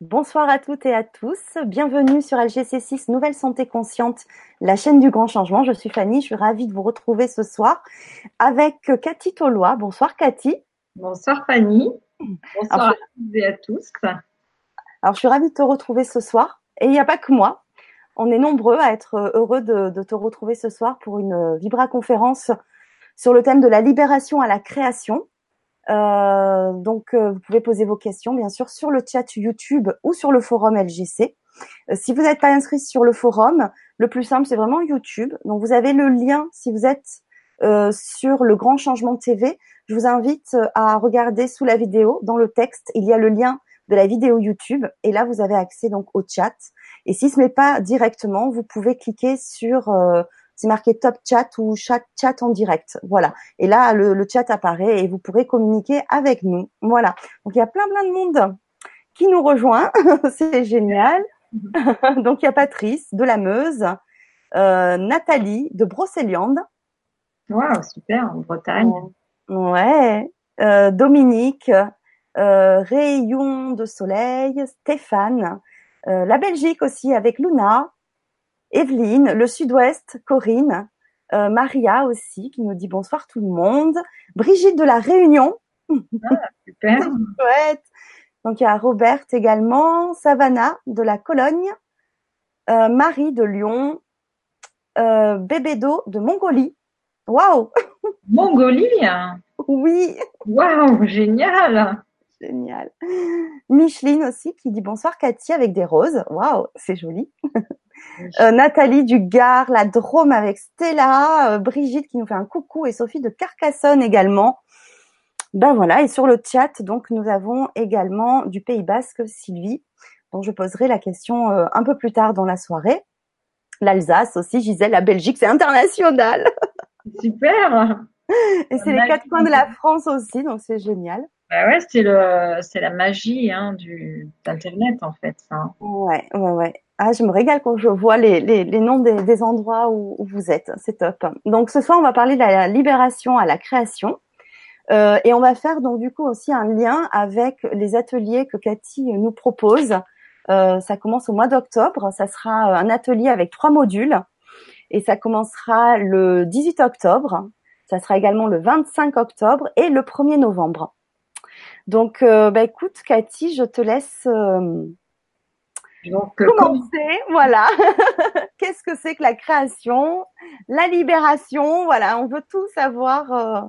Bonsoir à toutes et à tous. Bienvenue sur LGC6 Nouvelle Santé Consciente, la chaîne du grand changement. Je suis Fanny. Je suis ravie de vous retrouver ce soir avec Cathy Tolois. Bonsoir Cathy. Bonsoir Fanny. Bonsoir à toutes et à tous. Alors, je suis ravie de te retrouver ce soir. Et il n'y a pas que moi. On est nombreux à être heureux de, de te retrouver ce soir pour une Vibra conférence sur le thème de la libération à la création. Euh, donc, euh, vous pouvez poser vos questions, bien sûr, sur le chat YouTube ou sur le forum LGC. Euh, si vous n'êtes pas inscrit sur le forum, le plus simple, c'est vraiment YouTube. Donc, vous avez le lien si vous êtes sur le Grand Changement TV. Je vous invite à regarder sous la vidéo, dans le texte, il y a le lien de la vidéo YouTube. Et là, vous avez accès donc au chat. Et si ce n'est pas directement, vous pouvez cliquer sur c'est marqué top chat ou chat, chat en direct. Voilà. Et là, le, chat apparaît et vous pourrez communiquer avec nous. Voilà. Donc, il y a plein, plein de monde qui nous rejoint. c'est génial. Donc, il y a Patrice de la Meuse, euh, Nathalie de Brocéliande. Waouh, super, en Bretagne. Ouais. Euh, Dominique, euh, Rayon de Soleil, Stéphane, euh, la Belgique aussi avec Luna, Evelyne, le Sud-Ouest, Corinne, euh, Maria aussi qui nous dit bonsoir tout le monde, Brigitte de la Réunion. Ah, super. Donc il y a Robert également, Savannah de la Cologne, euh, Marie de Lyon, euh, Bébédo de Mongolie. Waouh Mongolie Oui. Waouh, génial Génial. Micheline aussi qui dit bonsoir Cathy avec des roses. Waouh, c'est joli. Euh, Nathalie du Gard, la Drôme avec Stella, euh, Brigitte qui nous fait un coucou et Sophie de Carcassonne également. Ben voilà, et sur le chat, donc nous avons également du Pays Basque Sylvie, dont je poserai la question euh, un peu plus tard dans la soirée. L'Alsace aussi, Gisèle, la Belgique, c'est international. Super. Et c'est les quatre coins de la France aussi, donc c'est génial. Bah ouais, c'est le, c'est la magie hein, du d'internet en fait. Ça. Ouais, ouais, ouais. Ah, je me régale quand je vois les, les, les noms des, des endroits où, vous êtes. C'est top. Donc ce soir, on va parler de la libération à la création. Euh, et on va faire donc du coup aussi un lien avec les ateliers que Cathy nous propose. Euh, ça commence au mois d'octobre. Ça sera un atelier avec trois modules. Et ça commencera le 18 octobre. Ça sera également le 25 octobre et le 1er novembre. Donc, euh, bah, écoute, Cathy, je te laisse donc, euh, commencer, voilà. Qu'est-ce que c'est que la création, la libération, voilà, on veut tout savoir. Euh.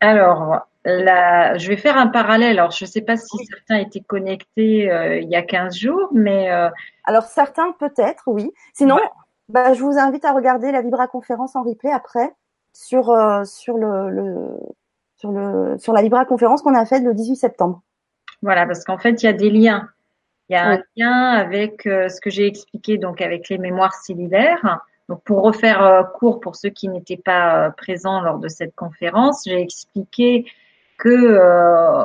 Alors, la, je vais faire un parallèle. Alors, je ne sais pas si certains étaient connectés euh, il y a 15 jours, mais alors certains peut-être, oui. Sinon, bah, je vous invite à regarder la Vibra conférence en replay après sur sur le, le sur le sur la Vibra conférence qu'on a faite le 18 septembre. Voilà, parce qu'en fait, il y a des liens il y a un lien avec euh, ce que j'ai expliqué donc avec les mémoires cellulaires. Donc pour refaire euh, court pour ceux qui n'étaient pas euh, présents lors de cette conférence, j'ai expliqué que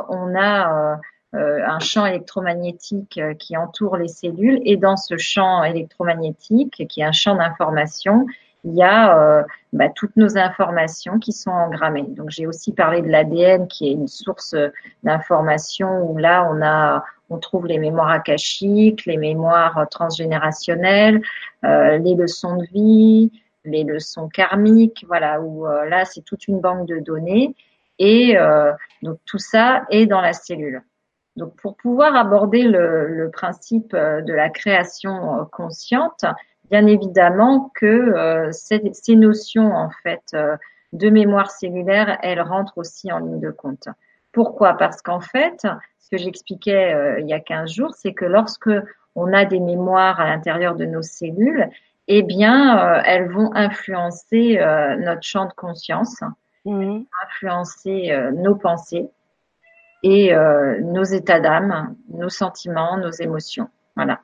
on a un champ électromagnétique qui entoure les cellules et dans ce champ électromagnétique qui est un champ d'information, il y a bah, toutes nos informations qui sont engrammées. Donc j'ai aussi parlé de l'ADN qui est une source d'information où là on a on trouve les mémoires akashiques, les mémoires transgénérationnelles, euh, les leçons de vie, les leçons karmiques, voilà, où euh, là c'est toute une banque de données et euh, donc tout ça est dans la cellule. Donc pour pouvoir aborder le, principe de la création consciente, bien évidemment que ces, notions en fait de mémoire cellulaire, elles rentrent aussi en ligne de compte. Pourquoi? Parce qu'en fait, que j'expliquais euh, il y a 15 jours, c'est que lorsque on a des mémoires à l'intérieur de nos cellules, eh bien, euh, elles vont influencer euh, notre champ de conscience, mmh. influencer nos pensées et nos états d'âme, nos sentiments, nos émotions. Voilà.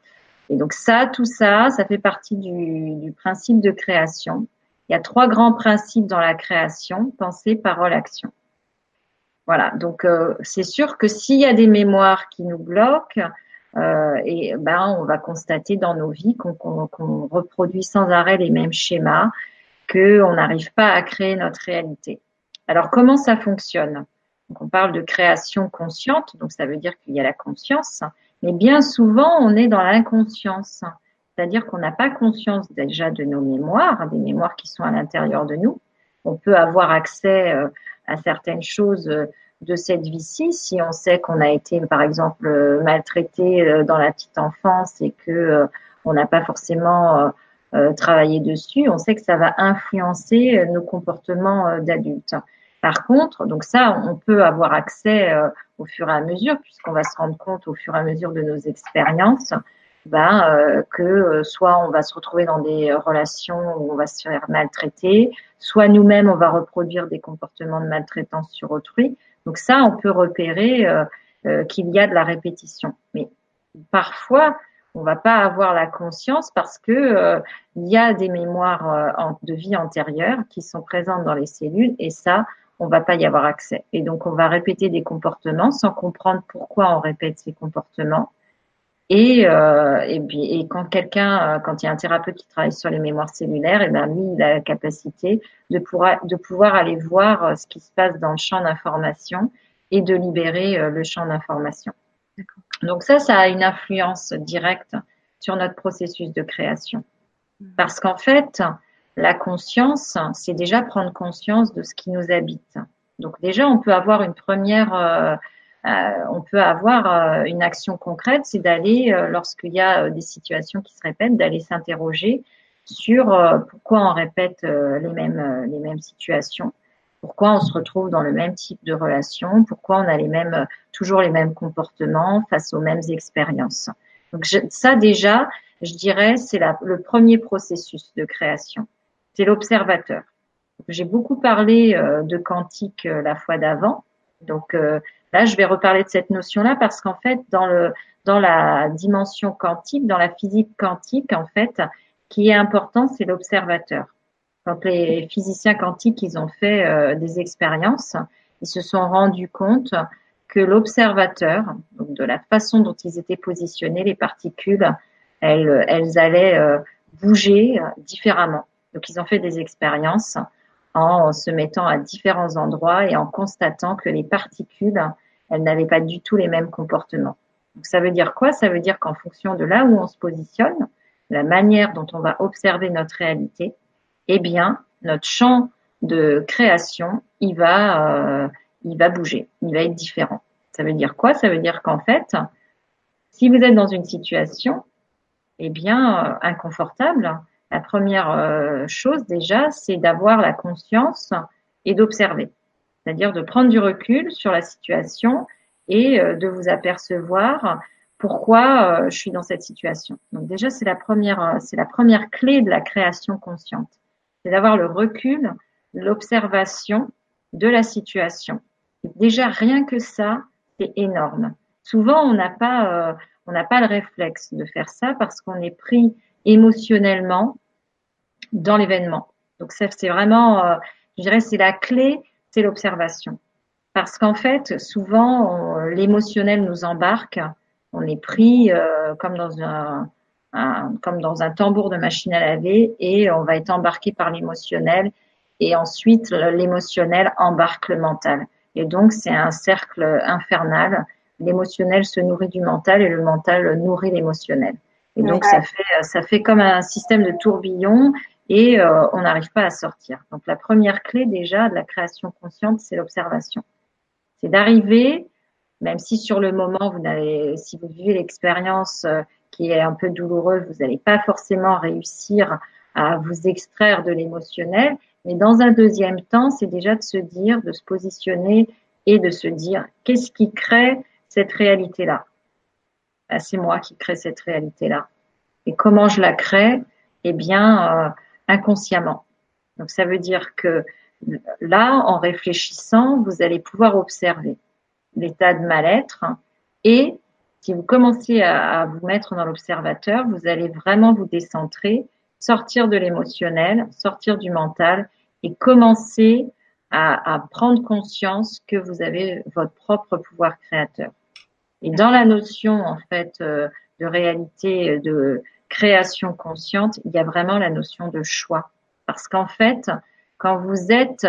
Et donc ça, tout ça, ça fait partie du, du principe de création. Il y a trois grands principes dans la création pensée, parole, action. Voilà, donc euh, c'est sûr que s'il y a des mémoires qui nous bloquent, euh, et ben on va constater dans nos vies qu'on reproduit sans arrêt les mêmes schémas, qu'on n'arrive pas à créer notre réalité. Alors comment ça fonctionne? Donc, On parle de création consciente, donc ça veut dire qu'il y a la conscience, Mais bien souvent, on est dans l'inconscience. C'est-à-dire qu'on n'a pas conscience déjà de nos mémoires, des mémoires qui sont à l'intérieur de nous. On peut avoir accès euh, à certaines choses euh, de cette vie-ci si on sait qu'on a été, par exemple, euh, maltraité dans la petite enfance et que on n'a pas forcément travaillé dessus. On sait que ça va influencer nos comportements d'adultes. Par contre, donc ça, on peut avoir accès au fur et à mesure, puisqu'on va se rendre compte au fur et à mesure de nos expériences, ben, euh, que euh, soit on va se retrouver dans des relations où on va se faire maltraiter, soit nous-mêmes on va reproduire des comportements de maltraitance sur autrui. Donc ça, on peut repérer euh, qu'il y a de la répétition. Mais parfois, on va pas avoir la conscience parce que il y a des mémoires de vie antérieure qui sont présentes dans les cellules et ça, on va pas y avoir accès. Et donc, on va répéter des comportements sans comprendre pourquoi on répète ces comportements. Et, euh, et, et quand quelqu'un, euh, quand il y a un thérapeute qui travaille sur les mémoires cellulaires, et eh ben lui, il a la capacité de pouvoir, de pouvoir aller voir euh, ce qui se passe dans le champ d'information et de libérer euh, le champ d'information. Donc ça, ça a une influence directe sur notre processus de création. Mmh. Parce qu'en fait, la conscience, c'est déjà prendre conscience de ce qui nous habite. Donc déjà, on peut avoir une première, on peut avoir euh, une action concrète, c'est d'aller, lorsqu'il y a des situations qui se répètent, d'aller s'interroger sur pourquoi on répète les mêmes les mêmes situations, pourquoi on se retrouve dans le même type de relation, pourquoi on a les mêmes toujours les mêmes comportements face aux mêmes expériences. Donc ça déjà, je dirais, c'est le premier processus de création c'est l'observateur. J'ai beaucoup parlé euh, de quantique euh, la fois d'avant. Donc euh, là, je vais reparler de cette notion-là parce qu'en fait, dans le dans la dimension quantique, dans la physique quantique, en fait, qui est important, c'est l'observateur. Quand les physiciens quantiques, ils ont fait des expériences, ils se sont rendus compte que l'observateur, de la façon dont ils étaient positionnés, les particules, elles, elles allaient bouger différemment. Donc, ils ont fait des expériences en se mettant à différents endroits et en constatant que les particules, elles n'avaient pas du tout les mêmes comportements. Donc, ça veut dire quoi? Ça veut dire qu'en fonction de là où on se positionne, la manière dont on va observer notre réalité, eh bien, notre champ de création, il va, euh, il va bouger, il va être différent. Ça veut dire quoi? Ça veut dire qu'en fait, si vous êtes dans une situation, eh bien, euh, inconfortable, la première euh, chose déjà, c'est d'avoir la conscience et d'observer, c'est-à-dire de prendre du recul sur la situation et euh, de vous apercevoir pourquoi euh, je suis dans cette situation. Donc déjà, c'est la première, c'est la première clé de la création consciente, c'est d'avoir le recul, l'observation de la situation. déjà rien que ça, c'est énorme. Souvent, on n'a pas, on n'a pas le réflexe de faire ça parce qu'on est pris émotionnellement dans l'événement. Donc c'est vraiment, euh, je dirais, c'est la clé, c'est l'observation. Parce qu'en fait, souvent, l'émotionnel nous embarque, on est pris euh, comme dans un, comme dans un tambour de machine à laver et on va être embarqué par l'émotionnel et ensuite l'émotionnel embarque le mental. Et donc c'est un cercle infernal. L'émotionnel se nourrit du mental et le mental nourrit l'émotionnel. Et donc, ça fait, ça fait comme un système de tourbillon et euh, on n'arrive pas à sortir. Donc, la première clé déjà de la création consciente, c'est l'observation. C'est d'arriver, même si sur le moment, vous n'avez, si vous vivez l'expérience euh, qui est un peu douloureuse, vous n'allez pas forcément réussir à vous extraire de l'émotionnel. Mais dans un deuxième temps, c'est déjà de se dire, de se positionner et de se dire, qu'est-ce qui crée cette réalité-là? Bah, c'est moi qui crée cette réalité-là. Et comment je la crée? Eh bien, euh, inconsciemment. Donc ça veut dire que là, en réfléchissant, vous allez pouvoir observer l'état de mal-être et si vous commencez à, vous mettre dans l'observateur, vous allez vraiment vous décentrer, sortir de l'émotionnel, sortir du mental et commencer à, à prendre conscience que vous avez votre propre pouvoir créateur. Et dans la notion en fait euh, de réalité, de création consciente, il y a vraiment la notion de choix. Parce qu'en fait, quand vous êtes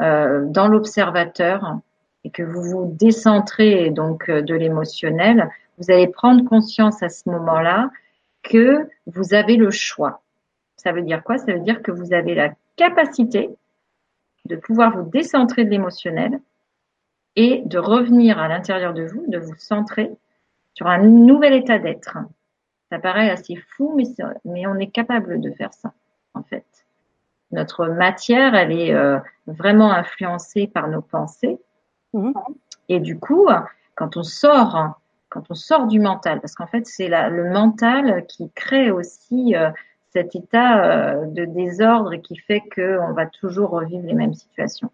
euh, dans l'observateur et que vous vous décentrez donc euh, de l'émotionnel, vous allez prendre conscience à ce moment-là que vous avez le choix. Ça veut dire quoi? Ça veut dire que vous avez la capacité de pouvoir vous décentrer de l'émotionnel et de revenir à l'intérieur de vous, de vous centrer sur un nouvel état d'être. Ça paraît assez fou, mais, mais on est capable de faire ça, en fait. Notre matière, elle est euh, vraiment influencée par nos pensées. Mmh. Et du coup, quand on sort, quand on sort du mental, parce qu'en fait, c'est le mental qui crée aussi euh, cet état euh, de désordre et qui fait qu'on va toujours revivre les mêmes situations.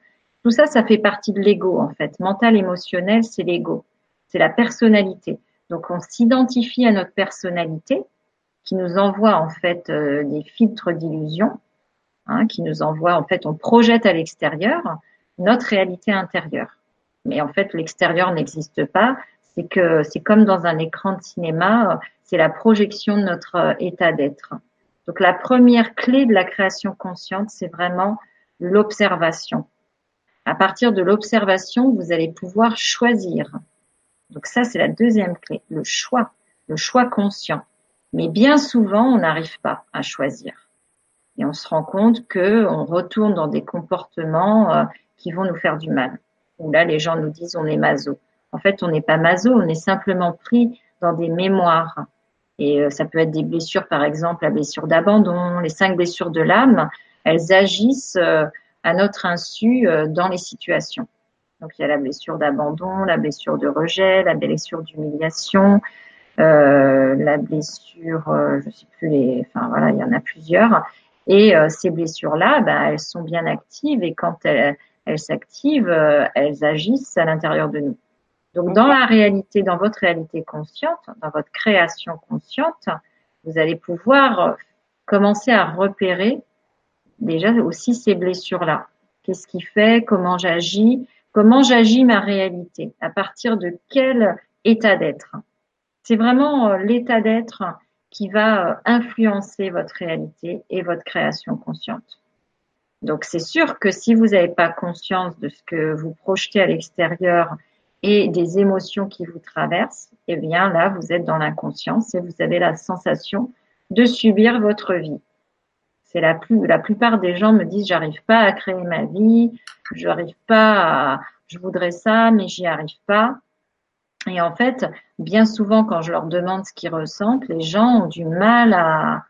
Tout ça, ça fait partie de l'ego, en fait. Mental, émotionnel, c'est l'ego. C'est la personnalité. Donc, on s'identifie à notre personnalité qui nous envoie, en fait, euh, des filtres d'illusion, hein, qui nous envoie, en fait, on projette à l'extérieur notre réalité intérieure. Mais en fait, l'extérieur n'existe pas. C'est que c'est comme dans un écran de cinéma, c'est la projection de notre euh, état d'être. Donc la première clé de la création consciente, c'est vraiment l'observation. À partir de l'observation, vous allez pouvoir choisir. Donc ça, c'est la deuxième clé, le choix, le choix conscient. Mais bien souvent, on n'arrive pas à choisir. Et on se rend compte que on retourne dans des comportements euh, qui vont nous faire du mal. Où là, les gens nous disent on est maso. En fait, on n'est pas maso, on est simplement pris dans des mémoires et euh, ça peut être des blessures, par exemple, la blessure d'abandon, les cinq blessures de l'âme, elles agissent euh, à notre insu euh, dans les situations. Donc il y a la blessure d'abandon, la blessure de rejet, la blessure d'humiliation, euh, la blessure, je sais plus les, enfin voilà, il y en a plusieurs. Et ces blessures-là, ben, elles sont bien actives et quand elles, elles s'activent, elles agissent à l'intérieur de nous. Donc, dans la réalité, dans votre réalité consciente, dans votre création consciente, vous allez pouvoir commencer à repérer déjà aussi ces blessures-là. Qu'est-ce qui fait? Comment j'agis? Comment j'agis ma réalité? À partir de quel état d'être? C'est vraiment euh, l'état d'être qui va euh, influencer votre réalité et votre création consciente. Donc c'est sûr que si vous n'avez pas conscience de ce que vous projetez à l'extérieur et des émotions qui vous traversent, eh bien là, vous êtes dans l'inconscience et vous avez la sensation de subir votre vie. C'est la plus, la plupart des gens me disent, j'arrive pas à créer ma vie, j'arrive pas à, je voudrais ça, mais j'y arrive pas. Et en fait, bien souvent, quand je leur demande ce qu'ils ressentent, les gens ont du mal à,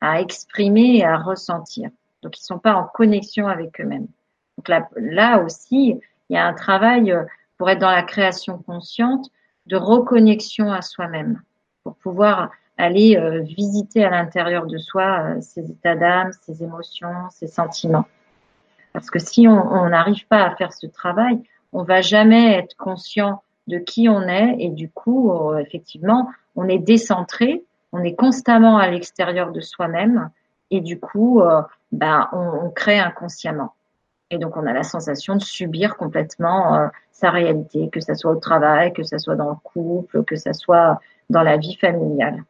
à exprimer et à ressentir. Donc, ils sont pas en connexion avec eux-mêmes. Donc là, là aussi, il y a un travail pour être dans la création consciente, de reconnexion à soi-même, pour pouvoir aller euh, visiter à l'intérieur de soi euh, ses états d'âme, ses émotions, ses sentiments. Parce que si on n'arrive pas à faire ce travail, on va jamais être conscient de qui on est et du coup, euh, effectivement, on est décentré, on est constamment à l'extérieur de soi-même et du coup, ben, on, on crée inconsciemment. Et donc, on a la sensation de subir complètement sa réalité, que ça soit au travail, que ça soit dans le couple, que ça soit dans la vie familiale.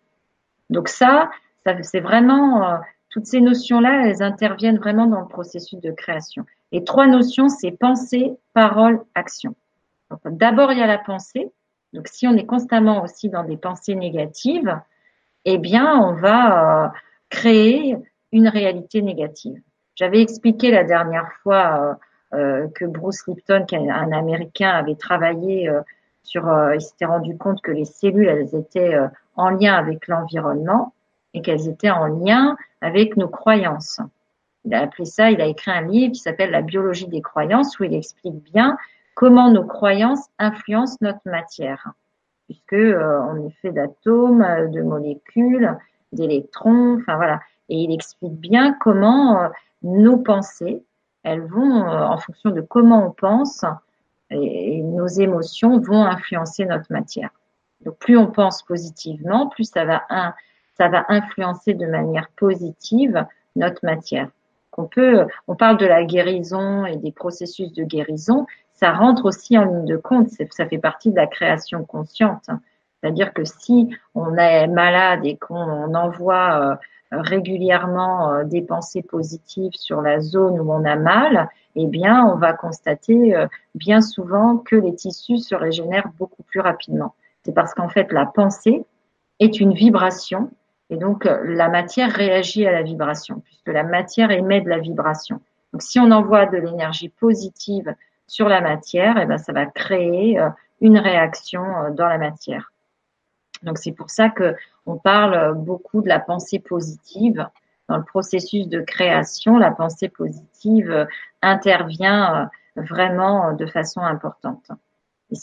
Donc ça, ça c'est vraiment euh, toutes ces notions-là, elles interviennent vraiment dans le processus de création. Et trois notions, c'est pensée, parole, action. D'abord, il y a la pensée. Donc, si on est constamment aussi dans des pensées négatives, eh bien, on va euh, créer une réalité négative. J'avais expliqué la dernière fois euh, que Bruce Lipton, un Américain, avait travaillé sur, il s'était rendu compte que les cellules, elles étaient en lien avec l'environnement et qu'elles étaient en lien avec nos croyances. Il a appelé ça, il a écrit un livre qui s'appelle La biologie des croyances où il explique bien comment nos croyances influencent notre matière, puisque on est fait d'atomes, de molécules, d'électrons, enfin voilà. Et il explique bien comment nos pensées, elles vont, euh, en fonction de comment on pense, et, nos émotions vont influencer notre matière. Donc plus on pense positivement, plus ça va, ça va influencer de manière positive notre matière. On peut, on parle de la guérison et des processus de guérison, ça rentre aussi en ligne de compte, ça fait partie de la création consciente. C'est-à-dire que si on est malade et qu'on envoie euh, régulièrement euh, des pensées positives sur la zone où on a mal, eh bien, on va constater euh, bien souvent que les tissus se régénèrent beaucoup plus rapidement. C'est parce qu'en fait, la pensée est une vibration et donc la matière réagit à la vibration puisque la matière émet de la vibration. Donc si on envoie de l'énergie positive sur la matière, eh ben ça va créer euh, une réaction euh, dans la matière. Donc c'est pour ça que on parle beaucoup de la pensée positive dans le processus de création. La pensée positive euh, intervient vraiment de façon importante.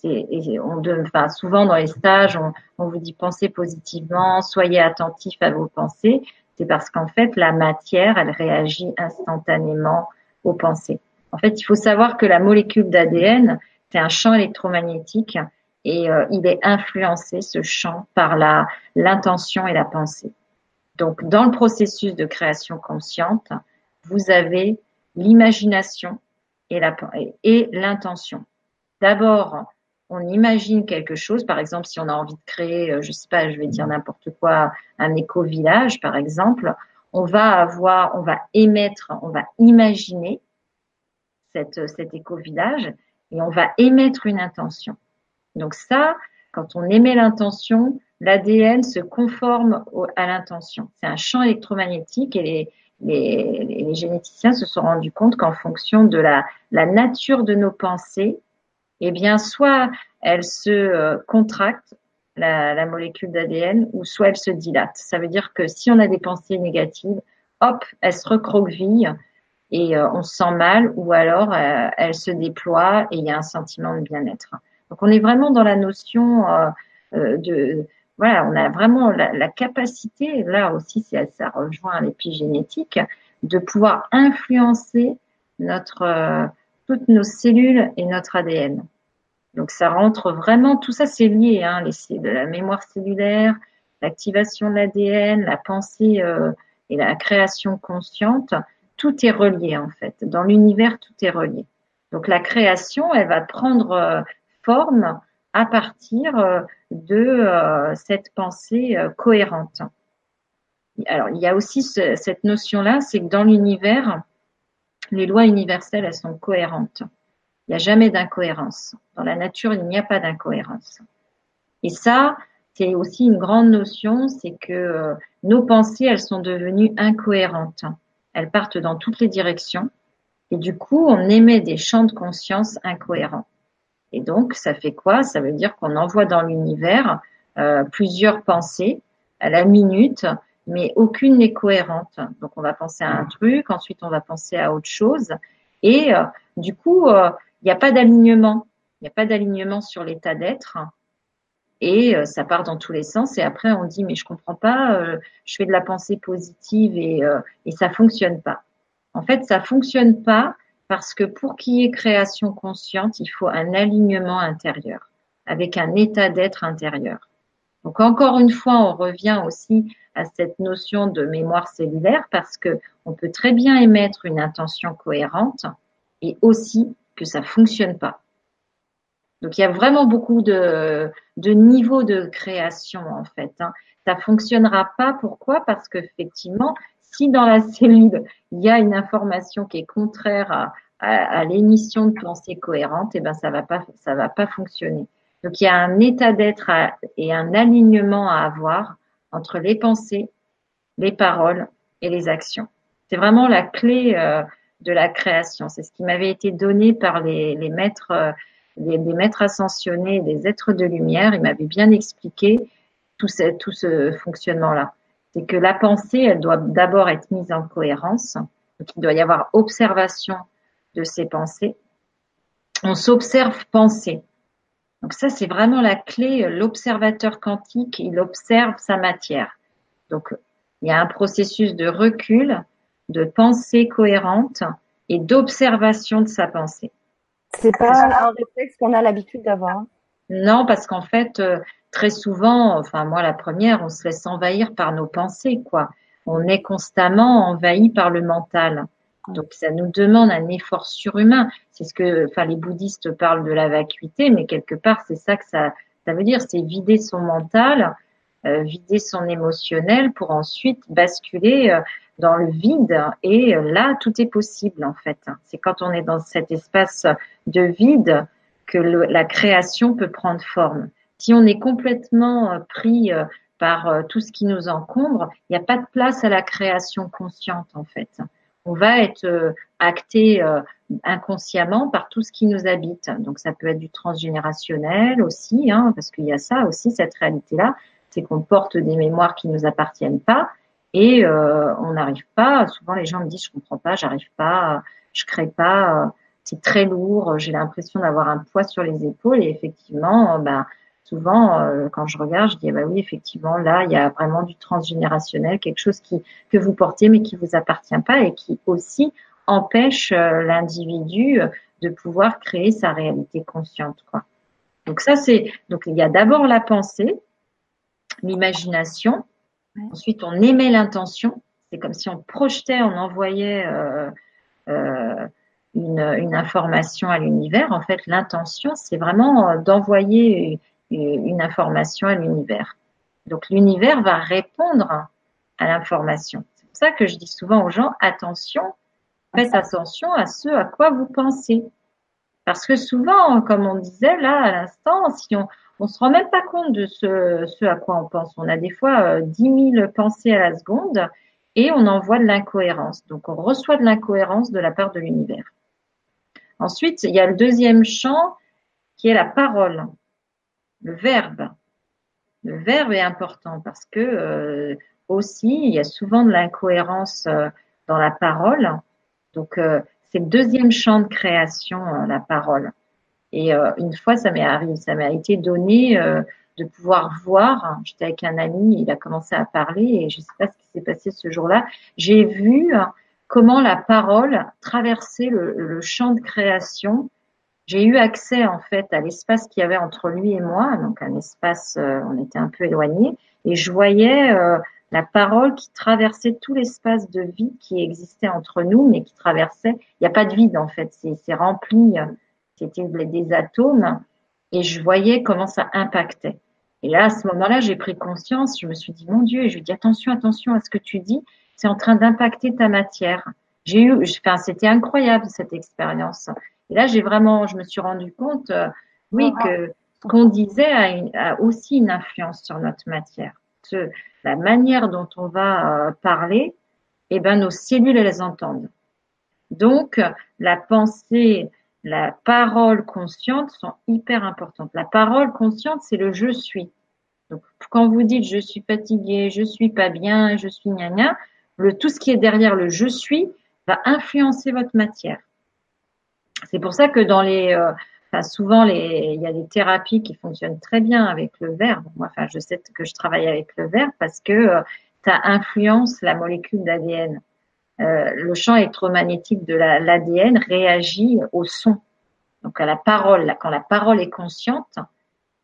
Et, et on enfin, souvent dans les stages, on, on, vous dit pensez positivement, soyez attentif à vos pensées. C'est parce qu'en fait, la matière, elle réagit instantanément aux pensées. En fait, il faut savoir que la molécule d'ADN, c'est un champ électromagnétique et euh, il est influencé, ce champ, par la l'intention et la pensée. Donc, dans le processus de création consciente, vous avez l'imagination et l'intention. D'abord, on imagine quelque chose. Par exemple, si on a envie de créer, euh, je sais pas, je vais dire n'importe quoi, un éco-village, par exemple, on va avoir, on va émettre, on va imaginer cette, cet éco-village et on va émettre une intention. Donc ça, quand on émet l'intention, l'ADN se conforme à l'intention. C'est un champ électromagnétique et les, les, les, généticiens se sont rendus compte qu'en fonction de la, la nature de nos pensées, eh bien, soit elle se euh, contracte, la, la molécule d'ADN, ou soit elle se dilate. Ça veut dire que si on a des pensées négatives, hop, elle se recroqueville et euh, on se sent mal, ou alors euh, elle se déploie et il y a un sentiment de bien-être. Donc on est vraiment dans la notion de voilà, on a vraiment la, la capacité, là aussi ça, ça rejoint l'épigénétique, de pouvoir influencer notre toutes nos cellules et notre ADN. Donc ça rentre vraiment, tout ça c'est lié, hein, la mémoire cellulaire, l'activation de l'ADN, la pensée euh, et la création consciente, tout est relié en fait. Dans l'univers, tout est relié. Donc la création, elle va prendre euh, forme à partir euh, de cette pensée cohérente. Alors il y a aussi cette notion-là, c'est que dans l'univers, les lois universelles, elles sont cohérentes. Il n'y a jamais d'incohérence. Dans la nature, il n'y a pas d'incohérence. Et ça, c'est aussi une grande notion, c'est que euh, nos pensées, elles sont devenues incohérentes. Elles partent dans toutes les directions. Et du coup, on émet des champs de conscience incohérents. Et donc, ça fait quoi? Ça veut dire qu'on envoie dans l'univers euh, plusieurs pensées à la minute mais aucune n'est cohérente. Donc on va penser à un truc, ensuite on va penser à autre chose, et euh, du coup euh, il n'y a pas d'alignement, il n'y a pas d'alignement sur l'état d'être, et euh, ça part dans tous les sens. Et après on dit mais je comprends pas, je fais de la pensée positive et et ça fonctionne pas. En fait ça fonctionne pas parce que pour qu'il y ait création consciente, il faut un alignement intérieur avec un état d'être intérieur. Donc encore une fois, on revient aussi à cette notion de mémoire cellulaire parce que on peut très bien émettre une intention cohérente et aussi que ça fonctionne pas. Donc il y a vraiment beaucoup de, niveaux de création en fait. Hein. Ça fonctionnera pas. Pourquoi? Parce qu'effectivement, si dans la cellule il y a une information qui est contraire à, l'émission de pensée cohérente, eh ben ça va pas ça va pas fonctionner. Donc il y a un état d'être et un alignement à avoir entre les pensées, les paroles et les actions. C'est vraiment la clé euh, de la création. C'est ce qui m'avait été donné par les, maîtres, euh, les, maîtres ascensionnés, des êtres de lumière. Ils m'avaient bien expliqué tout ce, fonctionnement-là. C'est que la pensée, elle doit d'abord être mise en cohérence. Donc, il doit y avoir observation de ces pensées. On s'observe penser. Donc ça, c'est vraiment la clé. L'observateur quantique, il observe sa matière. Donc, il y a un processus de recul, de pensée cohérente et d'observation de sa pensée. C'est pas un réflexe qu'on a l'habitude d'avoir. Hein. Non, parce qu'en fait, euh, très souvent, enfin moi la première, on se laisse envahir par nos pensées, quoi. On est constamment envahi par le mental. Donc ça nous demande un effort surhumain. C'est ce que, enfin les bouddhistes parlent de la vacuité, mais quelque part c'est ça que ça, ça veut dire, c'est vider son mental, euh, vider son émotionnel pour ensuite basculer euh, dans le vide. Et euh, là, tout est possible en fait. C'est quand on est dans cet espace de vide que la création peut prendre forme. Si on est complètement pris par tout ce qui nous encombre, il n'y a pas de place à la création consciente en fait. On va être acté inconsciemment par tout ce qui nous habite. Donc ça peut être du transgénérationnel aussi, hein, parce qu'il y a ça aussi, cette réalité-là, c'est qu'on porte des mémoires qui nous appartiennent pas et euh, on n'arrive pas. Souvent les gens me disent je comprends pas, j'arrive pas, je crée pas, c'est très lourd, j'ai l'impression d'avoir un poids sur les épaules et effectivement, ben souvent euh, quand je regarde, je dis bah oui effectivement là il y a vraiment du transgénérationnel, quelque chose qui que vous portez mais qui vous appartient pas et qui aussi empêche euh, l'individu de pouvoir créer sa réalité consciente quoi. Donc ça c'est donc il y a d'abord la pensée, l'imagination, ensuite on émet l'intention, c'est comme si on projetait, on envoyait euh, euh, une, une, information à l'univers. En fait, l'intention, c'est vraiment euh, d'envoyer une information à l'univers. Donc l'univers va répondre à l'information. C'est pour ça que je dis souvent aux gens attention, faites attention à ce à quoi vous pensez. Parce que souvent, comme on disait là à l'instant, on on se rend même pas compte de ce, à quoi on pense. On a des fois dix 10 000 pensées à la seconde et on envoie de l'incohérence. Donc on reçoit de l'incohérence de la part de l'univers. Ensuite, il y a le deuxième champ qui est la parole, le verbe. Le verbe est important parce que euh, aussi il y a souvent de l'incohérence euh, dans la parole. Donc euh, c'est le deuxième champ de création, la parole. Et une fois, ça m'est arrivé, ça m'a été donné de pouvoir voir. J'étais avec un ami, il a commencé à parler et je ne sais pas ce qui s'est passé ce jour-là. J'ai vu comment la parole traversait le, le champ de création. J'ai eu accès en fait à l'espace qu'il y avait entre lui et moi, donc un espace, euh, on était un peu éloignés, et je voyais euh, la parole qui traversait tout l'espace de vide qui existait entre nous, mais qui traversait. Il n'y a pas de vide en fait, c'est rempli, c'était des atomes, et je voyais comment ça impactait. Et là, à ce moment-là, j'ai pris conscience, je me suis dit, mon Dieu, et je lui ai dit, attention, attention à ce que tu dis, c'est en train d'impacter ta matière. J'ai eu, enfin, c'était incroyable cette expérience. Et là, j'ai vraiment, je me suis rendu compte, euh, oui, que ce qu'on disait a, aussi une influence sur notre matière. Ce, la manière dont on va euh, parler, eh ben, nos cellules, elles entendent. Donc, la pensée, la parole consciente sont hyper importantes. La parole consciente, c'est le je suis. Donc, quand vous dites je suis fatigué, je suis pas bien, je suis gna le tout ce qui est derrière le je suis va influencer votre matière. C'est pour ça que dans les, euh, souvent les, il y a des thérapies qui fonctionnent très bien avec le verbe. Moi, enfin, je sais que je travaille avec le verbe parce que euh, ça influence la molécule d'ADN. Euh, le champ électromagnétique de l'ADN réagit au son. Donc à la parole, quand la parole est consciente,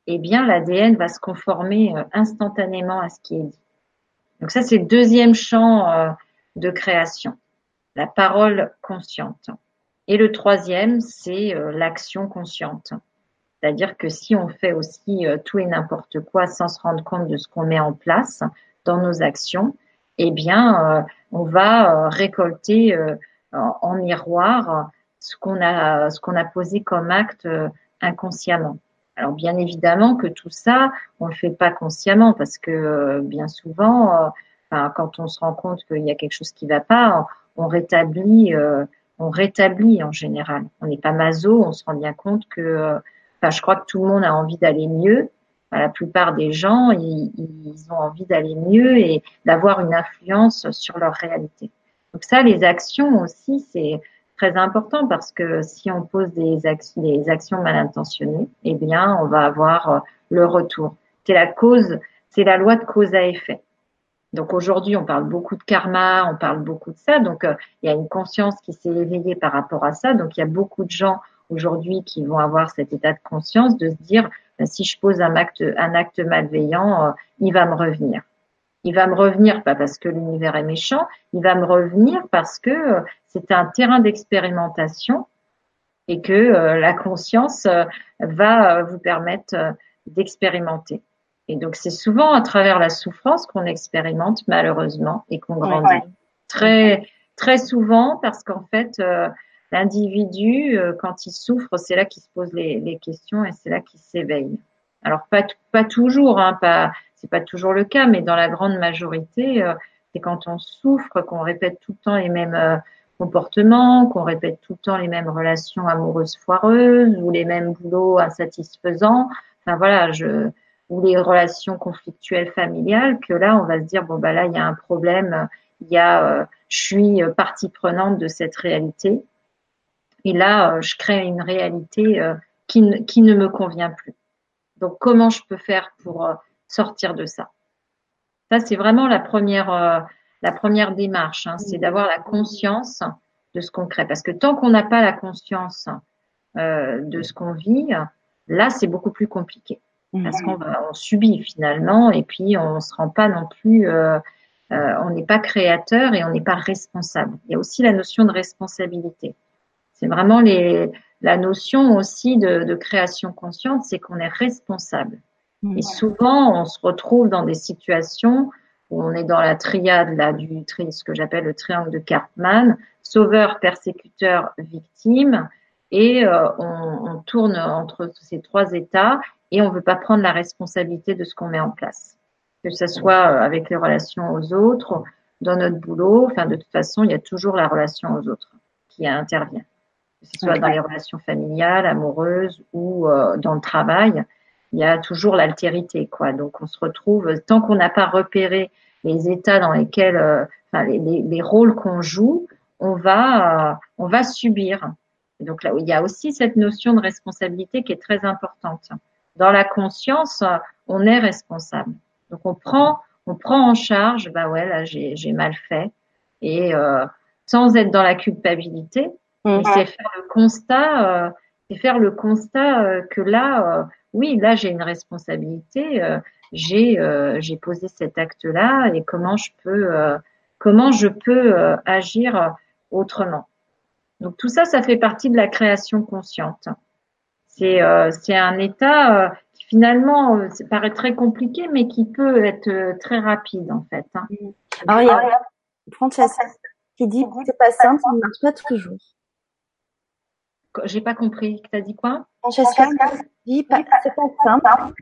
eh bien l'ADN va se conformer euh, instantanément à ce qui est dit. Donc ça c'est le deuxième champ de création, la parole consciente. Et le troisième c'est l'action consciente. C'est-à-dire que si on fait aussi tout et n'importe quoi sans se rendre compte de ce qu'on met en place dans nos actions, eh bien, euh, on va euh, récolter euh, en, miroir ce qu'on a, ce qu'on a posé comme acte inconsciemment. Alors bien évidemment que tout ça, on le fait pas consciemment parce que bien souvent, quand on se rend compte qu'il y a quelque chose qui va pas, on rétablit, on rétablit en général. On n'est pas maso, on se rend bien compte que, enfin, je crois que tout le monde a envie d'aller mieux la plupart des gens, ils, ont envie d'aller mieux et d'avoir une influence sur leur réalité. Donc ça, les actions aussi, c'est très important parce que si on pose des, actions, des actions mal intentionnées, eh bien, on va avoir euh, le retour. C'est la cause, c'est la loi de cause à effet. Donc aujourd'hui, on parle beaucoup de karma, on parle beaucoup de ça. Donc euh, il y a une conscience qui s'est éveillée par rapport à ça. Donc il y a beaucoup de gens aujourd'hui qui vont avoir cet état de conscience de se dire ben, si je pose un acte, malveillant, euh, il va me revenir. Il va me revenir pas parce que l'univers est méchant, il va me revenir parce que euh, c'est un terrain d'expérimentation et que la conscience va vous permettre d'expérimenter. Et donc c'est souvent à travers la souffrance qu'on expérimente malheureusement et qu'on grandit. Très très souvent parce qu'en fait l'individu, euh, quand il souffre, c'est là qu'il se pose les, questions et c'est là qu'il s'éveille. Alors pas pas toujours, hein, pas c'est pas toujours le cas, mais dans la grande majorité, euh, c'est quand on souffre qu'on répète tout le temps les mêmes euh, comportements, qu'on répète tout le temps les mêmes relations amoureuses foireuses ou les mêmes boulots insatisfaisants. Enfin voilà, je ou les relations conflictuelles familiales que là on va se dire bon bah là il y a un problème, il y a euh, je suis partie prenante de cette réalité et là je crée une réalité qui, qui ne me convient plus. Donc comment je peux faire pour sortir de ça? Ça, c'est vraiment la première, euh, la première démarche, hein, c'est d'avoir la conscience de ce qu'on crée. Parce que tant qu'on n'a pas la conscience euh, de ce qu'on vit, là, c'est beaucoup plus compliqué. Parce qu'on on subit finalement et puis on ne se rend pas non plus, euh, on n'est pas créateur et on n'est pas responsable. Il y a aussi la notion de responsabilité. C'est vraiment les, la notion aussi de, de création consciente, c'est qu'on est responsable. Et souvent, on se retrouve dans des situations où on est dans la triade là du tri, ce que j'appelle le triangle de Cartman, sauveur, persécuteur, victime, et euh, on, on, tourne entre ces trois états et on ne veut pas prendre la responsabilité de ce qu'on met en place, que ce soit euh, avec les relations aux autres, dans notre boulot. Enfin, de toute façon, il y a toujours la relation aux autres qui intervient, que ce soit dans les relations familiales, amoureuses ou euh, dans le travail il y a toujours l'altérité, quoi. Donc on se retrouve tant qu'on n'a pas repéré les états dans lesquels, euh, enfin, les, les, rôles qu'on joue, on va, euh, on va subir. Et donc là, il y a aussi cette notion de responsabilité qui est très importante. Dans la conscience, on est responsable. Donc on prend, on prend en charge. Bah ouais, là j'ai mal fait, et euh, sans être dans la culpabilité, mmh. c'est faire le constat, euh, c'est faire le constat que là oui, là j'ai une responsabilité, euh, j'ai euh, j'ai posé cet acte-là et comment je peux euh, comment je peux agir autrement. Donc tout ça, ça fait partie de la création consciente. C'est c'est un état qui finalement paraît très compliqué, mais qui peut être très rapide en fait. Hein. Alors il y a Francesca qui dit c'est pas simple, ça ne marche pas toujours. J'ai pas compris. T'as dit quoi? Francesca dit c'est pas simple.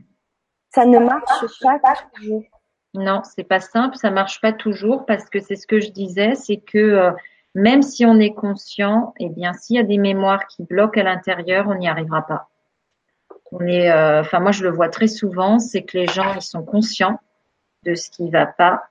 Ça ne marche pas toujours. Non, c'est pas simple, ça marche pas toujours parce que c'est ce que je disais, c'est que euh, même si on est conscient, eh bien, s'il y a des mémoires qui bloquent à l'intérieur, on n'y arrivera pas. On est, euh, enfin, moi, je le vois très souvent, c'est que les gens, ils sont conscients de ce qui va pas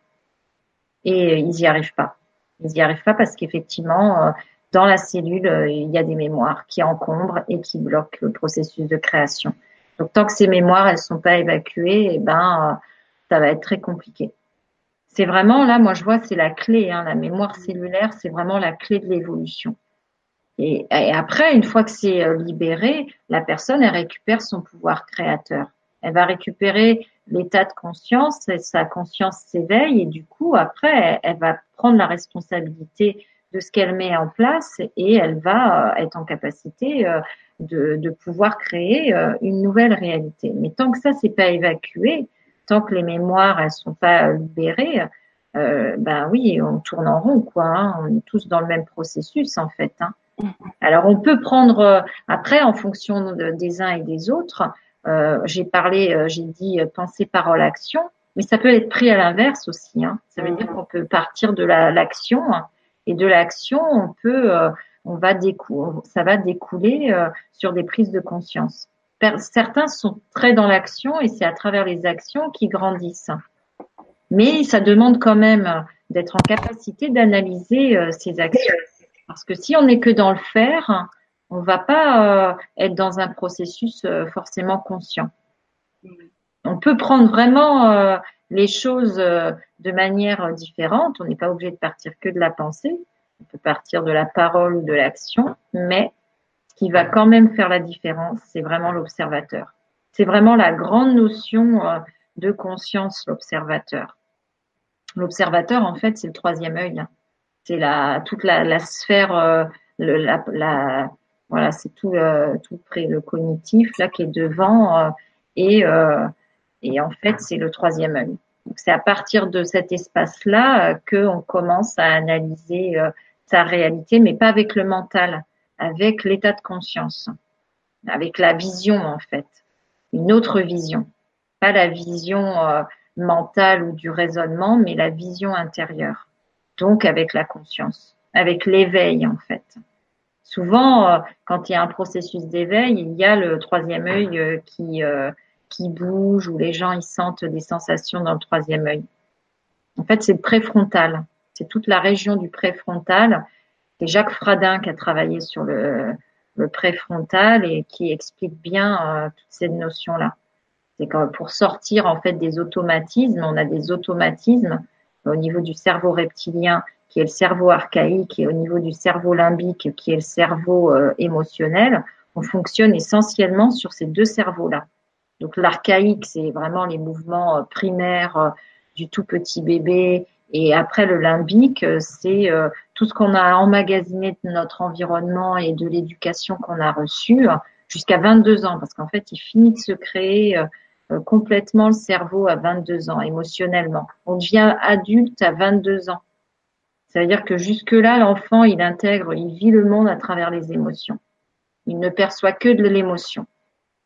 et ils n'y arrivent pas. Ils n'y arrivent pas parce qu'effectivement, euh, dans la cellule, euh, il y a des mémoires qui encombrent et qui bloquent le processus de création. Donc tant que ces mémoires elles sont pas évacuées, eh ben euh, ça va être très compliqué. C'est vraiment là, moi je vois, c'est la clé. Hein, la mémoire cellulaire, c'est vraiment la clé de l'évolution. Et, après, une fois que c'est euh, libéré, la personne elle récupère son pouvoir créateur. Elle va récupérer l'état de conscience, et sa conscience s'éveille et du coup après, elle va prendre la responsabilité de ce qu'elle met en place et elle va euh, être en capacité euh, de, de pouvoir créer une nouvelle réalité. Mais tant que ça c'est pas évacué, tant que les mémoires elles sont pas libérées, euh, ben oui, on tourne en rond quoi. Hein. On est tous dans le même processus en fait. Hein. Alors on peut prendre après en fonction de, des uns et des autres. Euh, j'ai parlé, j'ai dit pensée, parole, action, mais ça peut être pris à l'inverse aussi. Hein. Ça veut dire qu'on peut partir de l'action. La, et de l'action, on peut, euh, on va décou ça va découler euh, sur des prises de conscience. Certains sont très dans l'action et c'est à travers les actions qu'ils grandissent. Mais ça demande quand même d'être en capacité d'analyser euh, ces actions. Parce que si on n'est que dans le faire, on va pas être dans un processus forcément conscient. On peut prendre vraiment les choses euh, de manière différente. On n'est pas obligé de partir que de la pensée. On peut partir de la parole ou de l'action, mais qui va quand même faire la différence, c'est vraiment l'observateur. C'est vraiment la grande notion euh, de conscience, l'observateur. L'observateur, en fait, c'est le troisième œil. C'est la toute la, sphère, euh, le, la, la, voilà, c'est tout, tout près le cognitif là qui est devant et en fait, c'est le troisième œil. C'est à partir de cet espace-là euh, qu'on commence à analyser euh, sa réalité, mais pas avec le mental, avec l'état de conscience, avec la vision en fait. une autre vision. Pas la vision euh, mentale ou du raisonnement, mais la vision intérieure. Donc avec la conscience, avec l'éveil en fait. Souvent, euh, quand il y a un processus d'éveil, il y a le troisième œil euh, qui, qui bouge ou les gens ils sentent des sensations dans le troisième œil. En fait, c'est le préfrontal. C'est toute la région du préfrontal. C'est Jacques Fradin qui a travaillé sur le, préfrontal et qui explique bien euh, toutes ces notions-là. C'est que pour sortir en fait des automatismes, on a des automatismes au niveau du cerveau reptilien qui est le cerveau archaïque et au niveau du cerveau limbique qui est le cerveau euh, émotionnel. On fonctionne essentiellement sur ces deux cerveaux-là. Donc l'archaïque, c'est vraiment les mouvements euh, primaires du tout petit bébé et après le limbique, c'est tout ce qu'on a emmagasiné de notre environnement et de l'éducation qu'on a reçue jusqu'à 22 ans, parce qu'en fait, il finit de se créer euh, complètement le cerveau à 22 ans, émotionnellement. On devient adulte à 22 ans. Ça veut dire que jusque-là, l'enfant, il intègre, il vit le monde à travers les émotions. Il ne perçoit que de l'émotion.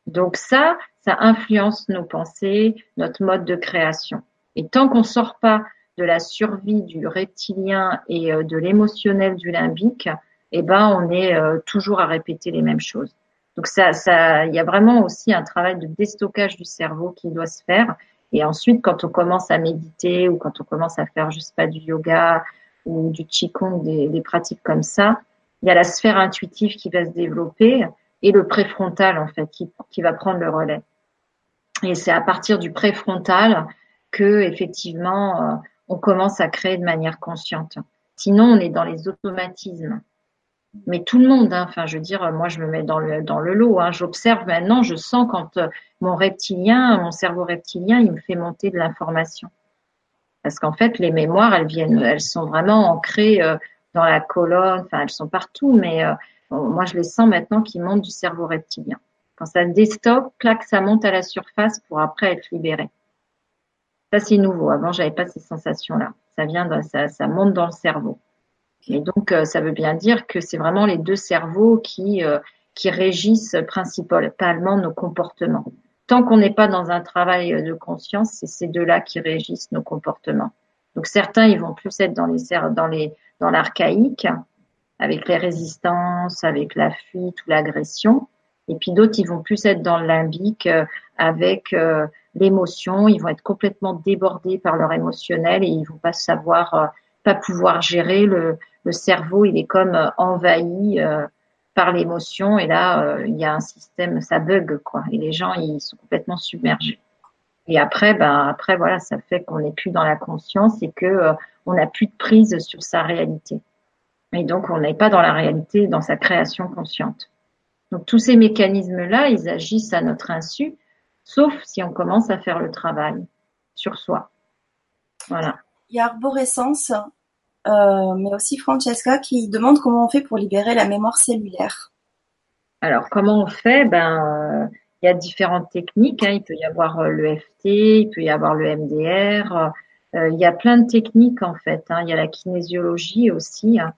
Donc ça, ça influence nos pensées, notre mode de création. Et tant qu'on sort pas de la survie du reptilien et euh, de l'émotionnel du limbique, eh ben on est euh, toujours à répéter les mêmes choses. Donc ça, ça, il y a vraiment aussi un travail de déstockage du cerveau qui doit se faire. Et ensuite, quand on commence à méditer ou quand on commence à faire, je sais pas, du yoga ou du qigong, des, des pratiques comme ça, il y a la sphère intuitive qui va se développer et le préfrontal en fait qui, qui va prendre le relais. Et c'est à partir du préfrontal que effectivement euh, on commence à créer de manière consciente. Sinon, on est dans les automatismes. Mais tout le monde, hein, enfin, je veux dire, moi, je me mets dans le dans le lot. Hein, J'observe maintenant, je sens quand euh, mon reptilien, mon cerveau reptilien, il me fait monter de l'information. Parce qu'en fait, les mémoires, elles viennent, elles sont vraiment ancrées euh, dans la colonne. Enfin, elles sont partout, mais euh, moi, je les sens maintenant qui montent du cerveau reptilien. Quand ça déstocke, clac, ça monte à la surface pour après être libéré. Ça, c'est nouveau. Avant, j'avais pas ces sensations-là. Ça vient, ça, ça monte dans le cerveau. Et donc, euh, ça veut bien dire que c'est vraiment les deux cerveaux qui, euh, qui régissent principalement nos comportements. Tant qu'on n'est pas dans un travail de conscience, c'est ces deux-là qui régissent nos comportements. Donc, certains, ils vont plus être dans les, dans les, dans l'archaïque, avec les résistances, avec la fuite ou l'agression. Et puis d'autres, ils vont plus être dans le limbique, euh, avec l'émotion, ils vont être complètement débordés par leur émotionnel et ils vont pas savoir, euh, pas pouvoir gérer le, le, cerveau, il est comme euh, envahi euh, par l'émotion et là il y a un système, ça bug quoi et les gens ils sont complètement submergés. Et après, ben après voilà, ça fait qu'on n'est plus dans la conscience et que on n'a plus de prise sur sa réalité. Et donc on n'est pas dans la réalité, dans sa création consciente. Donc tous ces mécanismes là, ils agissent à notre insu sauf si on commence à faire le travail sur soi. Voilà. Il y a Arborescence, euh, mais aussi Francesca qui demande comment on fait pour libérer la mémoire cellulaire. Alors, comment on fait? Ben, euh, il y a différentes techniques. Hein. Il peut y avoir euh, le FT, il peut y avoir le MDR. il y a plein de techniques en fait. Hein. Il y a la kinésiologie aussi. Hein.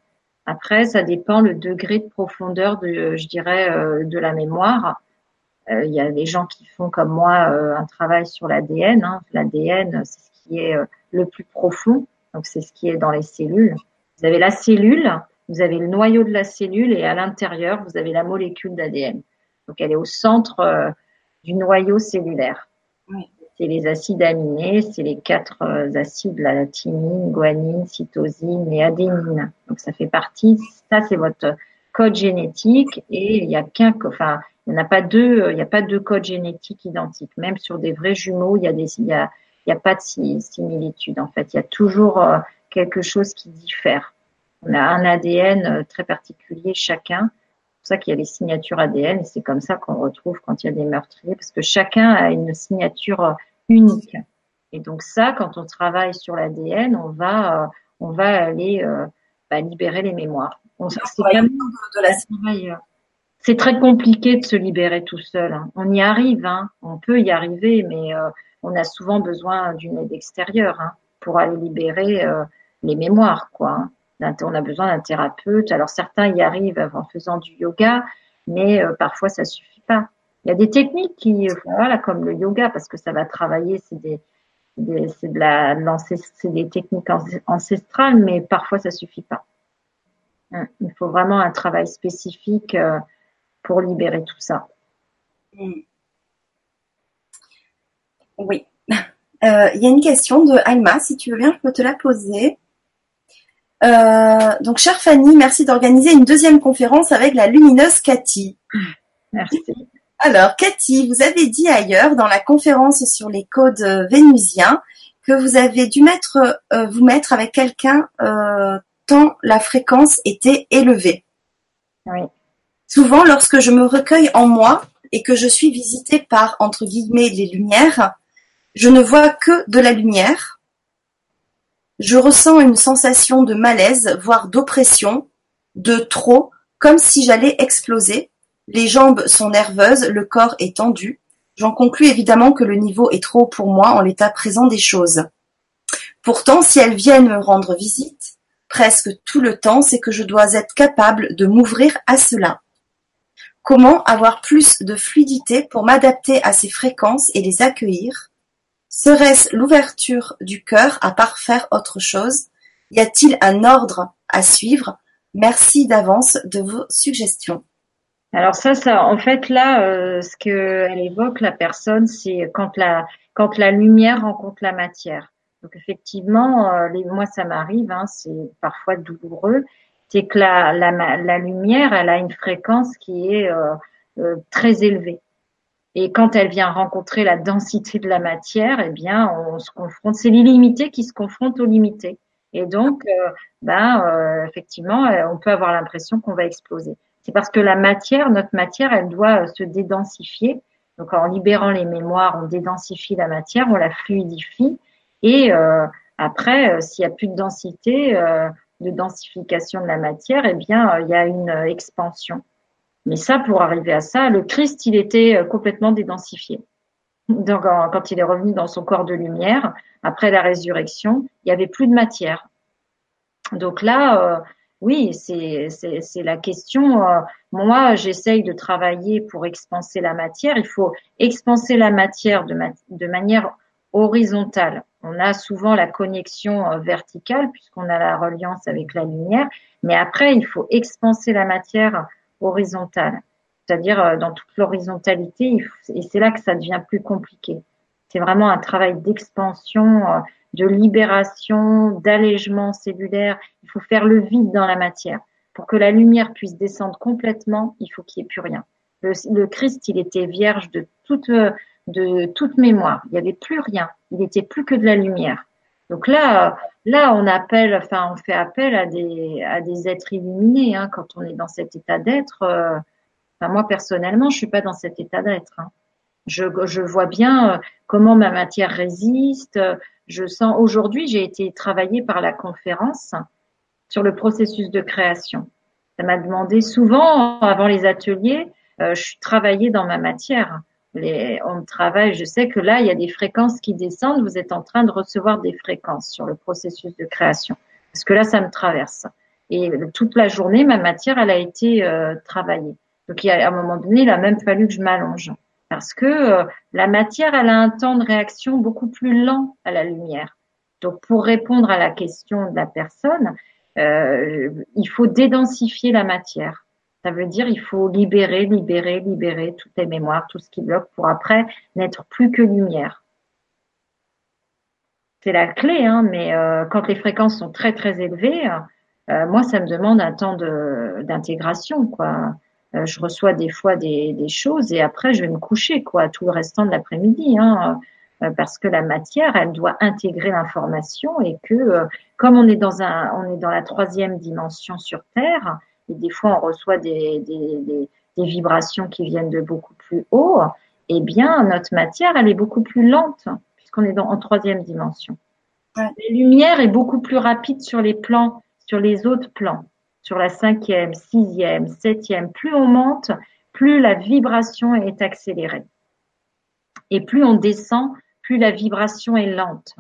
Après, ça dépend le degré de profondeur de, je dirais, de la mémoire. Euh, il y a des gens qui font comme moi euh, un travail sur l'ADN. Hein. L'ADN, c'est ce qui est euh, le plus profond, donc c'est ce qui est dans les cellules. Vous avez la cellule, vous avez le noyau de la cellule et à l'intérieur, vous avez la molécule d'ADN. Donc elle est au centre du noyau cellulaire. C'est les acides aminés, c'est les quatre acides, la thymine, guanine, cytosine et adénine. Donc ça fait partie, ça c'est votre code génétique et il y a qu'un, enfin il n'y a pas deux, euh, il n'y a pas deux codes génétiques identiques. Même sur des vrais jumeaux, il y a des, il y a, il y a pas de similitude. En fait, il y a toujours euh, quelque chose qui diffère. On a un ADN euh, très particulier chacun. C'est pour ça qu'il y a les signatures ADN et c'est comme ça qu'on retrouve quand il y a des meurtriers parce que chacun a une signature unique. Et donc ça, quand on travaille sur l'ADN, on va, on va aller bah, libérer les mémoires. c'est de la c'est très compliqué de se libérer tout seul. Hein. On y arrive, hein. on peut y arriver, mais euh, on a souvent besoin d'une aide extérieure hein, pour aller libérer euh, les mémoires, quoi. On a besoin d'un thérapeute. Alors certains y arrivent en faisant du yoga, mais euh, parfois ça suffit pas. Il y a des techniques qui, voilà, comme le yoga, parce que ça va travailler, c'est des, c'est de la, c'est des techniques ancestrales, mais parfois ça suffit pas. Hein, il faut vraiment un travail spécifique euh, pour libérer tout ça. Hmm. Oui. Euh, il y a une question de Alma, si tu veux bien, je peux te la poser. Euh, donc, chère Fanny, merci d'organiser une deuxième conférence avec la lumineuse Cathy. Merci. Alors, Cathy, vous avez dit ailleurs dans la conférence sur les codes vénusiens que vous avez dû mettre, euh, vous mettre avec quelqu'un euh, tant la fréquence était élevée. Oui. Souvent, lorsque je me recueille en moi et que je suis visitée par, entre guillemets, les lumières, je ne vois que de la lumière. Je ressens une sensation de malaise, voire d'oppression, de trop, comme si j'allais exploser. Les jambes sont nerveuses, le corps est tendu. J'en conclus évidemment que le niveau est trop haut pour moi en l'état présent des choses. Pourtant, si elles viennent me rendre visite, presque tout le temps, c'est que je dois être capable de m'ouvrir à cela. Comment avoir plus de fluidité pour m'adapter à ces fréquences et les accueillir? Serait-ce l'ouverture du cœur à parfaire autre chose? Y a-t-il un ordre à suivre? Merci d'avance de vos suggestions. Alors ça, en fait, là, euh, ce qu'elle évoque, la personne, c'est quand la, quand la lumière rencontre la matière. Donc effectivement, euh, les, moi, ça m'arrive, hein, c'est parfois douloureux, c'est que la, la, la, lumière, elle a une fréquence qui est euh, euh, très élevée. Et quand elle vient rencontrer la densité de la matière, eh bien, on se confronte. C'est l'illimité qui se confronte au limité. Et donc, euh, ben, effectivement, on peut avoir l'impression qu'on va exploser. C'est parce que la matière, notre matière, elle doit se dédensifier. Donc en libérant les mémoires, on dédensifie la matière, on la fluidifie. Et euh, après, euh, s'il n'y a plus de densité, euh, de densification de la matière, eh bien, il y a une expansion. Mais ça, pour arriver à ça, le Christ, il était complètement dédensifié. Donc, quand il est revenu dans son corps de lumière, après la résurrection, il n'y avait plus de matière. Donc là, oui, c'est la question. Euh, moi, j'essaye de travailler pour expanser la matière. Il faut expanser la matière de manière horizontale. On a souvent la connexion euh, verticale puisqu'on a la reliance avec la lumière, mais après, il faut expanser la matière horizontale, c'est-à-dire euh, dans toute l'horizontalité, et c'est là que ça devient plus compliqué. C'est vraiment un travail d'expansion de libération, d'allègement cellulaire. Il faut faire le vide dans la matière. Pour que la lumière puisse descendre complètement, il faut qu'il n'y ait plus rien. Le, Christ, il était vierge de toute, de toute mémoire. Il n'y avait plus rien. Il n'était plus que de la lumière. Donc là, là, on appelle, enfin, on fait appel à des, à des êtres illuminés hein, quand on est dans cet état d'être. Euh, enfin, moi personnellement, je suis pas dans cet état d'être. Hein. Je, je vois bien euh, comment ma matière résiste, je sens aujourd'hui, j'ai été travaillée par la conférence sur le processus de création. Ça m'a demandé souvent, avant les ateliers, euh, je travaillais dans ma matière. Les, on travaille, je sais que là, il y a des fréquences qui descendent. Vous êtes en train de recevoir des fréquences sur le processus de création. Parce que là, ça me traverse. Et toute la journée, ma matière, elle a été euh, travaillée. Donc, il y a, à un moment donné, il a même fallu que je m'allonge parce que euh, la matière, elle a un temps de réaction beaucoup plus lent à la lumière. Donc, pour répondre à la question de la personne, euh, il faut dédensifier la matière. Ça veut dire il faut libérer, libérer, libérer toutes les mémoires, tout ce qui bloque pour après n'être plus que lumière. C'est la clé, hein, mais euh, quand les fréquences sont très très élevées, euh, moi ça me demande un temps d'intégration, quoi. Euh, je reçois des fois des, des, choses et après je vais me coucher quoi tout le restant de l'après-midi hein, euh, parce que la matière elle doit intégrer l'information et que euh, comme on est dans un on est dans la troisième dimension sur Terre et des fois on reçoit des, des, des vibrations qui viennent de beaucoup plus haut eh bien notre matière elle est beaucoup plus lente puisqu'on est dans, en troisième dimension la lumière est beaucoup plus rapide sur les plans sur les autres plans sur la cinquième, sixième, septième, plus on monte, plus la vibration est accélérée. Et plus on descend, plus la vibration est lente.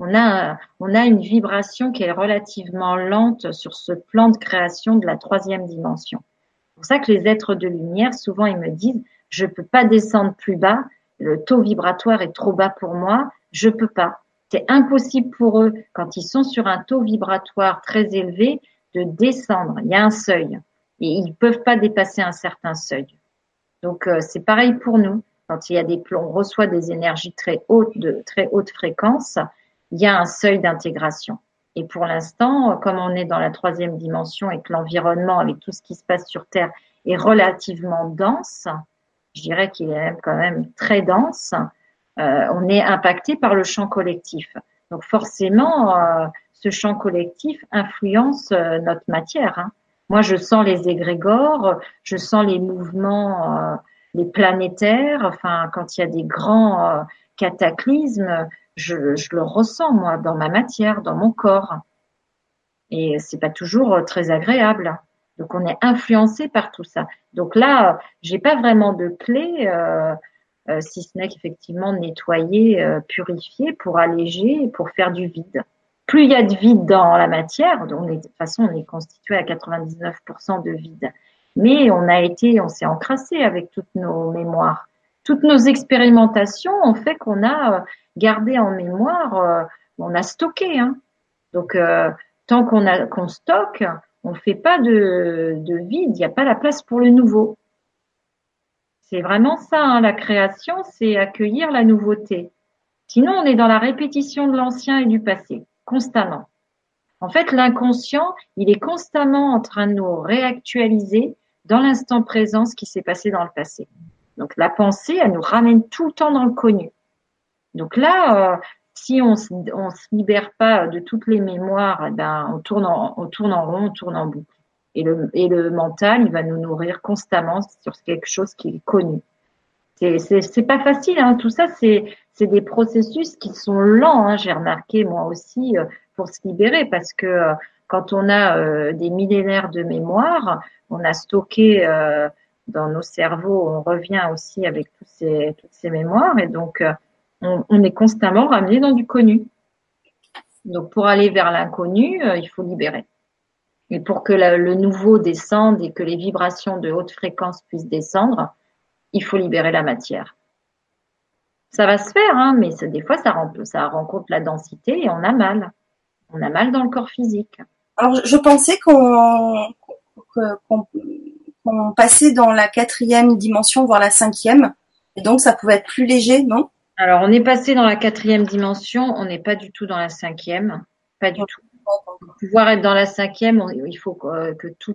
On a, on a une vibration qui est relativement lente sur ce plan de création de la troisième dimension. C'est pour ça que les êtres de lumière, souvent, ils me disent, je peux pas descendre plus bas, le taux vibratoire est trop bas pour moi, je peux pas. C'est impossible pour eux, quand ils sont sur un taux vibratoire très élevé, de descendre. Il y a un seuil. Et ils peuvent pas dépasser un certain seuil. Donc, euh, c'est pareil pour nous. Quand il y a des, on reçoit des énergies très hautes, de très haute fréquence, il y a un seuil d'intégration. Et pour l'instant, comme on est dans la troisième dimension et que l'environnement, avec tout ce qui se passe sur Terre, est relativement dense, je dirais qu'il est quand même très dense, euh, on est impacté par le champ collectif. Donc forcément, euh, ce champ collectif influence euh, notre matière. Hein. Moi, je sens les égrégores, je sens les mouvements, les planétaires. Enfin, quand il y a des grands cataclysmes, je, le ressens moi dans ma matière, dans mon corps. Et c'est pas toujours très agréable. Donc on est influencé par tout ça. Donc là, j'ai pas vraiment de clé, euh, euh, si ce n'est qu'effectivement nettoyer, euh, purifier pour alléger, pour faire du vide. Plus il y a de vide dans la matière, on est, de toute façon on est constitué à 99% de vide. Mais on a été, on s'est encrassé avec toutes nos mémoires. Toutes nos expérimentations ont fait qu'on a gardé en mémoire, on a stocké. Hein. Donc tant qu'on a qu'on stocke, on ne fait pas de, vide, il n'y a pas la place pour le nouveau. C'est vraiment ça, hein, la création, c'est accueillir la nouveauté. Sinon, on est dans la répétition de l'ancien et du passé, constamment. En fait, l'inconscient, il est constamment en train de nous réactualiser dans l'instant présent ce qui s'est passé dans le passé. Donc la pensée, elle nous ramène tout le temps dans le connu. Donc là, euh, si on on se libère pas de toutes les mémoires, eh ben, on tourne en, rond, on tourne en boucle. Et le, mental, il va nous nourrir constamment sur quelque chose qui est connu. C'est, pas facile, hein. Tout ça, c'est, des processus qui sont lents, hein. J'ai remarqué moi aussi euh, pour se libérer parce que euh, quand on a des millénaires de mémoire, on a stocké dans nos cerveaux, on revient aussi avec tous ces, toutes ces mémoires et donc on, est constamment ramené dans du connu. Donc pour aller vers l'inconnu, euh, il faut libérer. Et pour que le nouveau descende et que les vibrations de haute fréquence puissent descendre, il faut libérer la matière. Ça va se faire, hein, mais des fois ça, ça rencontre la densité et on a mal. On a mal dans le corps physique. Alors je pensais qu'on passait dans la quatrième dimension, voire la cinquième, et donc ça pouvait être plus léger, non? Alors, on est passé dans la quatrième dimension, on n'est pas du tout dans la cinquième, pas du tout. Pour pouvoir être dans la cinquième, il faut que, tout,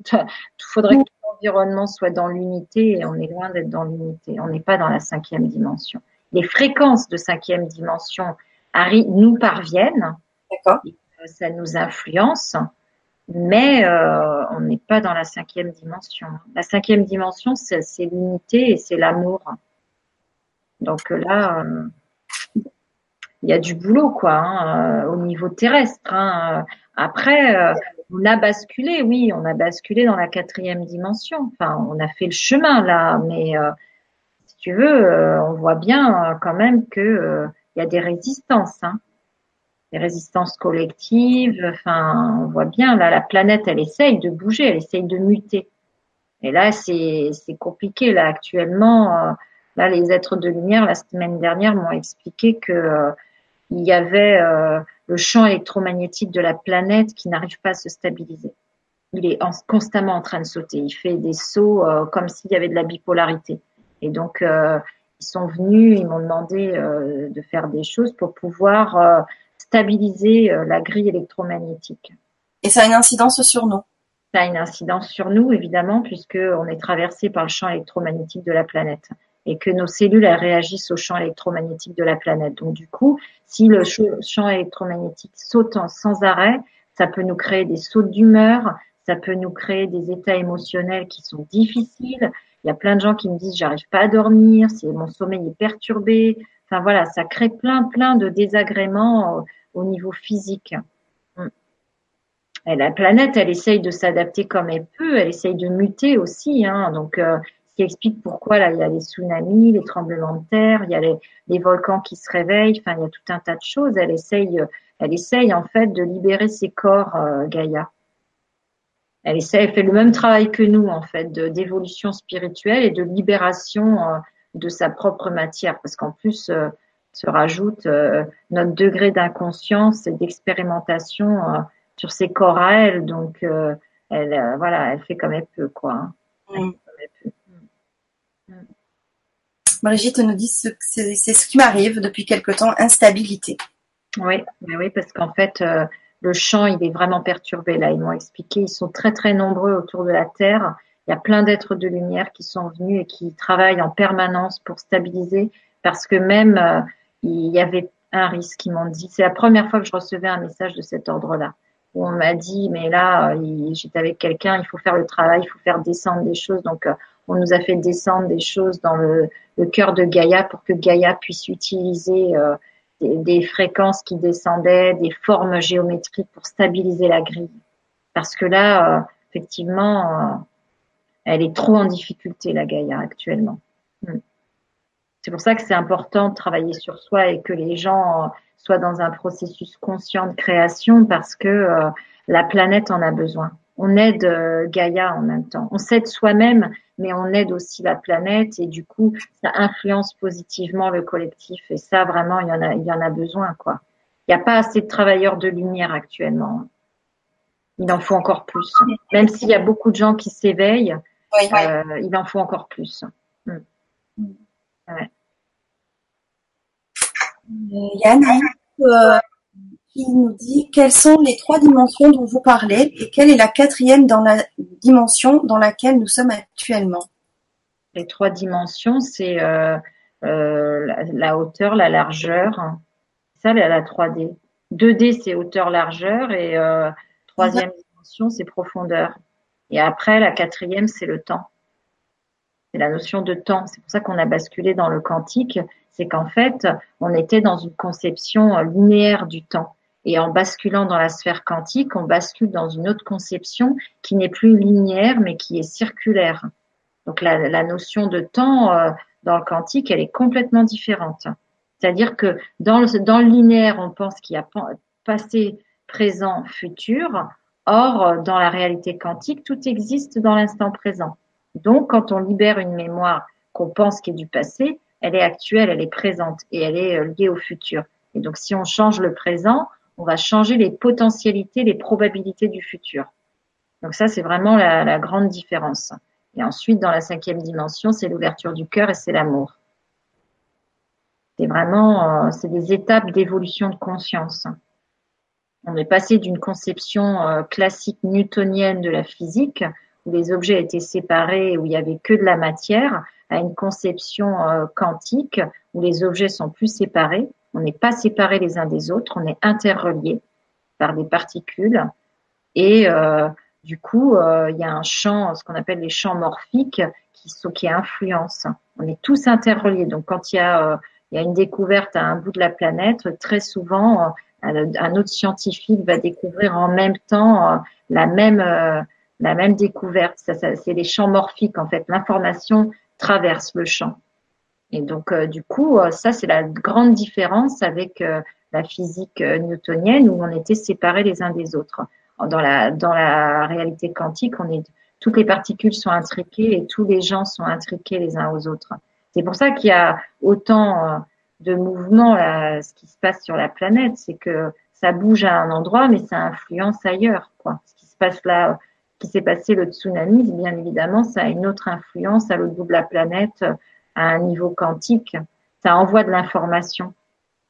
faudrait que tout l'environnement soit dans l'unité et on est loin d'être dans l'unité. On n'est pas dans la cinquième dimension. Les fréquences de cinquième dimension nous parviennent. D'accord. Ça nous influence, mais euh, on n'est pas dans la cinquième dimension. La cinquième dimension, c'est l'unité et c'est l'amour. Donc là, euh, il y a du boulot quoi hein, euh, au niveau terrestre. Hein. Après, on a basculé, oui, on a basculé dans la quatrième dimension. Enfin, on a fait le chemin là, mais si tu veux, on voit bien quand même que il y a des résistances, hein. Des résistances collectives. Enfin, on voit bien là, la planète, elle essaye de bouger, elle essaye de muter. Et là, c'est compliqué là actuellement. Là, les êtres de lumière, la semaine dernière, m'ont expliqué que euh, il y avait euh, le champ électromagnétique de la planète qui n'arrive pas à se stabiliser. Il est constamment en train de sauter. Il fait des sauts euh, comme s'il y avait de la bipolarité. Et donc, ils sont venus, ils m'ont demandé de faire des choses pour pouvoir stabiliser la grille électromagnétique. Et ça a une incidence sur nous Ça a une incidence sur nous, évidemment, puisque on est traversé par le champ électromagnétique de la planète et que nos cellules elles réagissent au champ électromagnétique de la planète. Donc du coup, si le champ électromagnétique saute sans arrêt, ça peut nous créer des sautes d'humeur, ça peut nous créer des états émotionnels qui sont difficiles. Il y a plein de gens qui me disent j'arrive pas à dormir, mon sommeil est perturbé. Enfin voilà, ça crée plein plein de désagréments au, niveau physique. Et la planète, elle essaye de s'adapter comme elle peut, elle essaye de muter aussi. Hein. Donc, euh, ce qui explique pourquoi là il y a les tsunamis, les tremblements de terre, il y a les, volcans qui se réveillent, enfin il y a tout un tas de choses. Elle essaye, elle essaye en fait de libérer ses corps, euh, Gaïa. Elle essaie, elle fait le même travail que nous en fait, d'évolution spirituelle et de libération de sa propre matière, parce qu'en plus se rajoute notre degré d'inconscience et d'expérimentation sur ses corps à elle, donc elle, voilà, elle fait comme elle peut quoi. Hein. Mm. Brigitte nous dit c'est ce qui m'arrive depuis quelque temps, instabilité. Oui, oui, parce qu'en fait, euh, le champ, il est vraiment perturbé. Là, ils m'ont expliqué, ils sont très très nombreux autour de la Terre. Il y a plein d'êtres de lumière qui sont venus et qui travaillent en permanence pour stabiliser, parce que même euh, il y avait un risque. Ils m'ont dit, c'est la première fois que je recevais un message de cet ordre-là où on m'a dit mais là euh, j'étais avec quelqu'un, il faut faire le travail, il faut faire descendre des choses. Donc euh, on nous a fait descendre des choses dans le, cœur de Gaïa pour que Gaïa puisse utiliser euh, des, fréquences qui descendaient, des formes géométriques pour stabiliser la grille. Parce que là, effectivement, elle est trop en difficulté, la Gaïa, actuellement. C'est pour ça que c'est important de travailler sur soi et que les gens soit dans un processus conscient de création parce que euh, la planète en a besoin. On aide euh, Gaïa en même temps. On s'aide soi-même, mais on aide aussi la planète et du coup, ça influence positivement le collectif. Et ça, vraiment, il y en a, il y en a besoin, quoi. Il n'y a pas assez de travailleurs de lumière actuellement. Il en faut encore plus. Même s'il y a beaucoup de gens qui s'éveillent, euh, il en faut encore plus. Hmm. Ouais. Il y a euh, qui nous dit quelles sont les trois dimensions dont vous parlez et quelle est la quatrième dans la dimension dans laquelle nous sommes actuellement? Les trois dimensions, c'est euh, euh, la, hauteur, la largeur. Ça, la, la 3D. 2D, c'est hauteur, largeur et troisième dimension, c'est profondeur. Et après, la quatrième, c'est le temps. C'est la notion de temps. C'est pour ça qu'on a basculé dans le quantique c'est qu'en fait, on était dans une conception euh, linéaire du temps. Et en basculant dans la sphère quantique, on bascule dans une autre conception qui n'est plus linéaire, mais qui est circulaire. Donc la, notion de temps euh, dans le quantique, elle est complètement différente. C'est-à-dire que dans le, dans le linéaire, on pense qu'il y a passé, présent, futur. Or, dans la réalité quantique, tout existe dans l'instant présent. Donc, quand on libère une mémoire qu'on pense qui est du passé, elle est actuelle, elle est présente et elle est euh, liée au futur. Et donc, si on change le présent, on va changer les potentialités, les probabilités du futur. Donc ça, c'est vraiment la, grande différence. Et ensuite, dans la cinquième dimension, c'est l'ouverture du cœur et c'est l'amour. C'est vraiment, euh, c'est des étapes d'évolution de conscience. On est passé d'une conception euh, classique newtonienne de la physique, où les objets étaient séparés, où il y avait que de la matière, à une conception euh, quantique où les objets sont plus séparés. On n'est pas séparés les uns des autres, on est interreliés par des particules. Et euh, du coup, euh, il y a un champ, ce qu'on appelle les champs morphiques, qui, sont, qui. On est tous interreliés. Donc, quand il y a, il y a une découverte à un bout de la planète, très souvent, un autre scientifique va découvrir en même temps la même la même découverte. C'est les champs morphiques en fait. L'information traverse le champ. Et donc, euh, du coup, euh, ça, c'est la grande différence avec euh, la physique newtonienne où on était séparés les uns des autres. Dans la, dans la réalité quantique, on est, toutes les particules sont intriquées et tous les gens sont intriqués les uns aux autres. C'est pour ça qu'il y a autant de mouvements, ce qui se passe sur la planète, c'est que ça bouge à un endroit, mais ça influence ailleurs. Quoi. Ce qui se passe là qui s'est passé le tsunami, bien évidemment, ça a une autre influence à l'autre bout de la planète, à un niveau quantique. Ça envoie de l'information.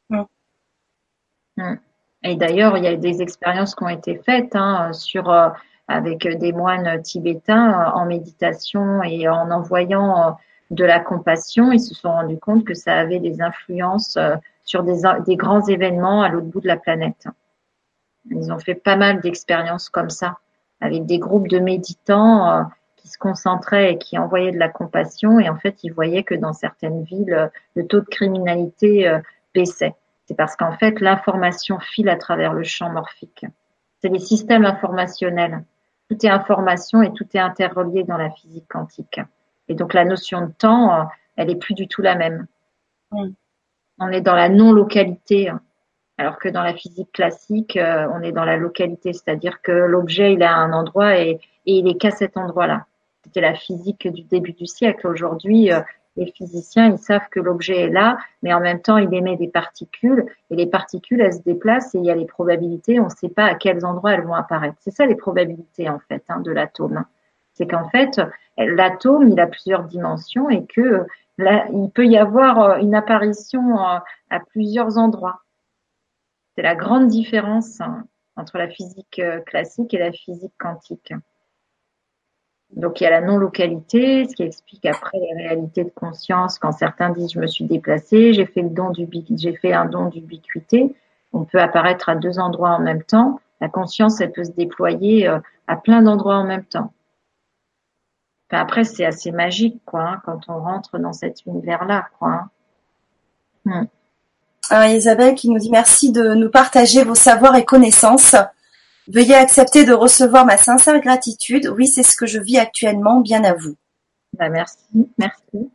Mm. Et d'ailleurs, il y a des expériences qui ont été faites hein, sur euh, avec des moines tibétains euh, en méditation et en envoyant euh, de la compassion. Ils se sont rendus compte que ça avait des influences sur des, des grands événements à l'autre bout de la planète. Ils ont fait pas mal d'expériences comme ça avec des groupes de méditants euh, qui se concentraient et qui envoyaient de la compassion. Et en fait, ils voyaient que dans certaines villes, euh, le taux de criminalité euh, baissait. C'est parce qu'en fait, l'information file à travers le champ morphique. C'est les systèmes informationnels. Tout est information et tout est interrelié dans la physique quantique. Et donc la notion de temps, elle est plus du tout la même. On est dans la non-localité. Alors que dans la physique classique, euh, on est dans la localité, c'est-à-dire que l'objet il est à un endroit et, il est qu'à cet endroit-là. C'était la physique du début du siècle. Aujourd'hui, euh, les physiciens, ils savent que l'objet est là, mais en même temps, il émet des particules et les particules, elles se déplacent et il y a les probabilités. On ne sait pas à quels endroits elles vont apparaître. C'est ça les probabilités en fait hein, de l'atome. C'est qu'en fait, l'atome, il a plusieurs dimensions et que là, il peut y avoir euh, une apparition euh, à plusieurs endroits. C'est la grande différence hein, entre la physique euh, classique et la physique quantique. Donc il y a la non-localité, ce qui explique après les réalités de conscience. Quand certains disent je me suis déplacé, j'ai fait fait un don d'ubiquité. On peut apparaître à deux endroits en même temps. La conscience, elle peut se déployer euh, à plein d'endroits en même temps. Enfin, après, c'est assez magique, quoi, hein, quand on rentre dans cet univers-là, quoi. Hein. Hmm. Isabelle qui nous dit merci de nous partager vos savoirs et connaissances. Veuillez accepter de recevoir ma sincère gratitude. Oui, c'est ce que je vis actuellement, bien à vous. Bah, merci, merci.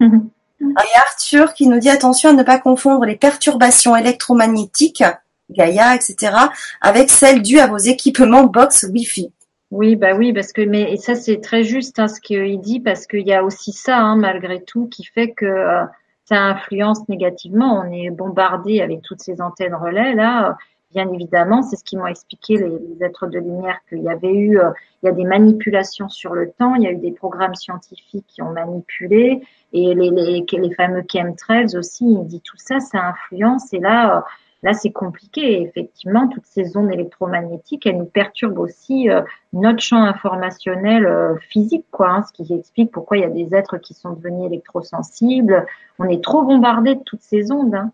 Et Arthur qui nous dit attention à ne pas confondre les perturbations électromagnétiques, Gaïa, etc., avec celles dues à vos équipements box Wi-Fi. Oui, bah oui, parce que mais et ça c'est très juste hein, ce qu'il dit parce qu'il y a aussi ça hein, malgré tout qui fait que euh, ça influence négativement. On est bombardé avec toutes ces antennes relais là bien évidemment, c'est ce qu'ils m'ont expliqué les, êtres de lumière, qu'il y avait eu, euh, il y a des manipulations sur le temps, il y a eu des programmes scientifiques qui ont manipulé, et les, les, les fameux chemtrails aussi, il dit tout ça, ça influence, et là, euh, là c'est compliqué. effectivement, toutes ces ondes électromagnétiques, elles nous perturbent aussi euh, notre champ informationnel physique, quoi, hein, ce qui explique pourquoi il y a des êtres qui sont devenus électrosensibles. On est trop bombardé de toutes ces ondes. Hein.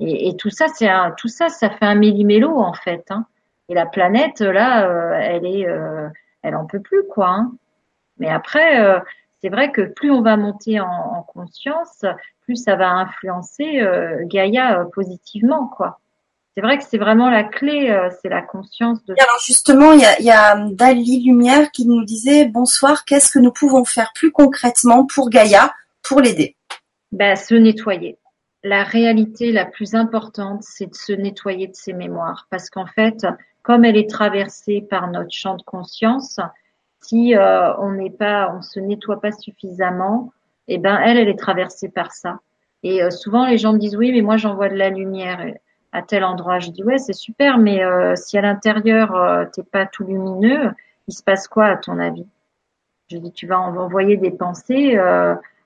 Et, et, tout ça, c'est tout ça, ça fait un méli-mélo en fait. Hein. Et la planète là, euh, elle est, euh, elle en peut plus quoi. Hein. Mais après, euh, c'est vrai que plus on va monter en, en, conscience, plus ça va influencer Gaïa positivement quoi. C'est vrai que c'est vraiment la clé, c'est la conscience de. Alors justement, il y a, y a Dali Lumière qui nous disait bonsoir. Qu'est-ce que nous pouvons faire plus concrètement pour Gaïa pour l'aider? Ben se nettoyer la réalité la plus importante, c'est de se nettoyer de ses mémoires. Parce qu'en fait, comme elle est traversée par notre champ de conscience, si euh, on n'est pas, on se nettoie pas suffisamment, eh ben elle, elle est traversée par ça. Et euh, souvent les gens me disent oui, mais moi j'envoie de la lumière à tel endroit. Je dis ouais, c'est super, mais euh, si à l'intérieur t'es pas tout lumineux, il se passe quoi à ton avis? Je dis tu vas envoyer des pensées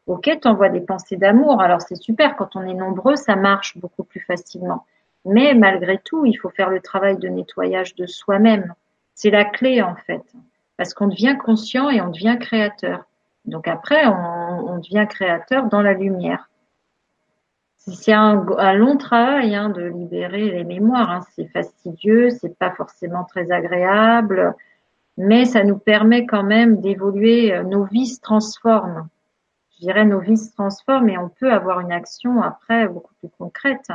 Ok, t'envoies des pensées d'amour. Alors c'est super, quand on est nombreux, ça marche beaucoup plus facilement. Mais malgré tout, il faut faire le travail de nettoyage de soi-même. C'est la clé en fait, parce qu'on devient conscient et on devient créateur. Donc après, on, devient créateur dans la lumière. C'est un, long travail hein, de libérer les mémoires. Hein. C'est fastidieux, c'est pas forcément très agréable, mais ça nous permet quand même d'évoluer. Nos vies se transforment je dirais, nos vies se transforment et on peut avoir une action après beaucoup plus concrète.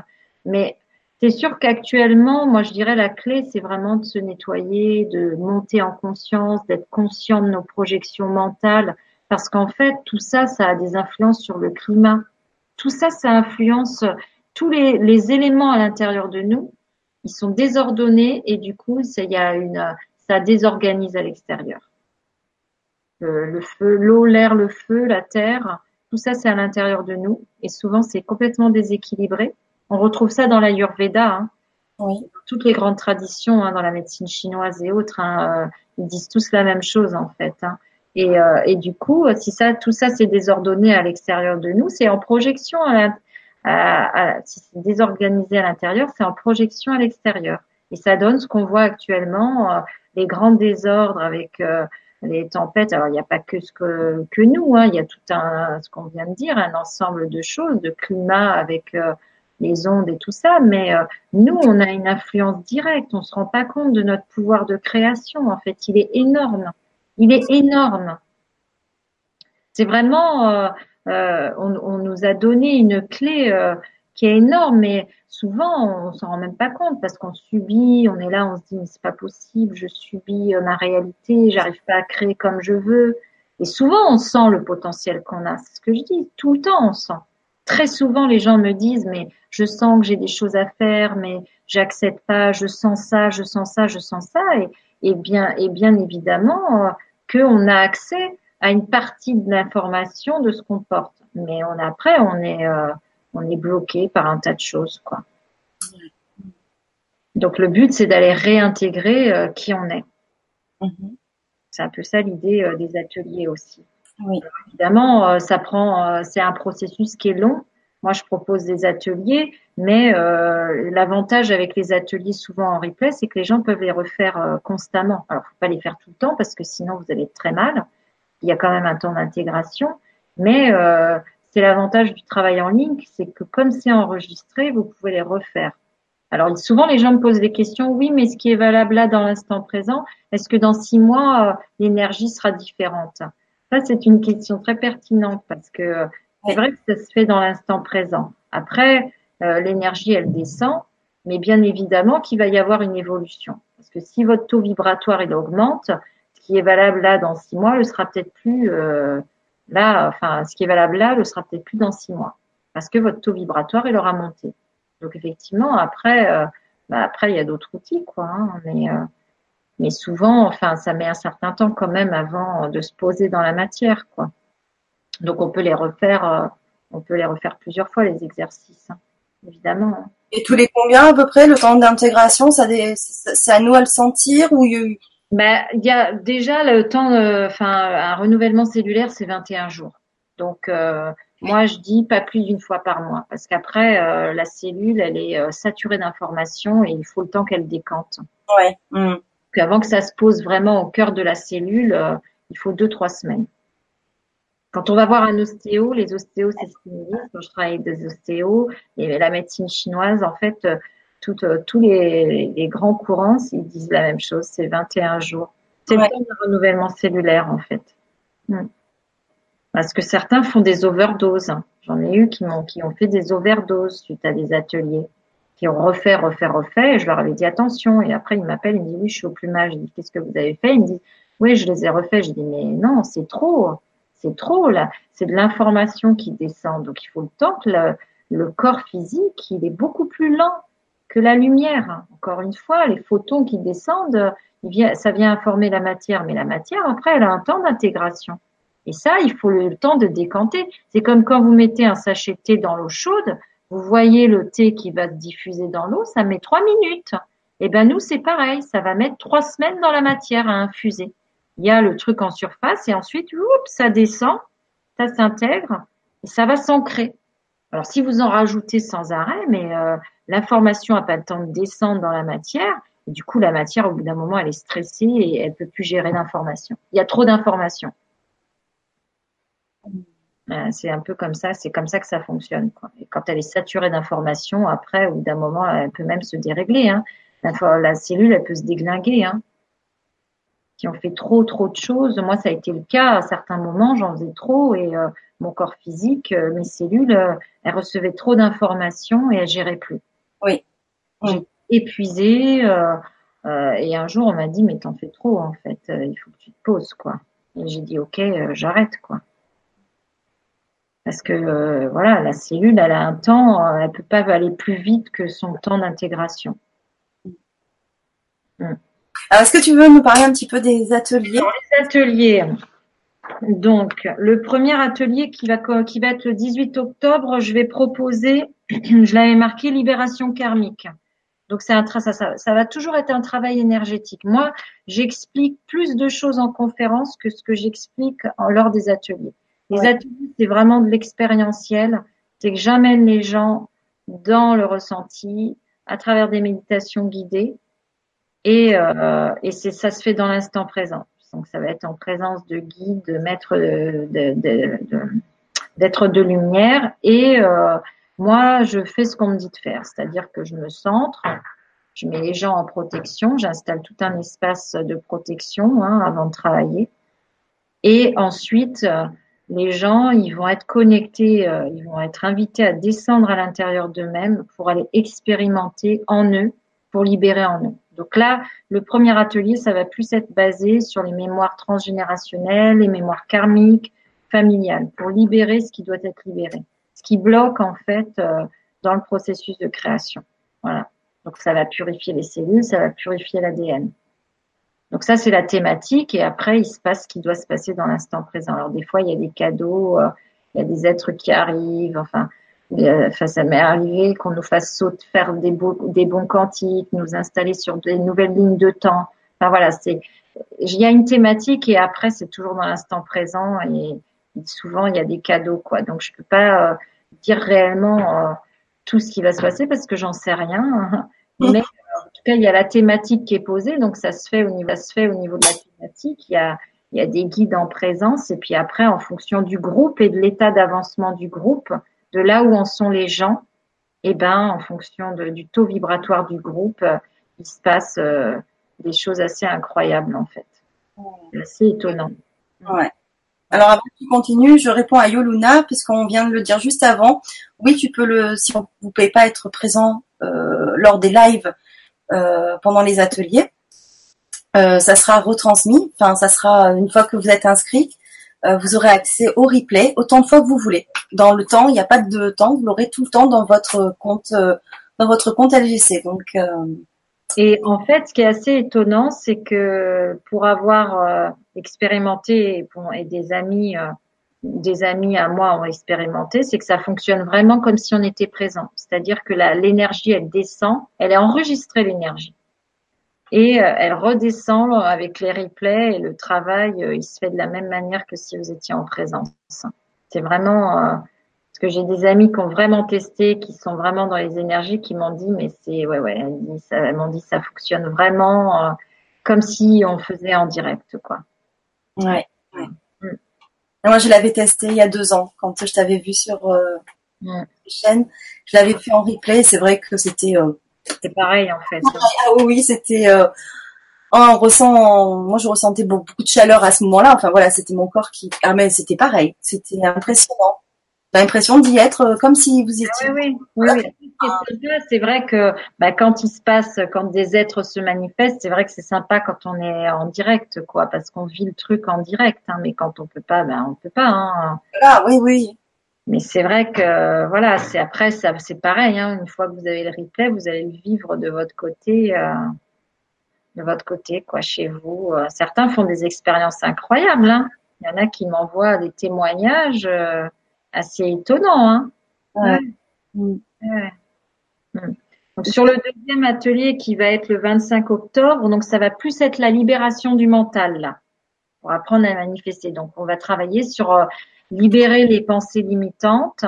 Mais c'est sûr qu'actuellement, moi, je dirais la clé, c'est vraiment de se nettoyer, de monter en conscience, d'être conscient de nos projections mentales, parce qu'en fait, tout ça, ça a des influences sur le climat. Tout ça, ça influence tous les, les éléments à l'intérieur de nous. Ils sont désordonnés et du coup, ça, y a une, ça désorganise à l'extérieur le feu, l'eau, l'air, le feu, la terre, tout ça c'est à l'intérieur de nous et souvent c'est complètement déséquilibré. On retrouve ça dans l'Ayurveda, hein. oui. toutes les grandes traditions hein, dans la médecine chinoise et autres, hein, euh, ils disent tous la même chose en fait. Hein. Et, euh, et, du coup, si ça, tout ça c'est désordonné à l'extérieur de nous, c'est en projection à, à, à si c'est désorganisé à l'intérieur, c'est en projection à l'extérieur. Et ça donne ce qu'on voit actuellement, euh, les grands désordres avec les tempêtes. Alors il n'y a pas que ce que, que nous, hein, il y a tout un ce qu'on vient de dire, un ensemble de choses, de climat avec euh, les ondes et tout ça. Mais euh, nous, on a une influence directe. On se rend pas compte de notre pouvoir de création. En fait, il est énorme. Il est énorme. C'est vraiment, euh, on, on, nous a donné une clé qui est énorme, mais souvent on s'en rend même pas compte parce qu'on subit, on est là, on se dit mais c'est pas possible, je subis euh, ma réalité, j'arrive pas à créer comme je veux. Et souvent on sent le potentiel qu'on a, c'est ce que je dis, tout le temps on sent. très souvent les gens me disent mais je sens que j'ai des choses à faire, mais j'accepte pas, je sens ça, je sens ça, je sens ça, et bien et bien évidemment euh, qu'on a accès à une partie de l'information de ce qu'on porte, mais on après on est euh, on est bloqué par un tas de choses quoi. Donc le but c'est d'aller réintégrer euh, qui on est. Mm-hmm. C'est un peu ça l'idée des ateliers aussi. Oui. évidemment, euh, ça prend, euh, c'est un processus qui est long. Moi, je propose des ateliers, mais euh, l'avantage avec les ateliers souvent en replay, c'est que les gens peuvent les refaire constamment. Alors, faut pas les faire tout le temps parce que sinon vous allez très mal. Il y a quand même un temps d'intégration, mais c'est l'avantage du travail en ligne, c'est que comme c'est enregistré, vous pouvez les refaire. Alors souvent les gens me posent des questions, oui, mais ce qui est valable là dans l'instant présent, est-ce que dans six mois l'énergie sera différente? Ça, c'est une question très pertinente parce que c'est vrai que ça se fait dans l'instant présent. Après, euh, l'énergie, elle descend, mais bien évidemment qu'il va y avoir une évolution. Parce que si votre taux vibratoire, il augmente, ce qui est valable là dans six mois, le sera peut-être plus euh, là, enfin, ce qui est valable là, le sera peut-être plus dans six mois. Parce que votre taux vibratoire, il aura monté. Donc effectivement, après, euh, bah, après, il y a d'autres outils, quoi. Hein, mais mais souvent, enfin, ça met un certain temps quand même avant de se poser dans la matière, quoi. Donc, on peut les refaire, euh, on peut les refaire plusieurs fois les exercices, hein, évidemment. Hein. Et tous les combien à peu près le temps d'intégration Ça, c'est à nous à le sentir ou ben, il y a déjà le temps, enfin, un renouvellement cellulaire, c'est 21 jours. Donc, euh, moi, je dis pas plus d'une fois par mois, parce qu'après, euh, la cellule, elle est saturée d'informations et il faut le temps qu'elle décante. Ouais. Mmh avant que ça se pose vraiment au cœur de la cellule, euh, il faut deux, trois semaines. Quand on va voir un ostéo, les ostéos, c'est ce qu'ils me disent. Quand je travaille avec des ostéos et la médecine chinoise, en fait, euh, euh, tous les, grands courants, ils disent la même chose, c'est 21 jours. C'est le temps de renouvellement cellulaire, en fait. Hmm. Parce que certains font des overdoses. J'en ai eu qui, ont, qui ont fait des overdoses suite à des ateliers qui ont refait, refait, refait. Et je leur avais dit attention. Et après, ils m'appellent, ils me disent oui, je suis au plumage. Je dis qu'est-ce que vous avez fait? Ils me disent oui, je les ai refaits. Je dis mais non, c'est trop, c'est trop là. C'est de l'information qui descend. Donc il faut le temps que le, corps physique, il est beaucoup plus lent que la lumière. Encore une fois, les photons qui descendent, ça vient informer la matière, mais la matière, après, elle a un temps d'intégration. Et ça, il faut le temps de décanter. C'est comme quand vous mettez un sachet de thé dans l'eau chaude, vous voyez le thé qui va se diffuser dans l'eau, ça met trois minutes. Et eh ben nous, c'est pareil, ça va mettre trois semaines dans la matière à infuser. Il y a le truc en surface et ensuite, ça descend, ça s'intègre et ça va s'ancrer. Alors si vous en rajoutez sans arrêt, mais euh, l'information n'a pas le temps de descendre dans la matière, et du coup la matière au bout d'un moment elle est stressée et elle peut plus gérer l'information. Il y a trop d'informations. Euh, c'est un peu comme ça, c'est comme ça que ça fonctionne. Et quand elle est saturée d'informations, après, ou d'un moment, elle peut même se dérégler. Hein. La, la, cellule, elle peut se déglinguer. Hein. Si on fait trop, trop de choses, moi, ça a été le cas à certains moments, j'en faisais trop et euh, mon corps physique, euh, mes cellules, elles recevaient trop d'informations et elles géraient plus. Oui. J'ai épuisé et un jour, on m'a dit, mais t'en fais trop, en fait, il faut que tu te poses, quoi. Et j'ai dit, ok, j'arrête, quoi. Parce que euh, voilà, la cellule, elle a un temps, euh, elle peut pas aller plus vite que son temps d'intégration. Mm. Alors, est-ce que tu veux nous parler un petit peu des ateliers? Les ateliers. Donc, le premier atelier qui va, qui va être le 18 octobre, je vais proposer, je l'avais marqué, libération karmique. Donc, c'est un ça, ça, ça va toujours être un travail énergétique. Moi, j'explique plus de choses en conférence que ce que j'explique lors des ateliers. Les ateliers, c'est vraiment de l'expérientiel. C'est que j'amène les gens dans le ressenti à travers des méditations guidées. Et, euh, et c'est ça se fait dans l'instant présent. Donc ça va être en présence de guides, de maîtres d'être de, lumière. Et euh, moi, je fais ce qu'on me dit de faire, c'est-à-dire que je me centre, je mets les gens en protection, j'installe tout un espace de protection hein, avant de travailler. Et ensuite, les gens, ils vont être connectés, euh, ils vont être invités à descendre à l'intérieur d'eux-mêmes pour aller expérimenter en eux, pour libérer en eux. Donc là, le premier atelier, ça va plus être basé sur les mémoires transgénérationnelles, les mémoires karmiques, familiales, pour libérer ce qui doit être libéré. Ce qui bloque en fait dans le processus de création. Voilà. Donc ça va purifier les cellules, ça va purifier l'ADN. Donc ça c'est la thématique et après il se passe ce qui doit se passer dans l'instant présent. Alors des fois il y a des cadeaux, il y a des êtres qui arrivent, enfin Enfin, ça m'est arrivé qu'on nous fasse sauter, faire des, des bons quantiques, nous installer sur des nouvelles lignes de temps. Enfin voilà, c'est il y a une thématique et après c'est toujours dans l'instant présent et, souvent il y a des cadeaux quoi. Donc je peux pas euh, dire réellement euh, tout ce qui va se passer parce que j'en sais rien. Mais en tout cas il y a la thématique qui est posée donc ça se fait au niveau ça se fait au niveau de la thématique. Il y a il y a des guides en présence et puis après en fonction du groupe et de l'état d'avancement du groupe de là où en sont les gens, et eh ben, en fonction du taux vibratoire du groupe, euh, il se passe euh, des choses assez incroyables en fait. C'est assez étonnant. Ouais. Alors avant que tu continues, je réponds à Yoluna puisqu'on vient de le dire juste avant. Oui, tu peux le si vous ne pouvez pas être présent euh, lors des lives pendant les ateliers, ça sera retransmis. Enfin, ça sera une fois que vous êtes inscrit, vous aurez accès au replay autant de fois que vous voulez. Dans le temps, il n'y a pas de temps, vous l'aurez tout le temps dans votre compte euh, dans votre compte LGC. Donc euh, et en fait, ce qui est assez étonnant, c'est que pour avoir expérimenté et, et, des amis, des amis à moi ont expérimenté, c'est que ça fonctionne vraiment comme si on était présent. C'est-à-dire que l'énergie, elle descend, elle est enregistrée l'énergie et euh, elle redescend avec les replays et le travail, euh, il se fait de la même manière que si vous étiez en présence. C'est vraiment euh, parce que j'ai des amis qui ont vraiment testé, qui sont vraiment dans les énergies, qui m'ont dit mais c'est ouais ouais, elles m'ont dit ça fonctionne vraiment comme si on faisait en direct quoi. Ouais. ouais. Mm. Moi je l'avais testé il y a deux ans quand je t'avais vu sur euh, mm. chaîne, je l'avais fait en replay. C'est vrai que c'était c'était pareil en fait. Ah oui, c'était. Euh, on ressent, moi je ressentais beaucoup de chaleur à ce moment-là. Enfin voilà, c'était mon corps qui. Ah mais c'était pareil, c'était impressionnant. L'impression d'y être euh, comme si vous étiez. oui, oui, oui. C'est vrai que bah, quand il se passe, quand des êtres se manifestent, c'est vrai que c'est sympa quand on est en direct, quoi, parce qu'on vit le truc en direct. Hein, mais quand on peut pas, ben on peut pas. Hein. Ah oui, oui. Mais c'est vrai que voilà, c'est après ça, c'est pareil. Hein, une fois que vous avez le replay, vous allez le vivre de votre côté, euh, de votre côté, quoi, chez vous. Euh, certains font des expériences incroyables. Hein. Il y en a qui m'envoient des témoignages euh, assez étonnants. Hein. Ouais. Mm. Donc, sur le deuxième atelier qui va être le 25 octobre, donc ça va plus être la libération du mental là, pour apprendre à manifester. Donc on va travailler sur libérer les pensées limitantes.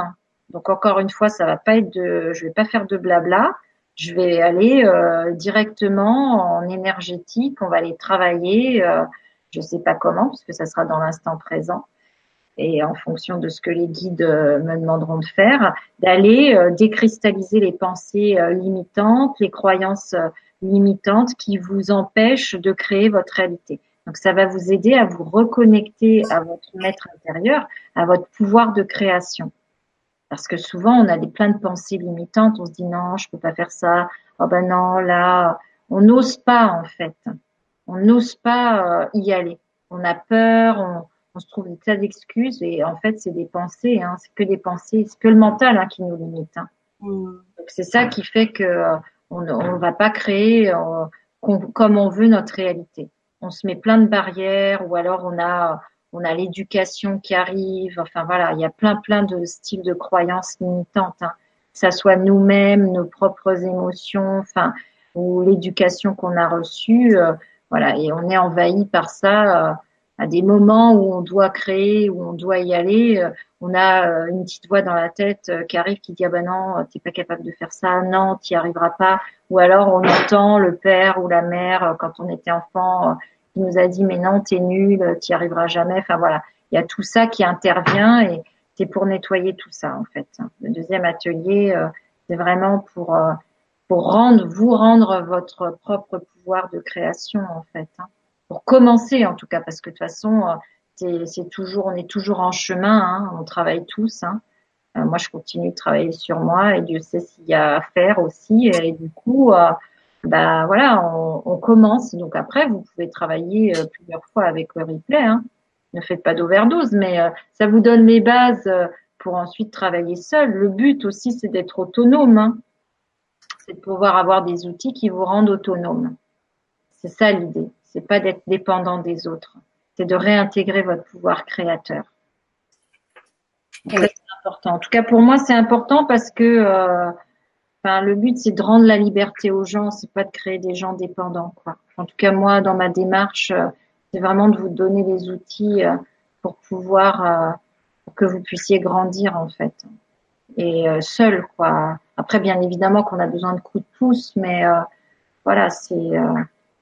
Donc encore une fois, ça va pas être de, je vais pas faire de blabla. Je vais aller euh, directement en énergétique. On va aller travailler. Euh, je sais pas comment, parce que ça sera dans l'instant présent et en fonction de ce que les guides euh, me demanderont de faire, d'aller euh, décristalliser les pensées limitantes, les croyances limitantes qui vous empêchent de créer votre réalité. Donc ça va vous aider à vous reconnecter à votre maître intérieur, à votre pouvoir de création. Parce que souvent on a des plein de pensées limitantes, on se dit non, je peux pas faire ça. Oh ben non, là, on n'ose pas en fait. On n'ose pas euh, y aller. On a peur, on, se trouve des tas d'excuses et en fait c'est des pensées, hein, c'est que des pensées, c'est que le mental hein, qui nous limite. Hein. Mmh. Donc c'est ça qui fait que euh, on ne va pas créer euh, comme on veut notre réalité on se met plein de barrières ou alors on a on a l'éducation qui arrive. Enfin voilà, il y a plein plein de styles de croyances limitantes. Hein. Que ça soit nous-mêmes, nos propres émotions, enfin ou l'éducation qu'on a reçue. Euh, voilà, et on est envahi par ça. Euh, à des moments où on doit créer, où on doit y aller, euh, on a une petite voix dans la tête qui arrive qui dit ah ben non, t'es pas capable de faire ça, non, t'y arriveras pas. Ou alors on entend le père ou la mère quand on était enfant qui nous a dit mais non, t'es nul, t'y arriveras jamais. Enfin voilà, il y a tout ça qui intervient et c'est pour nettoyer tout ça en fait. Le deuxième atelier, euh, c'est vraiment pour euh, pour rendre vous rendre votre propre pouvoir de création en fait. Hein. Pour commencer en tout cas, parce que de toute façon euh, c'est toujours on est toujours en chemin, hein, on travaille tous. Hein. moi, je continue de travailler sur moi et Dieu sait s'il y a à faire aussi. Et du coup, bah voilà, on, on, commence. Donc après, vous pouvez travailler euh, plusieurs fois avec le replay. Hein. Ne faites pas d'overdose, mais euh, ça vous donne les bases euh, pour ensuite travailler seul. Le but aussi, c'est d'être autonome. Hein. C'est de pouvoir avoir des outils qui vous rendent autonome. C'est ça l'idée. C'est pas d'être dépendant des autres. C'est de réintégrer votre pouvoir créateur. C'est important. En tout cas, pour moi, c'est important parce que euh, enfin, le but, c'est de rendre la liberté aux gens. C'est pas de créer des gens dépendants. Quoi. En tout cas, moi, dans ma démarche, euh, c'est vraiment de vous donner les outils euh, pour pouvoir pour que vous puissiez grandir en fait et seul quoi. Après, bien évidemment qu'on a besoin de coups de pouce, mais voilà, c'est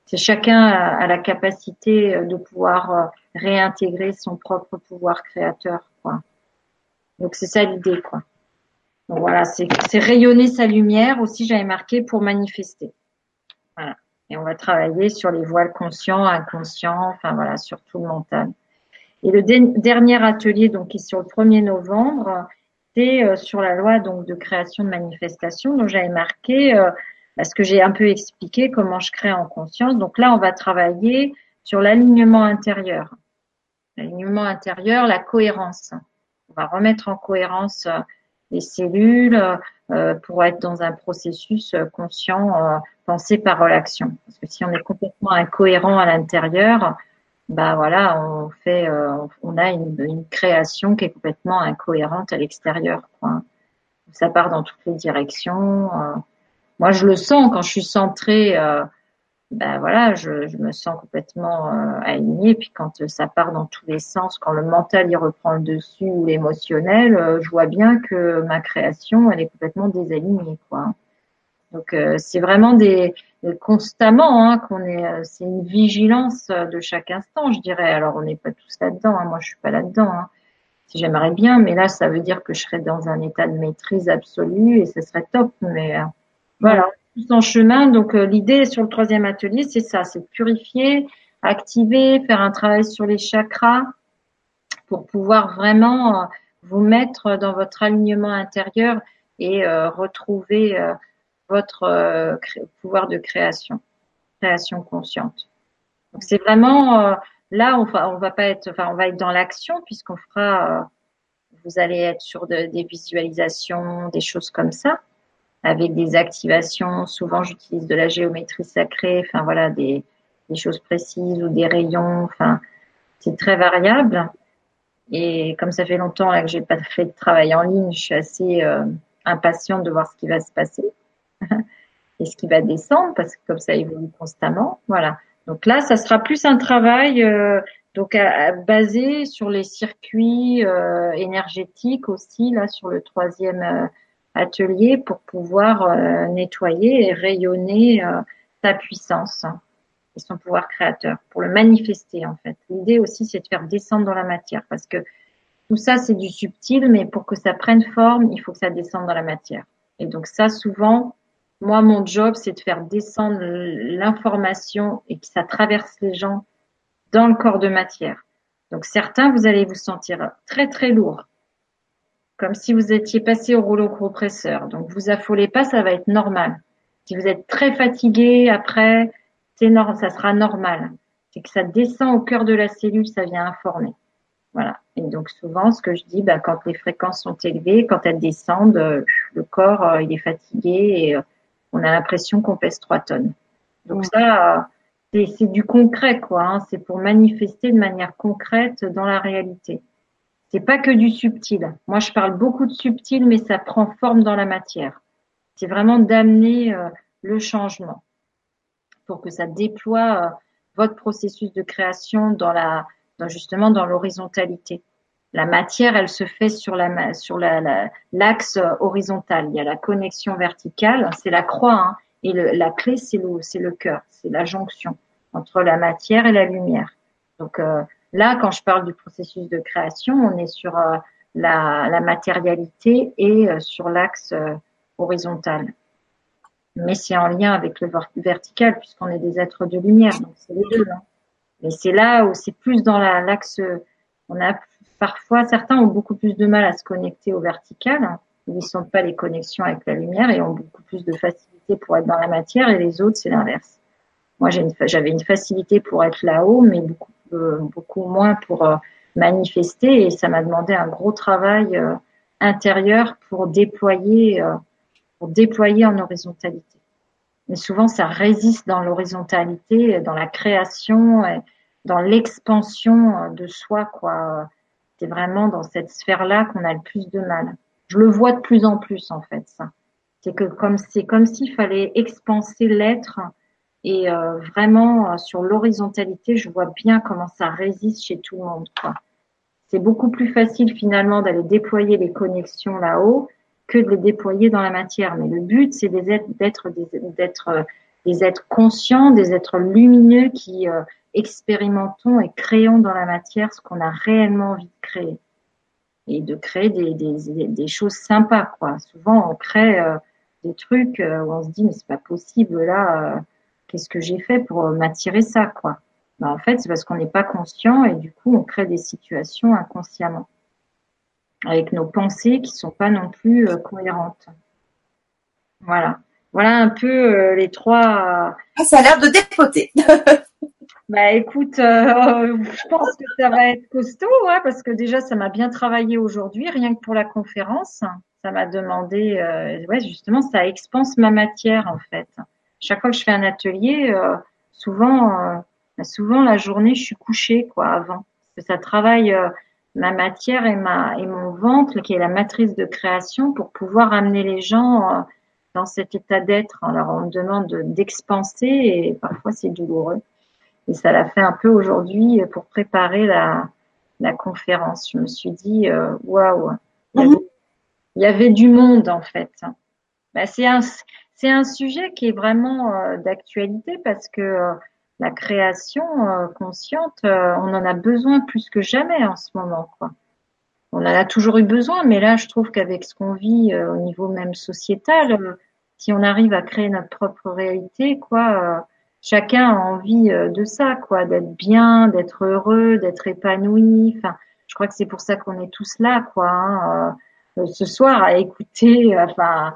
c'est chacun a, la capacité de pouvoir réintégrer son propre pouvoir créateur quoi. Donc c'est ça l'idée, quoi. Voilà, c'est rayonner sa lumière aussi, j'avais marqué pour manifester. Voilà. Et on va travailler sur les voiles conscients, inconscients, enfin voilà, sur tout le mental. Et le dernier atelier, donc qui est sur le 1er novembre, c'est euh, sur la loi donc de création de manifestation. Donc j'avais marqué euh, parce que j'ai un peu expliqué comment je crée en conscience. Donc là, on va travailler sur l'alignement intérieur. L'alignement intérieur, la cohérence on va remettre en cohérence euh, les cellules euh, pour être dans un processus euh, conscient pensé par l'action. Parce que si on est complètement incohérent à l'intérieur, bah voilà, on fait, on a une, création qui est complètement incohérente à l'extérieur. Ça part dans toutes les directions. moi, je le sens quand je suis centrée ben voilà, je, me sens complètement euh, alignée. Puis quand euh, ça part dans tous les sens, quand le mental y reprend le dessus ou l'émotionnel, euh, je vois bien que ma création, elle est complètement désalignée, quoi. Donc c'est vraiment des, constamment hein, qu'on est, c'est une vigilance de chaque instant, je dirais. Alors on n'est pas tous là-dedans. Hein. moi je suis pas là-dedans. Hein. Si j'aimerais bien, mais là ça veut dire que je serais dans un état de maîtrise absolue et ce serait top. Mais voilà en chemin. Donc euh, l'idée sur le troisième atelier, c'est ça, c'est purifier, activer, faire un travail sur les chakras pour pouvoir vraiment euh, vous mettre dans votre alignement intérieur et euh, retrouver votre pouvoir de création, création consciente. Donc c'est vraiment là on va on va pas être enfin on va être dans l'action puisqu'on fera vous allez être sur des visualisations, des choses comme ça avec des activations. Souvent, j'utilise de la géométrie sacrée, enfin voilà, des, des choses précises ou des rayons. Enfin, c'est très variable. Et comme ça fait longtemps là que j'ai pas fait de travail en ligne, je suis assez euh, impatiente de voir ce qui va se passer et ce qui va descendre parce que comme ça évolue constamment. Voilà. Donc là, ça sera plus un travail euh, donc à, basé sur les circuits euh, énergétiques aussi là sur le troisième euh, atelier pour pouvoir euh, nettoyer et rayonner euh, sa puissance et son pouvoir créateur, pour le manifester en fait. L'idée aussi, c'est de faire descendre dans la matière, parce que tout ça, c'est du subtil, mais pour que ça prenne forme, il faut que ça descende dans la matière. Et donc ça, souvent, moi, mon job, c'est de faire descendre l'information et que ça traverse les gens dans le corps de matière. Donc certains, vous allez vous sentir très très lourd, comme si vous étiez passé au rouleau compresseur. Donc vous affolez pas, ça va être normal. Si vous êtes très fatigué après, c'est normal, ça sera normal. C'est que ça descend au cœur de la cellule, ça vient informer. Voilà. Et donc souvent, ce que je dis, bah, quand les fréquences sont élevées, quand elles descendent, euh, le corps euh, il est fatigué et euh, on a l'impression qu'on pèse trois tonnes. Donc ça, c'est du concret quoi. Hein. C'est pour manifester de manière concrète dans la réalité. C'est pas que du subtil. Moi, je parle beaucoup de subtil, mais ça prend forme dans la matière. C'est vraiment d'amener euh, le changement pour que ça déploie euh, votre processus de création dans la, justement dans l'horizontalité. La matière, elle se fait sur la sur la l'axe horizontal. Il y a la connexion verticale, c'est la croix, hein, et la clé c'est le c'est le cœur, c'est la jonction entre la matière et la lumière. Donc euh, Là, quand je parle du processus de création, on est sur euh, la, matérialité et euh, sur l'axe euh, horizontal. Mais c'est en lien avec le vertical puisqu'on est des êtres de lumière, donc c'est les deux. Hein. Mais c'est là où c'est plus dans l'axe. On a parfois certains ont beaucoup plus de mal à se connecter au vertical. Hein. Ils ne sentent pas les connexions avec la lumière et ont beaucoup plus de facilité pour être dans la matière. Et les autres, c'est l'inverse. Moi, j'avais une, une facilité pour être là-haut, mais beaucoup beaucoup moins pour euh, manifester et ça m'a demandé un gros travail euh, intérieure pour déployer, euh, pour déployer en horizontalité. Mais souvent, ça résiste dans l'horizontalité, dans la création, dans l'expansion de soi, quoi. C'est vraiment dans cette sphère-là qu'on a le plus de mal. Je le vois de plus en plus, en fait, ça. C'est que comme c'est comme s'il fallait expanser l'être et euh, vraiment euh, sur l'horizontalité, je vois bien comment ça résiste chez tout le monde. C'est beaucoup plus facile finalement d'aller déployer les connexions là-haut que de les déployer dans la matière. Mais le but, c'est d'être des, d'être euh, des êtres conscients, des êtres lumineux qui expérimentons et créons dans la matière ce qu'on a réellement envie de créer et de créer des, des, des choses sympas. Quoi. Souvent, on crée des trucs où on se dit mais c'est pas possible là qu'est-ce que j'ai fait pour m'attirer ça, quoi. Ben, en fait, c'est parce qu'on n'est pas conscient et du coup, on crée des situations inconsciemment avec nos pensées qui sont pas non plus euh, cohérentes. Voilà. Voilà un peu euh, les trois. Ah, ça a l'air de dépoter. bah écoute, euh, je pense que ça va être costaud, hein, parce que déjà ça m'a bien travaillé aujourd'hui, rien que pour la conférence. Ça m'a demandé, ouais, justement, ça expanse ma matière en fait chaque fois que je fais un atelier, euh, souvent, euh, souvent la journée, je suis couchée quoi avant. Parce que ça travaille euh, ma matière et ma et mon ventre, qui est la matrice de création, pour pouvoir amener les gens dans cet état d'être. Alors on me demande d'expanser et parfois c'est douloureux. Et ça l'a fait un peu aujourd'hui pour préparer la, la conférence. Je me suis dit, waouh, il, il, y avait du monde en fait. Bah, c'est un, c'est un sujet qui est vraiment euh, d'actualité parce que euh, la création euh, consciente, on en a besoin plus que jamais en ce moment. Quoi. On en a toujours eu besoin, mais là, je trouve qu'avec ce qu'on vit au niveau même sociétal, si on arrive à créer notre propre réalité, quoi, chacun a envie de ça, quoi, d'être bien, d'être heureux, d'être épanoui. Enfin, je crois que c'est pour ça qu'on est tous là, quoi. Hein, ce soir à écouter, enfin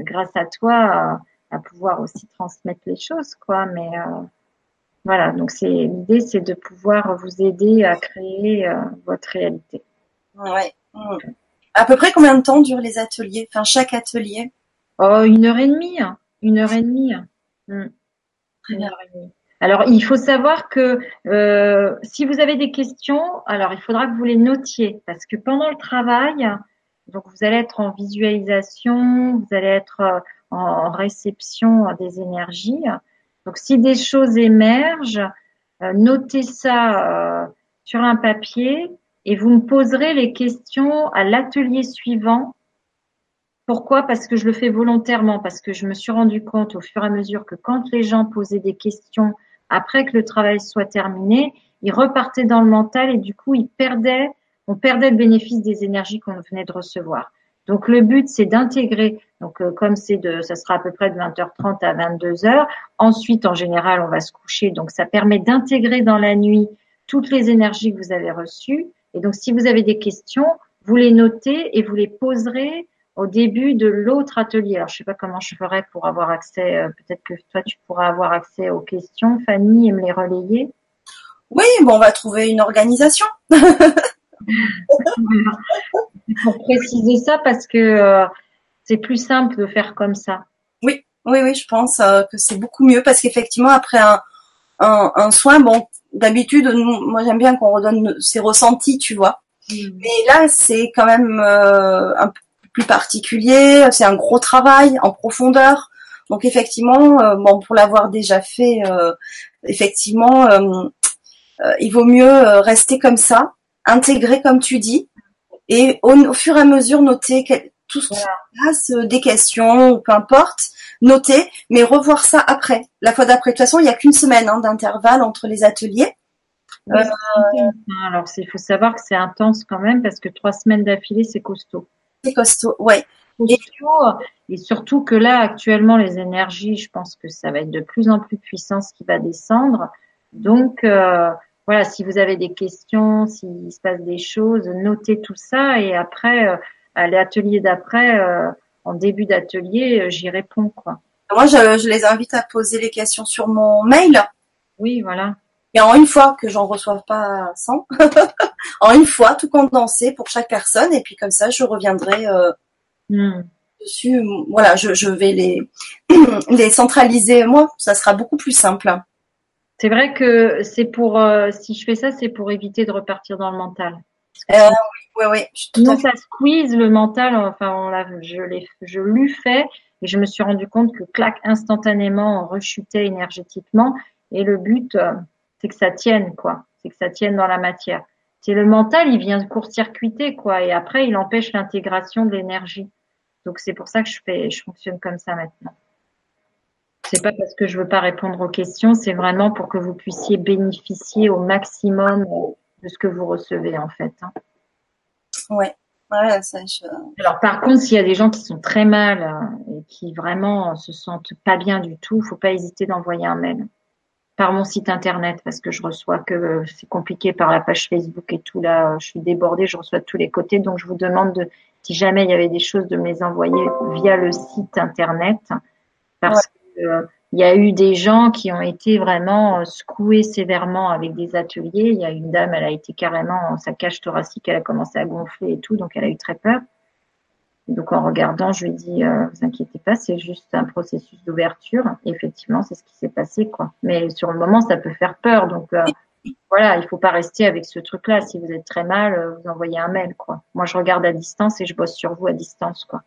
grâce à toi, à pouvoir aussi transmettre les choses, quoi. Mais euh, voilà, donc c'est l'idée, c'est de pouvoir vous aider à créer euh, votre réalité. Ouais. Mmh. À peu près combien de temps durent les ateliers? Enfin, chaque atelier? Oh, une heure et demie. Hein. Une heure et demie. Mmh. Très bien. Alors, il faut savoir que euh, si vous avez des questions, alors il faudra que vous les notiez parce que pendant le travail, donc vous allez être en visualisation, vous allez être euh, en réception des énergies. Donc si des choses émergent, euh, notez ça euh, sur un papier et vous me poserez les questions à l'atelier suivant. Pourquoi? Parce que je le fais volontairement, parce que je me suis rendu compte au fur et à mesure que quand les gens posaient des questions après que le travail soit terminé, ils repartaient dans le mental et du coup ils perdaient on perdait le bénéfice des énergies qu'on venait de recevoir. Donc le but c'est d'intégrer, donc euh, comme c'est de, ça sera à peu près de 20h30 à 22h. Ensuite, en général, on va se coucher, donc ça permet d'intégrer dans la nuit toutes les énergies que vous avez reçues. Et donc si vous avez des questions, vous les notez et vous les poserez au début de l'autre atelier. Alors je sais pas comment je ferai pour avoir accès. Euh, peut-être que toi tu pourras avoir accès aux questions, Fanny, et me les relayer. Oui, bon, on va trouver une organisation. pour préciser ça parce que euh, c'est plus simple de faire comme ça. Oui, oui, oui, je pense euh, que c'est beaucoup mieux parce qu'effectivement après un, un, soin, bon, d'habitude, moi j'aime bien qu'on redonne ses ressentis, tu vois. Mm. Mais là, c'est quand même euh, un peu plus particulier. C'est un gros travail en profondeur. Donc effectivement, bon, pour l'avoir déjà fait, effectivement, il vaut mieux rester comme ça intégrer comme tu dis, et au, fur et à mesure noter tout ce qui se passe, euh, des questions, peu importe, noter, mais revoir ça après, la fois d'après. De toute façon, il n'y a qu'une semaine hein, d'intervalle entre les ateliers. Euh, alors, il faut savoir que c'est intense quand même parce que trois semaines d'affilée, c'est costaud. C'est costaud, ouais. Et, surtout que là, actuellement, les énergies, je pense que ça va être de plus en plus puissant ce qui va descendre. Donc, euh, voilà, si vous avez des questions, s'il se passe des choses, notez tout ça et après, euh, à l'atelier d'après, euh, en début d'atelier, euh, j'y réponds quoi. Moi, je, les invite à poser les questions sur mon mail. Oui, voilà. Et en une fois que j'en reçois pas 100, en une fois, tout condensé pour chaque personne, et puis comme ça, je reviendrai euh, hmm. dessus. Voilà, je, je vais les, les centraliser moi. Ça sera beaucoup plus simple. C'est vrai que c'est pour, euh, si je fais ça, c'est pour éviter de repartir dans le mental. Euh, oui, oui, Sinon, ça squeeze le mental. Enfin, on l'a, je l'ai, je l'ai fait et je me suis rendu compte que clac, instantanément, on rechutait énergétiquement. Et le but, euh, c'est que ça tienne, quoi. C'est que ça tienne dans la matière. C'est le mental, il vient court-circuiter, quoi. Et après, il empêche l'intégration de l'énergie. Donc, c'est pour ça que je fais, je fonctionne comme ça maintenant. C'est pas parce que je veux pas répondre aux questions, c'est vraiment pour que vous puissiez bénéficier au maximum de ce que vous recevez en fait. Hein. Ouais. Ouais, ça, je... Alors par contre, s'il y a des gens qui sont très mal euh, et qui vraiment se sentent pas bien du tout, faut pas hésiter d'envoyer un mail par mon site internet parce que je reçois que euh, c'est compliqué par la page Facebook et tout là, je suis débordée, je reçois de tous les côtés, donc je vous demande de, si jamais il y avait des choses, de me les envoyer via le site internet parce que euh, il y a eu des gens qui ont été vraiment euh, secoués sévèrement avec des ateliers. Il y a une dame, elle a été carrément, sa cage thoracique, elle a commencé à gonfler et tout, donc elle a eu très peur. Donc en regardant, je lui ai dit, euh, vous inquiétez pas, c'est juste un processus d'ouverture. Effectivement, c'est ce qui s'est passé, quoi. Mais sur le moment, ça peut faire peur. Donc voilà, il faut pas rester avec ce truc-là. Si vous êtes très mal, vous envoyez un mail, quoi. Moi, je regarde à distance et je bosse sur vous à distance, quoi.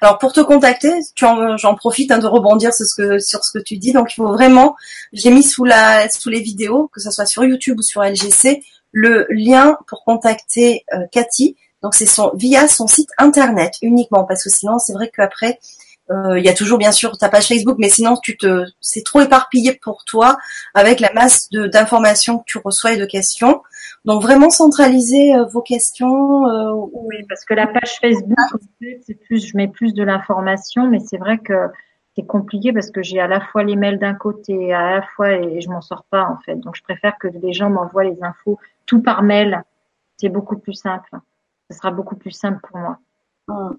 Alors pour te contacter, j'en profite hein, de rebondir sur ce, que, sur ce que tu dis. Donc il faut vraiment, j'ai mis sous la sous les vidéos, que ce soit sur YouTube ou sur LGC, le lien pour contacter euh, Cathy. Donc c'est son via son site internet uniquement, parce que sinon c'est vrai qu'après euh, il y a toujours bien sûr ta page Facebook, mais sinon tu te c'est trop éparpillé pour toi avec la masse d'informations que tu reçois et de questions. Donc vraiment centraliser euh, vos questions. Euh, oui, parce que la page Facebook, c'est plus, je mets plus de l'information, mais c'est vrai que c'est compliqué parce que j'ai à la fois les mails d'un côté, à la fois et je m'en sors pas en fait. Donc je préfère que les gens m'envoient les infos tout par mail. C'est beaucoup plus simple. Ce sera beaucoup plus simple pour moi. Hum.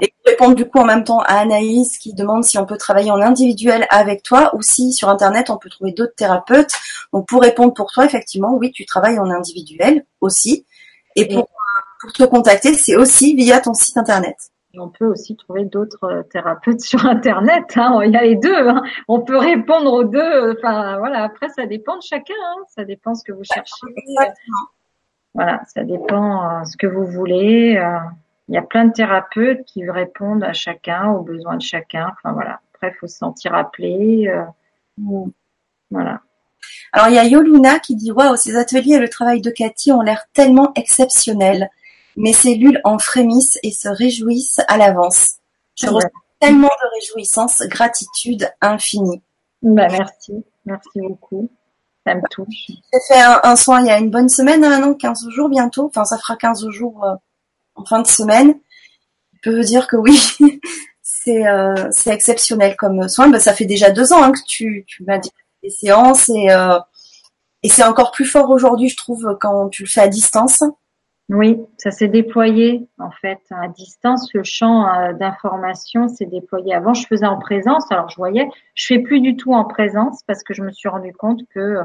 Et pour répondre du coup en même temps à Anaïs qui demande si on peut travailler en individuel avec toi ou si sur Internet on peut trouver d'autres thérapeutes. Donc pour répondre pour toi, effectivement, oui, tu travailles en individuel aussi. Et pour, pour te contacter, c'est aussi via ton site Internet. Et on peut aussi trouver d'autres euh, thérapeutes sur Internet. Hein. Il y a les deux. Hein. On peut répondre aux deux. Enfin voilà. Après, ça dépend de chacun. Hein. Ça dépend ce que vous cherchez. Exactement. Voilà, ça dépend euh, ce que vous voulez. Euh. Il y a plein de thérapeutes qui répondent à chacun, aux besoins de chacun. Enfin voilà. Après, il faut se sentir appelé. Euh, mm. voilà. Alors il y a Yoluna qui dit waouh, ces ateliers et le travail de Cathy ont l'air tellement exceptionnels. Mes cellules en frémissent et se réjouissent à l'avance. Je ressens tellement de réjouissance, gratitude infinie. Bah, merci, merci beaucoup. Ça me touche. J'ai fait un, soin il y a une bonne semaine, un an, 15 jours bientôt? Enfin, ça fera 15 jours euh, en fin de semaine, je peux dire que oui, c'est euh, c'est exceptionnel comme soin. Ben, ça fait déjà deux ans hein, que tu, tu m'as dit les séances et, euh, et c'est encore plus fort aujourd'hui, je trouve, quand tu le fais à distance. Oui, ça s'est déployé en fait à distance. Le champ euh, d'information s'est déployé. Avant, je faisais en présence, alors je voyais. Je fais plus du tout en présence parce que je me suis rendu compte que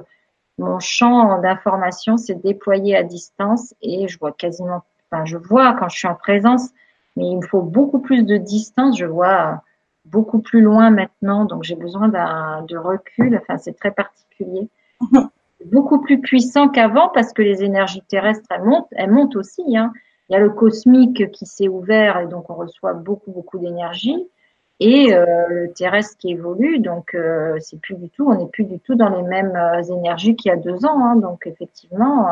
mon champ d'information s'est déployé à distance et je vois quasiment Enfin, je vois quand je suis en présence, mais il me faut beaucoup plus de distance. Je vois beaucoup plus loin maintenant, donc j'ai besoin d'un de recul. Enfin, c'est très particulier. beaucoup plus puissant qu'avant parce que les énergies terrestres elles montent, elles montent aussi. Hein. Il y a le cosmique qui s'est ouvert et donc on reçoit beaucoup beaucoup d'énergie et euh, le terrestre qui évolue. Donc euh, c'est plus du tout, on n'est plus du tout dans les mêmes euh, énergies qu'il y a deux ans. Hein. Donc effectivement,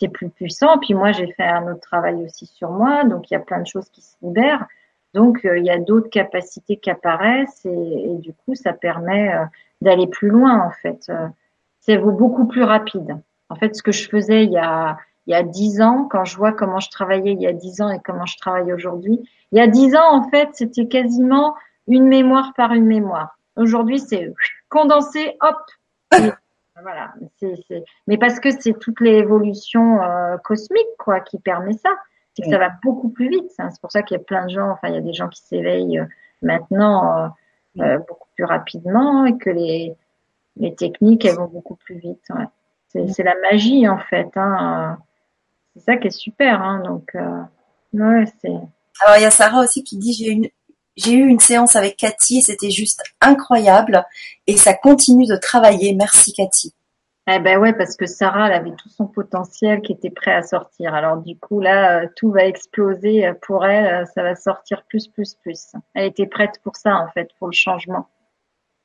c'est plus puissant. Puis moi, j'ai fait un autre travail aussi sur moi, donc il y a plein de choses qui se libèrent. Donc euh, il y a d'autres capacités qui apparaissent et, du coup, ça permet euh, d'aller plus loin en fait. Euh, c'est beaucoup plus rapide. En fait, ce que je faisais il y a il y a dix ans, quand je vois comment je travaillais il y a dix ans et comment je travaille aujourd'hui, il y a dix ans en fait, c'était quasiment une mémoire par une mémoire. Aujourd'hui, c'est condensé, hop, voilà, c'est, mais parce que c'est toute l'évolution euh, cosmique quoi qui permet ça. C'est que ça va beaucoup plus vite. Hein. C'est pour ça qu'il y a plein de gens, enfin il y a des gens qui s'éveillent euh, maintenant euh, beaucoup plus rapidement et que les Les techniques, elles vont beaucoup plus vite. Ouais. C'est la magie en fait. Hein. C'est ça qui est super. Hein. Donc, euh, ouais, c'est. Alors il y a Sarah aussi qui dit j'ai une j'ai eu une séance avec Cathy et c'était juste incroyable et ça continue de travailler. Merci Cathy. Eh ben ouais, parce que Sarah, elle avait tout son potentiel qui était prêt à sortir. Alors du coup là, euh, tout va exploser euh, pour elle. Euh, ça va sortir plus, plus, plus. Elle était prête pour ça en fait, pour le changement.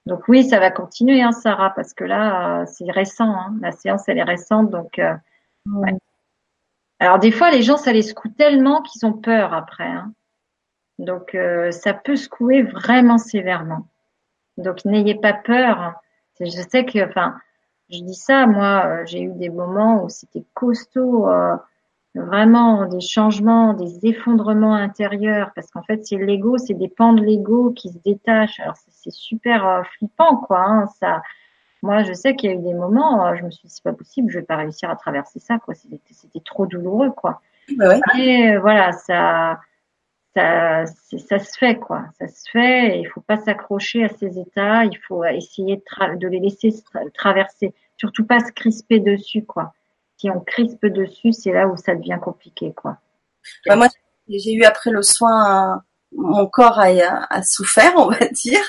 Donc oui, ça va continuer, hein, Sarah, parce que là, c'est récent. Hein. La séance, elle est récente, donc. Alors des fois, les gens, ça les secoue tellement qu'ils ont peur après. Hein. Donc ça peut secouer vraiment sévèrement. Donc n'ayez pas peur. Je sais que, enfin, je dis ça, moi, euh, j'ai eu des moments où c'était costaud, euh, vraiment des changements, des effondrements intérieurs, parce qu'en fait, c'est l'ego, c'est des pans de l'ego qui se détachent. Alors c'est super euh, flippant, quoi. Hein, ça, moi, je sais qu'il y a eu des moments, je me suis dit c'est pas possible, je vais pas réussir à traverser ça, quoi. C'était trop douloureux, quoi. Bah Et voilà, ça, ça, ça se fait, quoi. Ça se fait. Il faut pas s'accrocher à ces états. Il faut essayer de, de les laisser traverser. Surtout pas se crisper dessus, quoi. Si on crispe dessus, c'est là où ça devient compliqué, quoi. Bah moi, j'ai eu après le soin, mon corps a, a, souffert, on va dire.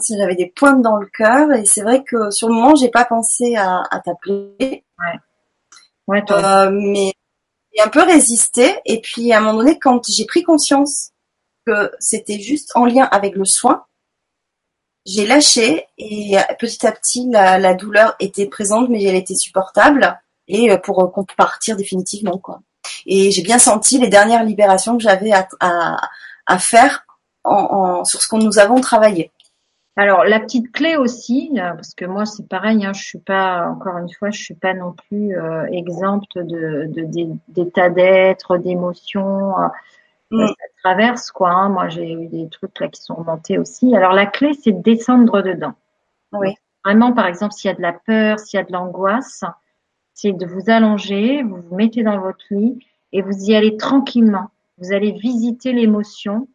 Si j'avais des pointes dans le cœur, et c'est vrai que sur le moment, j'ai pas pensé à, à t'appeler. Ouais. Ouais, toi. Euh, mais un peu résisté. Et puis à un moment donné, quand j'ai pris conscience que c'était juste en lien avec le soin, j'ai lâché et petit à petit la, douleur était présente, mais elle était supportable et euh, pour partir définitivement quoi. Et j'ai bien senti les dernières libérations que j'avais à, faire sur ce que nous avons travaillé. Alors la petite clé aussi, euh, parce que moi c'est pareil, hein, je suis pas encore une fois, je suis pas non plus euh, exempte de d'état d'être, d'émotions. Euh, mm. Ça traverse quoi. Hein. Moi j'ai eu des trucs là qui sont montés aussi. Alors la clé c'est de descendre dedans. Oui. vraiment par exemple s'il y a de la peur, s'il y a de l'angoisse, c'est de vous allonger, vous vous mettez dans votre lit et vous y allez tranquillement. Vous allez visiter l'émotion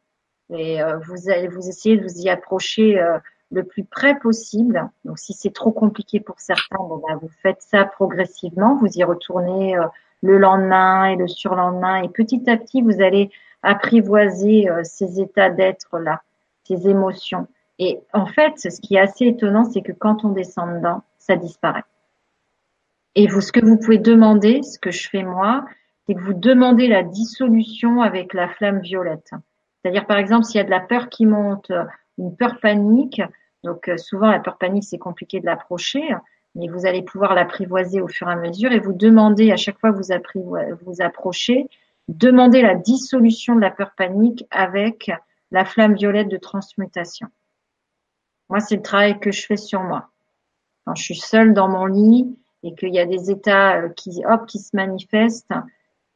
et euh, vous allez vous essayez de vous y approcher euh, le plus près possible. Donc si c'est trop compliqué pour certains, bon, ben, vous faites ça progressivement, vous y retournez euh, le lendemain et le surlendemain et petit à petit vous allez apprivoiser ces états d'être là, ces émotions. Et en fait, ce qui est assez étonnant, c'est que quand on descend dedans, ça disparaît. Et vous, ce que vous pouvez demander, ce que je fais moi, c'est que vous demandez la dissolution avec la flamme violette. C'est-à-dire, par exemple, s'il y a de la peur qui monte, une peur panique, donc euh, souvent la peur panique, c'est compliqué de l'approcher, mais vous allez pouvoir l'apprivoiser au fur et à mesure et vous demandez à chaque fois que vous, vous approchez, demandez la dissolution de la peur panique avec la flamme violette de transmutation. Moi, c'est le travail que je fais sur moi. Quand je suis seule dans mon lit et qu'il y a des états euh, qui, hop, qui se manifestent,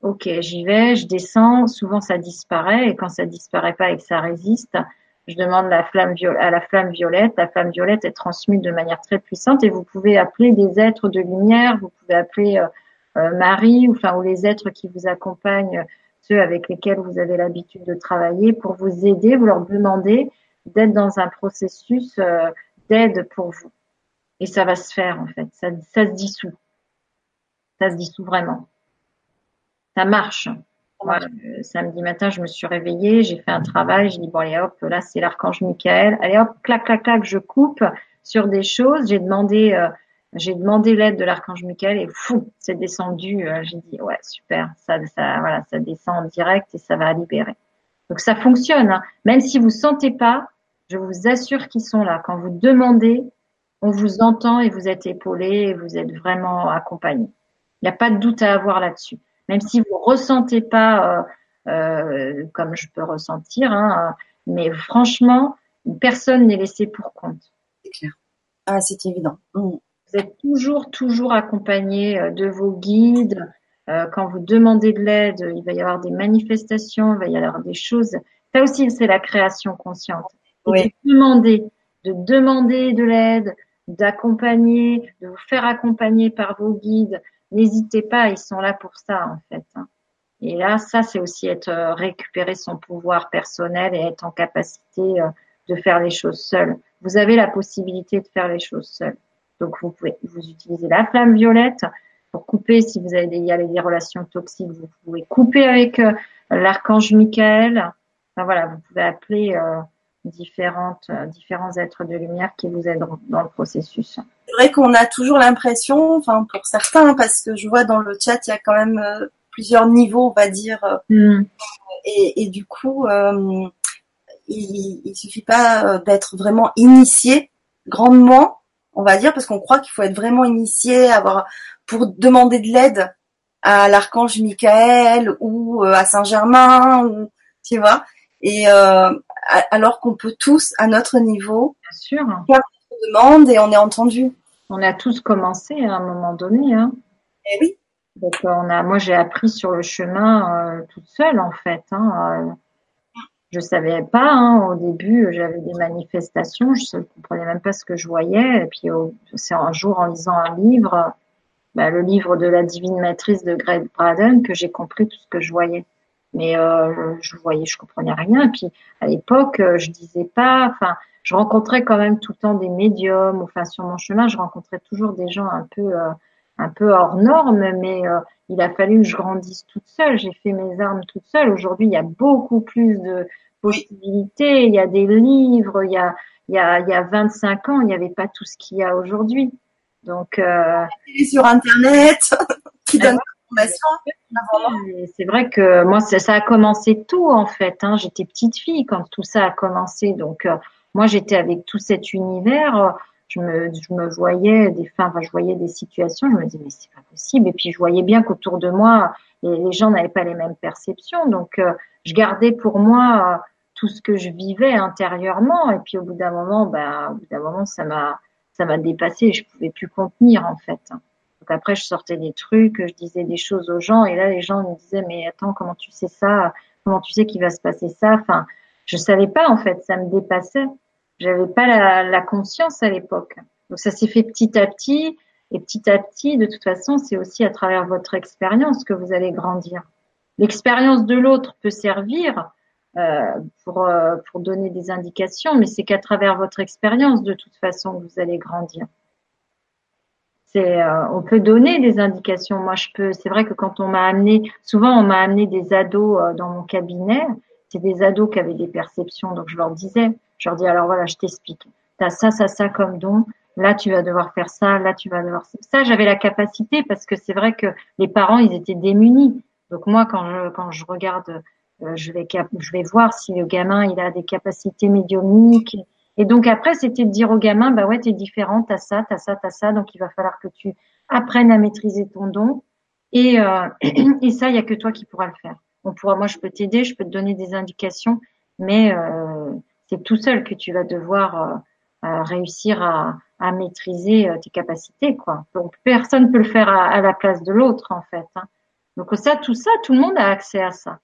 Ok, j'y vais, je descends. Souvent, ça disparaît. Et quand ça disparaît pas et que ça résiste, je demande la flamme à la flamme violette. La flamme violette est transmue de manière très puissante et vous pouvez appeler des êtres de lumière. Vous pouvez appeler euh, euh, Marie, ou, les êtres qui vous accompagnent, ceux avec lesquels vous avez l'habitude de travailler, pour vous aider. Vous leur demandez d'être dans un processus euh, d'aide pour vous. Et ça va se faire en fait. Ça se dissout. Ça se dissout vraiment ça marche. Moi, samedi matin, je me suis réveillée, j'ai fait un travail, j'ai dit bon allez hop, là c'est l'archange Michael, allez hop, clac clac clac, je coupe sur des choses. J'ai demandé, euh, j'ai demandé l'aide de l'archange Michael et fou, c'est descendu. Euh, j'ai dit ouais super, ça, ça voilà, ça descend en direct et ça va libérer. Donc ça fonctionne. Hein. Même si vous sentez pas, je vous assure qu'ils sont là. Quand vous demandez, on vous entend et vous êtes épaulé et vous êtes vraiment accompagné. Il n'y a pas de doute à avoir là-dessus même si vous ressentez pas euh, euh, comme je peux ressentir, hein, mais franchement, personne n'est laissé pour compte. C'est clair. Ah, c'est évident. Mm. Vous êtes toujours, toujours accompagné euh, de vos guides. quand vous demandez de l'aide, il va y avoir des manifestations, il va y avoir des choses. Ça aussi, c'est la création consciente. Oui. De demander, de demander de l'aide, d'accompagner, de vous faire accompagner par vos guides, n'hésitez pas, ils sont là pour ça en fait. Hein. Et là, ça, c'est aussi être euh, récupérer son pouvoir personnel et être en capacité euh, de faire les choses seul. Vous avez la possibilité de faire les choses seul. Donc vous pouvez vous utilisez la flamme violette pour couper si vous avez des, des relations toxiques, vous pouvez couper avec euh, l'archange Michael. Enfin, voilà, vous pouvez appeler différentes, euh, différents êtres de lumière qui vous aident dans le processus. C'est vrai qu'on a toujours l'impression, enfin pour certains, parce que je vois dans le chat, il y a quand même plusieurs niveaux, on va dire. Mm. Et, et, du coup, euh, il, il suffit pas d'être vraiment initié grandement, on va dire, parce qu'on croit qu'il faut être vraiment initié, avoir pour demander de l'aide à l'archange Michael ou euh, à Saint-Germain, ou, tu vois. Et euh, alors qu'on peut tous, à notre niveau, Bien sûr. faire une demande et on est entendu. On a tous commencé à un moment donné. Hein. Et eh oui. Donc on a, moi j'ai appris sur le chemin euh, toute seule en fait. Hein, euh, je savais pas hein, au début, j'avais des manifestations, je ne comprenais même pas ce que je voyais. Et puis c'est un jour en lisant un livre bah, le livre de la divine matrice de Greg Braden que j'ai compris tout ce que je voyais. Mais euh, je voyais, je comprenais rien. Et puis à l'époque, euh, je disais pas. Enfin, je rencontrais quand même tout le temps des médiums. Enfin, sur mon chemin, je rencontrais toujours des gens un peu, euh, un peu hors normes. Mais euh, il a fallu que je grandisse toute seule. J'ai fait mes armes toute seule. Aujourd'hui, il y a beaucoup plus de possibilités. Il y a des livres. Il y a, il y a, il y a 25 ans, il n'y avait pas tout ce qu'il y a aujourd'hui. Donc, euh, sur Internet, qui donne C'est vrai que moi, ça, a commencé tout en fait. Hein. J'étais petite fille quand tout ça a commencé. Donc, euh, moi, j'étais avec tout cet univers. Je me, je me voyais des, enfin, je voyais des situations. Je me disais mais c'est pas possible. Et puis, je voyais bien qu'autour de moi, les, gens n'avaient pas les mêmes perceptions. Donc, euh, je gardais pour moi euh, tout ce que je vivais intérieurement. Et puis, au bout d'un moment, ben, au bout d'un moment, ça m'a ça m'a dépassé, je pouvais plus contenir en fait. Donc après, je sortais des trucs, je disais des choses aux gens, et là, les gens me disaient, mais attends, comment tu sais ça? Comment tu sais qu'il va se passer ça? Enfin, je savais pas en fait, ça me dépassait. J'avais pas la, la, conscience à l'époque. Donc ça s'est fait petit à petit, et petit à petit, de toute façon, c'est aussi à travers votre expérience que vous allez grandir. L'expérience de l'autre peut servir, euh, pour, euh, pour donner des indications, mais c'est qu'à travers votre expérience, de toute façon, que vous allez grandir. C'est, euh, on peut donner des indications. Moi, je peux. C'est vrai que quand on m'a amené, souvent on m'a amené des ados dans mon cabinet. C'est des ados qui avaient des perceptions, donc je leur disais, je leur dis alors voilà, je t'explique. T'as ça, ça, ça comme don. Là, tu vas devoir faire ça. Là, tu vas devoir. Ça, j'avais la capacité parce que c'est vrai que les parents, ils étaient démunis. Donc moi, quand je quand je regarde euh, je vais je vais voir si le gamin il a des capacités médiumniques. Et donc après, c'était de dire au gamin, bah ouais, t'es différent, t'as ça, t'as ça, t'as ça, donc il va falloir que tu apprennes à maîtriser ton don. Et, euh, et ça, il y a que toi qui pourras le faire. On pourra, moi, je peux t'aider, je peux te donner des indications, mais euh, c'est tout seul que tu vas devoir euh, réussir à, à maîtriser tes capacités, quoi. Donc personne peut le faire à, à la place de l'autre, en fait. Hein. Donc ça, tout ça, tout le monde a accès à ça.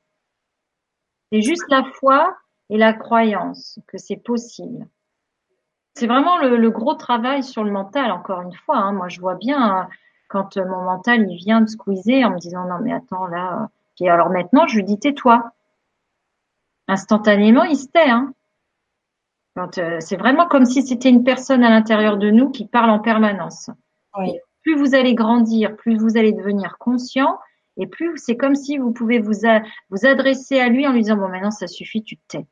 C'est juste la foi et la croyance que c'est possible. C'est vraiment le, gros travail sur le mental, encore une fois. Hein. Moi, je vois bien quand mon mental il vient de squeezer en me disant non mais attends là. Et alors maintenant, je lui dis tais-toi. Instantanément, il se tait. Hein. Euh, c'est vraiment comme si c'était une personne à l'intérieur de nous qui parle en permanence. Plus vous allez grandir, plus vous allez devenir conscient, et plus c'est comme si vous pouvez vous, vous adresser à lui en lui disant bon maintenant ça suffit, tu te tais.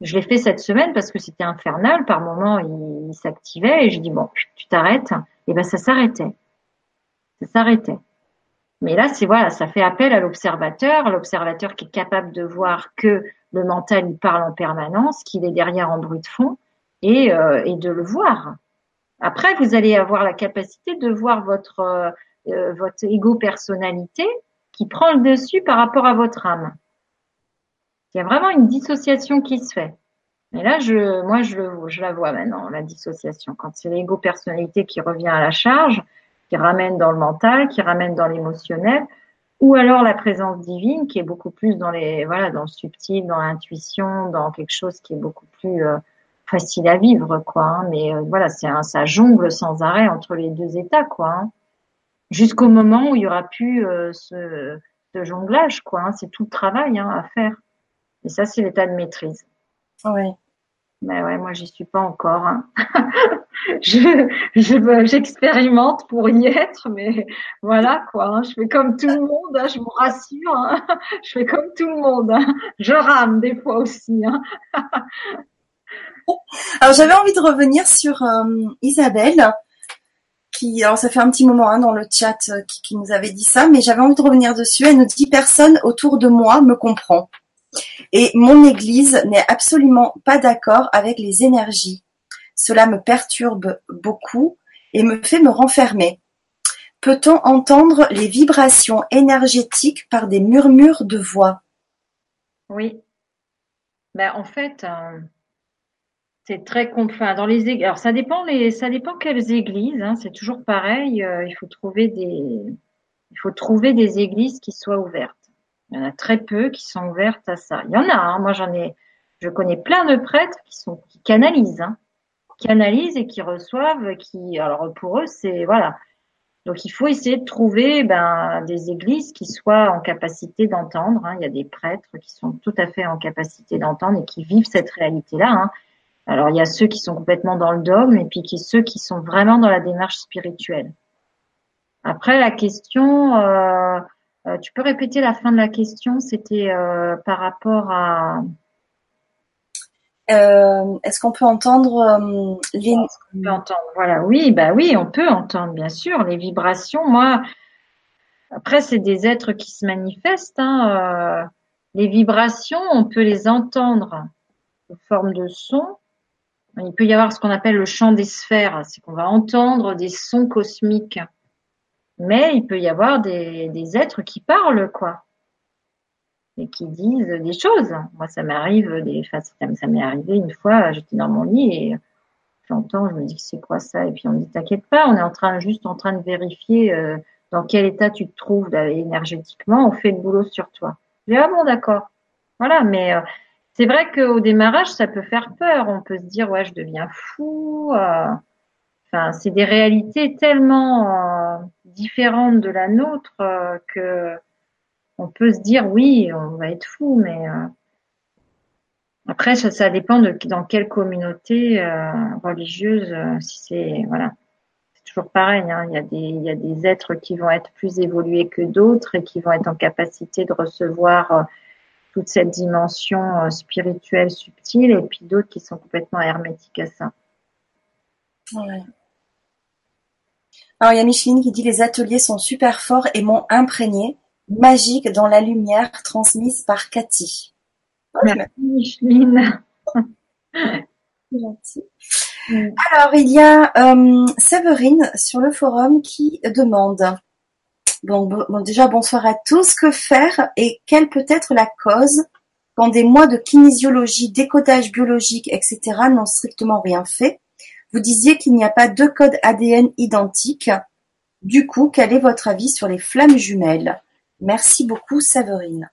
Je l'ai fait cette semaine parce que c'était infernal. Par moment, il, s'activait et je dis bon, tu t'arrêtes. Et ben ça s'arrêtait. Ça s'arrêtait. Mais là, c'est voilà, ça fait appel à l'observateur, l'observateur qui est capable de voir que le mental il parle en permanence, qu'il est derrière en bruit de fond, et, euh, et de le voir. Après, vous allez avoir la capacité de voir votre euh, euh, votre ego-personnalité qui prend le dessus par rapport à votre âme. Il y a vraiment une dissociation qui se fait. Et là, moi, je, je la vois maintenant, la dissociation. Quand c'est l'ego-personnalité qui revient à la charge, qui ramène dans le mental, qui ramène dans l'émotionnel, ou alors la présence divine qui est beaucoup plus dans les, voilà, dans le subtil, dans l'intuition, dans quelque chose qui est beaucoup plus euh, facile à vivre, quoi. Hein. Mais euh, voilà, un, ça jongle sans arrêt entre les deux états, quoi. Hein jusqu'au moment où il y aura plus euh, ce, jonglage, quoi. Hein. C'est tout le travail à faire. Et ça, c'est l'état de maîtrise. Oui. Mais ouais, moi j'y suis pas encore. Hein. je, j'expérimente pour y être, mais voilà quoi. Hein. Je fais comme tout le monde, hein, je vous rassure. Je fais comme tout le monde. Je rame des fois aussi. Alors j'avais envie de revenir sur euh, Isabelle, qui, alors ça fait un petit moment dans le chat euh, qui, qui, nous avait dit ça, mais j'avais envie de revenir dessus. Elle nous dit personne autour de moi me comprend. Et mon église n'est absolument pas d'accord avec les énergies. Cela me perturbe beaucoup et me fait me renfermer. Peut-on entendre les vibrations énergétiques par des murmures de voix? Oui. Ben, en fait, euh, c'est très enfin, dans les alors ça dépend les ça dépend quelles églises hein, c'est toujours pareil euh, il faut trouver des il faut trouver des églises qui soient ouvertes il y en a très peu qui sont ouvertes à ça il y en a hein, moi j'en ai je connais plein de prêtres qui sont qui canalisent hein, qui canalisent et qui reçoivent qui alors pour eux c'est voilà donc il faut essayer de trouver ben, des églises qui soient en capacité d'entendre. Hein. Il y a des prêtres qui sont tout à fait en capacité d'entendre et qui vivent cette réalité-là. Hein. Alors il y a ceux qui sont complètement dans le dogme et puis qui, ceux qui sont vraiment dans la démarche spirituelle. Après la question, euh, euh, tu peux répéter la fin de la question C'était euh, par rapport à. Est-ce qu'on peut entendre les. On peut entendre? Voilà, oui, bah oui, on peut entendre bien sûr les vibrations. Moi, après c'est des êtres qui se manifestent. Hein, les vibrations, on peut les entendre sous forme de son il peut y avoir ce qu'on appelle le chant des sphères, c'est qu'on va entendre des sons cosmiques. Mais il peut y avoir des, êtres qui parlent, quoi. Et qui disent des choses. Moi, ça m'arrive, des, ça m'est arrivé une fois, j'étais dans mon lit et j'entends, je me dis c'est quoi ça? Et puis on me dit t'inquiète pas, on est en train juste en train de vérifier euh, dans quel état tu te trouves énergétiquement, on fait le boulot sur toi. Je dis ah bon d'accord. Voilà, mais euh, c'est vrai qu'au démarrage, ça peut faire peur. On peut se dire, ouais, je deviens fou. Euh. C'est des réalités tellement euh, différentes de la nôtre euh, que on peut se dire, oui, on va être fou, mais après, ça, dépend de dans quelle communauté religieuse. si c'est voilà, c'est toujours pareil. Hein. Il y a des il y a des êtres qui vont être plus évolués que d'autres et qui vont être en capacité de recevoir toute cette dimension euh, spirituelle subtile et puis d'autres qui sont complètement hermétiques à ça. Alors il y a Micheline qui dit les ateliers sont super forts et m'ont imprégné, magique dans la lumière transmise par Cathy. Merci Micheline. Alors il y a euh, Séverine sur le forum qui demande Bon, déjà bonsoir à tous. Que faire et quelle peut être la cause quand des mois de kinésiologie, décodage biologique, etc. n'ont strictement rien fait? Vous disiez qu'il n'y a pas deux codes ADN identiques. Du coup, quel est votre avis sur les flammes jumelles? Merci beaucoup, Saverine.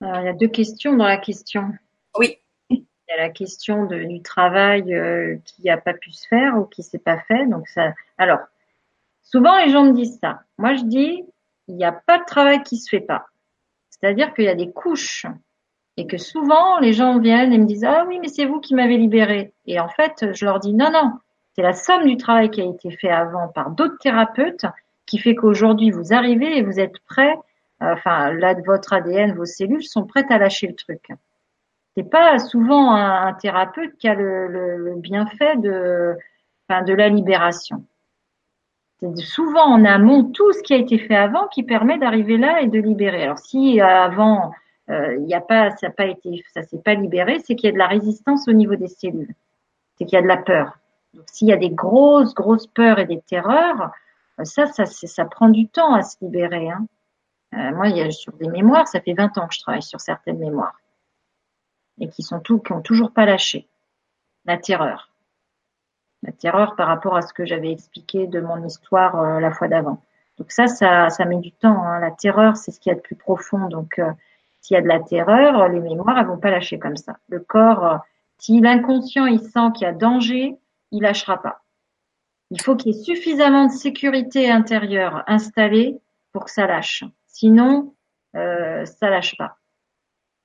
Alors, il y a deux questions dans la question. Oui. Il y a la question du travail euh, qui n'a pas pu se faire ou qui s'est pas fait. Donc ça. Alors, souvent les gens me disent ça. Moi, je dis il n'y a pas de travail qui se fait pas. C'est-à-dire qu'il y a des couches et que souvent les gens viennent et me disent ah oui mais c'est vous qui m'avez libéré et en fait je leur dis non non c'est la somme du travail qui a été fait avant par d'autres thérapeutes qui fait qu'aujourd'hui vous arrivez et vous êtes prêts enfin là votre ADN vos cellules sont prêtes à lâcher le truc c'est pas souvent un, thérapeute qui a le, bienfait de la libération c'est souvent en amont tout ce qui a été fait avant qui permet d'arriver là et de libérer. Alors si euh, avant euh, il a pas, ça n'a pas été, ça s'est pas libéré, c'est qu'il y a de la résistance au niveau des cellules, c'est qu'il y a de la peur. Donc s'il y a des grosses grosses peurs et des terreurs, euh, ça, ça, ça prend du temps à se libérer. Hein. moi, il y a sur des mémoires, ça fait 20 ans que je travaille sur certaines mémoires et qui sont tout, qui ont toujours pas lâché la terreur la terreur par rapport à ce que j'avais expliqué de mon histoire euh, la fois d'avant. Donc ça, ça, ça met du temps. Hein. La terreur, c'est ce qu'il y a de plus profond. Donc euh, s'il y a de la terreur, les mémoires, elles vont pas lâcher comme ça. Le corps, euh, si l'inconscient il sent qu'il y a danger, il lâchera pas. Il faut qu'il y ait suffisamment de sécurité intérieure installée pour que ça lâche. Sinon, euh, ça lâche pas.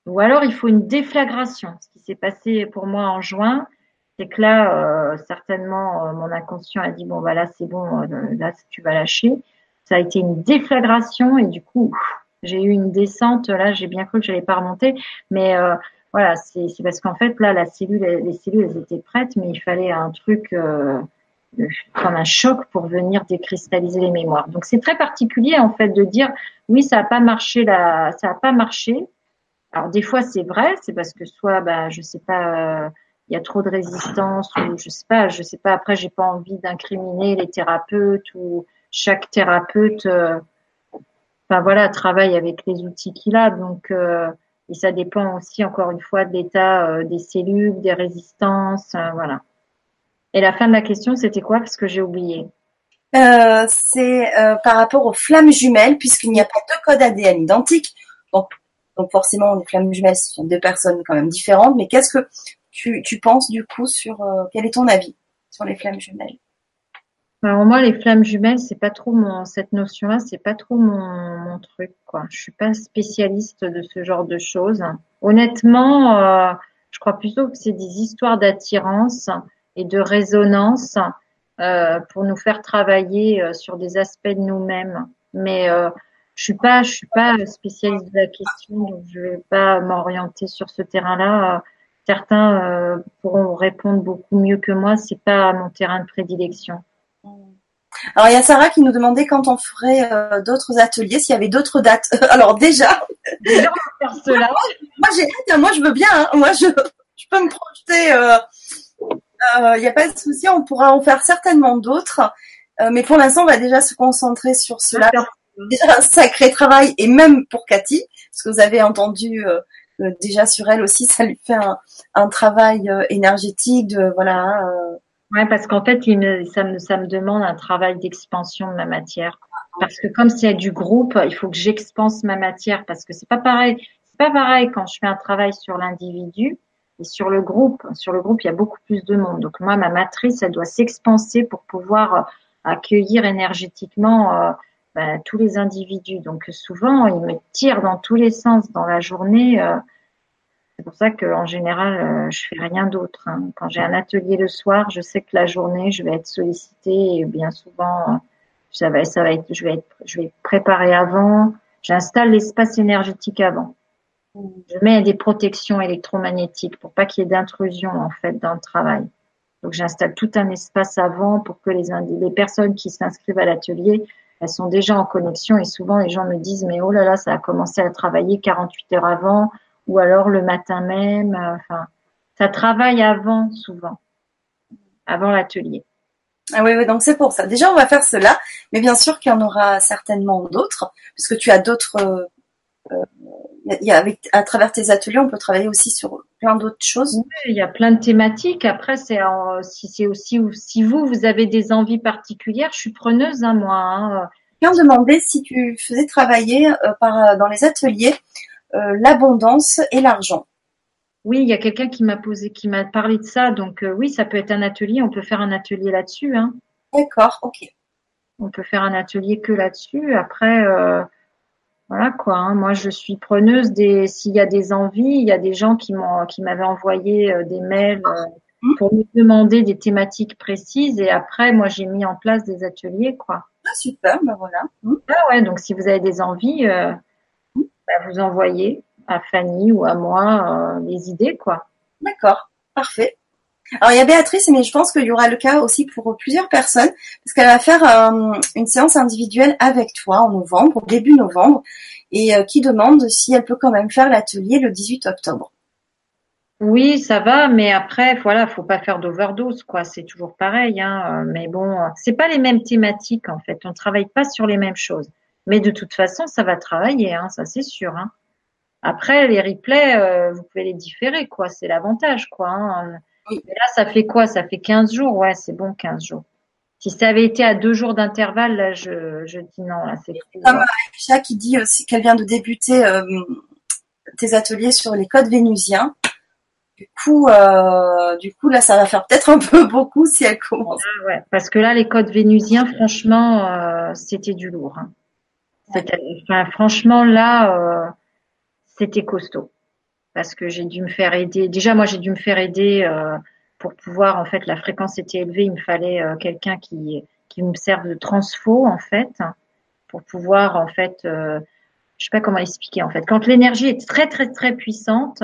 Ou alors il faut une déflagration. Ce qui s'est passé pour moi en juin, c'est que là, certainement, mon inconscient a dit bon bah là c'est bon, là tu vas lâcher. Ça a été une déflagration et du coup, j'ai eu une descente. Là, j'ai bien cru que j'allais pas remonter, mais voilà, c'est parce qu'en fait là, la cellule, les cellules, elles étaient prêtes, mais il fallait un truc comme un choc pour venir décristalliser les mémoires. Donc c'est très particulier en fait de dire oui ça a pas marché là, ça a pas marché. Alors des fois c'est vrai, c'est parce que soit bah je sais pas, il y a trop de résistance ou je sais pas, je sais pas. Après j'ai pas envie d'incriminer les thérapeutes ou chaque thérapeute, euh, enfin voilà travaille avec les outils qu'il a donc euh, et ça dépend aussi encore une fois de l'état euh, des cellules, des résistances, voilà. Et la fin de la question, c'était quoi? Parce que j'ai oublié. Euh, c'est euh, par rapport aux flammes jumelles, puisqu'il n'y a pas deux codes ADN identiques. Donc, donc forcément, les flammes jumelles sont deux personnes quand même différentes. Mais qu'est-ce que tu, tu penses du coup sur euh, quel est ton avis sur les flammes jumelles? Alors moi, les flammes jumelles, c'est pas trop mon cette notion-là, c'est pas trop mon, mon truc quoi. Je suis pas spécialiste de ce genre de choses. Honnêtement, je crois plutôt que c'est des histoires d'attirance et de résonance euh, pour nous faire travailler euh, sur des aspects de nous-mêmes. Mais euh, je suis pas, je suis pas spécialiste de la question, donc je vais pas m'orienter sur ce terrain-là. Certains pourront répondre beaucoup mieux que moi. C'est pas mon terrain de prédilection. Alors il y a Sarah qui nous demandait quand on ferait d'autres ateliers, s'il y avait d'autres dates. Alors déjà, déjà on va faire cela. moi j'ai, moi je veux bien. Hein. Moi je, je peux me projeter il euh, n'y a pas de souci, on pourra en faire certainement d'autres. Euh, mais pour l'instant, on va déjà se concentrer sur cela. Déjà un sacré travail, et même pour Cathy, parce que vous avez entendu euh, déjà sur elle aussi, ça lui fait un, travail énergétique, de voilà. Ouais, parce qu'en fait, ça, me, ça me demande un travail d'expansion de ma matière. Parce que comme a du groupe, il faut que j'expanse ma matière, parce que c'est pas pareil. C'est pas pareil quand je fais un travail sur l'individu et sur le groupe, sur le groupe, il y a beaucoup plus de monde. Donc moi, ma matrice, elle doit s'expanser pour pouvoir euh, accueillir énergétiquement euh, bah, tous les individus. Donc souvent, ils me tirent dans tous les sens dans la journée. Euh, c'est pour ça qu'en général, je fais rien d'autre. Hein. Quand j'ai un atelier le soir, je sais que la journée, je vais être sollicitée et bien souvent, ça va, ça va être, je vais être, je vais préparer avant. J'installe l'espace énergétique avant. Je mets des protections électromagnétiques pour pas qu'il y ait d'intrusion en fait dans le travail. Donc j'installe tout un espace avant pour que les personnes qui s'inscrivent à l'atelier, elles sont déjà en connexion et souvent les gens me disent mais oh là là ça a commencé à travailler 48 heures avant ou alors le matin même. Enfin, ça travaille avant souvent, avant l'atelier. Ah oui, oui, donc c'est pour ça. Déjà, on va faire cela, mais bien sûr qu'il y en aura certainement d'autres, puisque tu as d'autres euh, il y a, avec, à travers tes ateliers, on peut travailler aussi sur plein d'autres choses. Oui, il y a plein de thématiques. Après, c'est si c'est aussi si vous vous avez des envies particulières, je suis preneuse à hein, moi. Hein. Quelqu'un demandait si tu faisais travailler euh, par dans les ateliers euh, l'abondance et l'argent. Oui, il y a quelqu'un qui m'a posé, qui m'a parlé de ça. Donc euh, oui, ça peut être un atelier. On peut faire un atelier là-dessus. Hein. D'accord, ok. On peut faire un atelier que là-dessus. Après. Euh, voilà quoi. Hein. Moi, je suis preneuse des. S'il y a des envies, il y a des gens qui m'ont, qui m'avaient envoyé euh, des mails euh, mmh. pour me demander des thématiques précises. Et après, moi, j'ai mis en place des ateliers, quoi. Ah super, ben voilà. Mmh. Ah ouais. Donc, si vous avez des envies, euh. Bah, vous envoyez à Fanny ou à moi les idées, quoi. D'accord, parfait. Alors il y a Béatrice, mais je pense qu'il y aura le cas aussi pour plusieurs personnes, parce qu'elle va faire euh, une séance individuelle avec toi en novembre, début novembre, et euh, qui demande si elle peut quand même faire l'atelier le 18 octobre. Oui, ça va, mais après, voilà, faut pas faire d'overdose, quoi. C'est toujours pareil, hein. Mais bon, c'est pas les mêmes thématiques en fait. On travaille pas sur les mêmes choses. Mais de toute façon, ça va travailler, hein, ça c'est sûr. Hein. Après, les replays, euh, vous pouvez les différer, quoi. C'est l'avantage, quoi. Hein. Mais là, ça fait quoi? Ça fait 15 jours Ouais, c'est bon, 15 jours. Si ça avait été à deux jours d'intervalle, là, je, je dis non. Là, c'est Comme Aïcha qui dit aussi qu'elle vient de débuter euh, tes ateliers sur les codes vénusiens. Du coup, euh, du coup, là, ça va faire peut-être un peu beaucoup si elle commence. Ah ouais, parce que là, les codes vénusiens, franchement, euh, c'était du lourd. Hein. Franchement, là, euh, c'était costaud. Parce que j'ai dû me faire aider. Déjà, moi, j'ai dû me faire aider euh, pour pouvoir en fait la fréquence était élevée, il me fallait euh, quelqu'un qui me serve de transfo en fait pour pouvoir en fait je sais pas comment expliquer en fait. Quand l'énergie est très très très puissante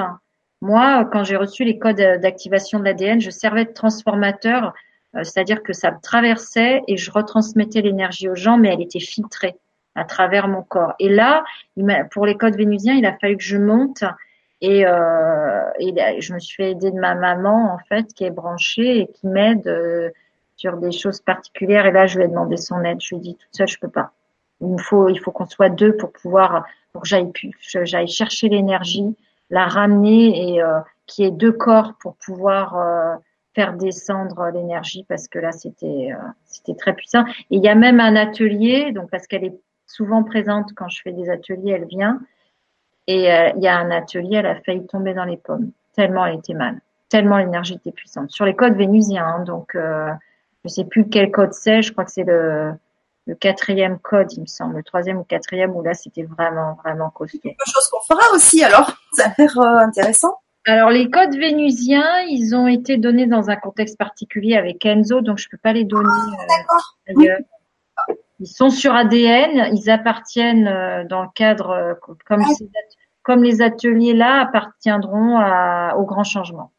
moi quand j'ai reçu les codes d'activation de l'ADN je servais de transformateur c'est-à-dire que ça me traversait et je retransmettais l'énergie aux gens mais elle était filtrée à travers mon corps et là pour les codes vénusiens il a fallu que je monte et, euh, et, je me suis fait aider de ma maman, en fait, qui est branchée et qui m'aide euh, sur des choses particulières. Et là, je lui ai demandé son aide. Je lui ai dit, toute seule, je peux pas. Il faut, il faut qu'on soit deux pour pouvoir, pour que j'aille, j'aille chercher l'énergie, la ramener et euh, qu'il y ait deux corps pour pouvoir euh, faire descendre l'énergie parce que là, c'était, euh, c'était très puissant. Et il y a même un atelier, donc parce qu'elle est souvent présente quand je fais des ateliers, elle vient. Et euh, il y a un atelier, elle a failli tomber dans les pommes, tellement elle était mal, tellement l'énergie était puissante. Sur les codes vénusiens, hein, donc euh, je sais plus quel code c'est, je crois que c'est le, le quatrième code, il me semble, le troisième ou quatrième, où là c'était vraiment, vraiment costaud. Quelque chose qu'on fera aussi alors, ça a l'air euh, intéressant. Alors les codes vénusiens, ils ont été donnés dans un contexte particulier avec Enzo, donc je peux pas les donner ah, euh, ailleurs. Ils sont sur ADN, ils appartiennent euh, dans le cadre, euh, comme, comme les ateliers là appartiendront à, au grand changement.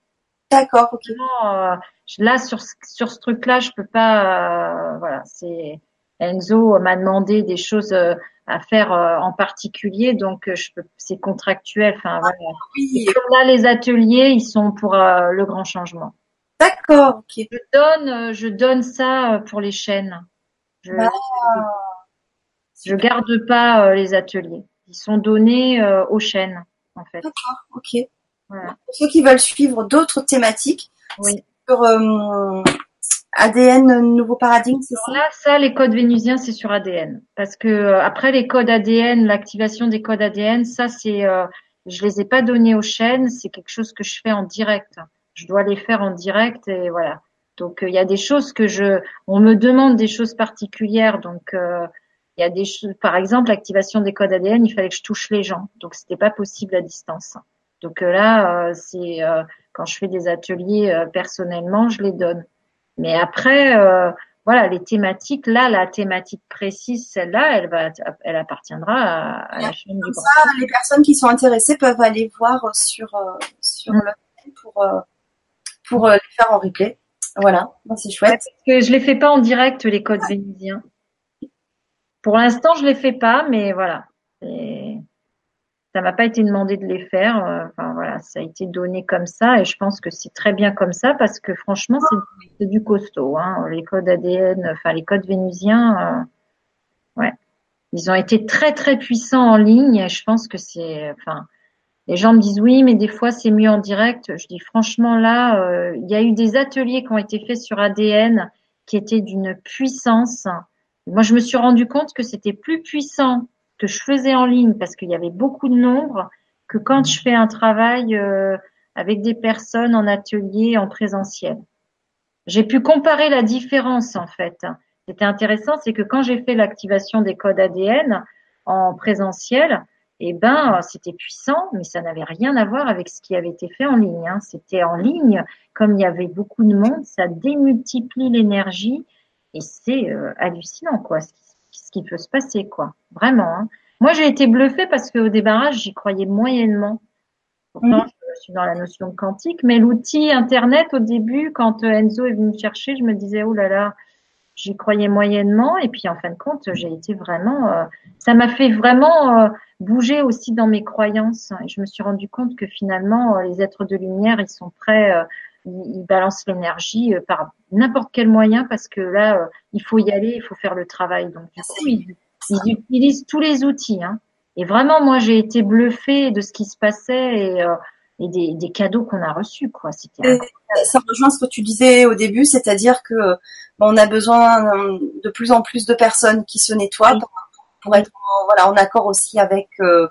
D'accord, ok. Euh, là, sur, sur ce truc-là, je peux pas. voilà, c'est Enzo m'a demandé des choses à faire en particulier, donc je peux. C'est contractuel. Enfin voilà. Oui. là, les ateliers, ils sont pour le grand changement. D'accord, ok. Je donne, je donne ça pour les chaînes. Je, ah. je garde pas euh, les ateliers. Ils sont donnés euh, aux chaînes, en fait. D'accord, ok. Pour ceux qui veulent suivre d'autres thématiques, oui. sur euh, ADN Nouveau Paradigme, c'est ça? Là, ça, les codes vénusiens, c'est sur ADN. Parce que après les codes ADN, l'activation des codes ADN, ça, c'est, je les ai pas donnés aux chaînes. C'est quelque chose que je fais en direct. Je dois les faire en direct et voilà. Donc il y a des choses que je, on me demande des choses particulières. Donc euh, il y a des choses, par exemple l'activation des codes ADN, il fallait que je touche les gens, donc c'était pas possible à distance. Donc euh, là, euh, c'est quand je fais des ateliers personnellement, je les donne. Mais après, voilà, les thématiques, là, la thématique précise, celle-là, elle va, elle appartiendra à, la chaîne du ça, les personnes qui sont intéressées peuvent aller voir sur sur mm. le pour pour les faire en replay. Voilà, c'est chouette. parce que je les fais pas en direct les codes vénusiens. Pour l'instant, je les fais pas, mais voilà. Et ça m'a pas été demandé de les faire. Euh, enfin voilà, ça a été donné comme ça, et je pense que c'est très bien comme ça parce que franchement, c'est du costaud. Hein. Les codes ADN, enfin les codes vénusiens, euh, ouais, ils ont été très très puissants en ligne. Et je pense que c'est, enfin les gens me disent oui, mais des fois c'est mieux en direct. Je dis franchement là, euh, il y a eu des ateliers qui ont été faits sur ADN qui étaient d'une puissance. Moi, je me suis rendu compte que c'était plus puissant que je faisais en ligne parce qu'il y avait beaucoup de nombres que quand je fais un travail euh, avec des personnes en atelier en présentiel. J'ai pu comparer la différence en fait. C'était intéressant, c'est que quand j'ai fait l'activation des codes ADN en présentiel, eh ben, c'était puissant, mais ça n'avait rien à voir avec ce qui avait été fait en ligne. Hein. C'était en ligne, comme il y avait beaucoup de monde, ça démultiplie l'énergie et c'est euh, hallucinant, quoi, ce qui, peut se passer, quoi. Vraiment. Hein. Moi, j'ai été bluffée parce qu'au débarrage, j'y croyais moyennement. Pourtant, je suis dans la notion quantique, mais l'outil Internet, au début, quand euh, Enzo est venu me chercher, je me disais, oh là là, j'y croyais moyennement. Et puis, en fin de compte, j'ai été vraiment, euh, ça m'a fait vraiment bouger aussi dans mes croyances. Je me suis rendu compte que finalement, euh, les êtres de lumière, ils sont prêts, euh, ils, balancent l'énergie euh, par n'importe quel moyen parce que là, il faut y aller, il faut faire le travail. Donc, ils, utilisent tous les outils. Hein. Et vraiment, moi, j'ai été bluffée de ce qui se passait et, des, des, cadeaux qu'on a reçus. Quoi. Ça rejoint ce que tu disais au début, c'est-à-dire que on a besoin de plus en plus de personnes qui se nettoient pour être en, voilà en accord aussi avec euh,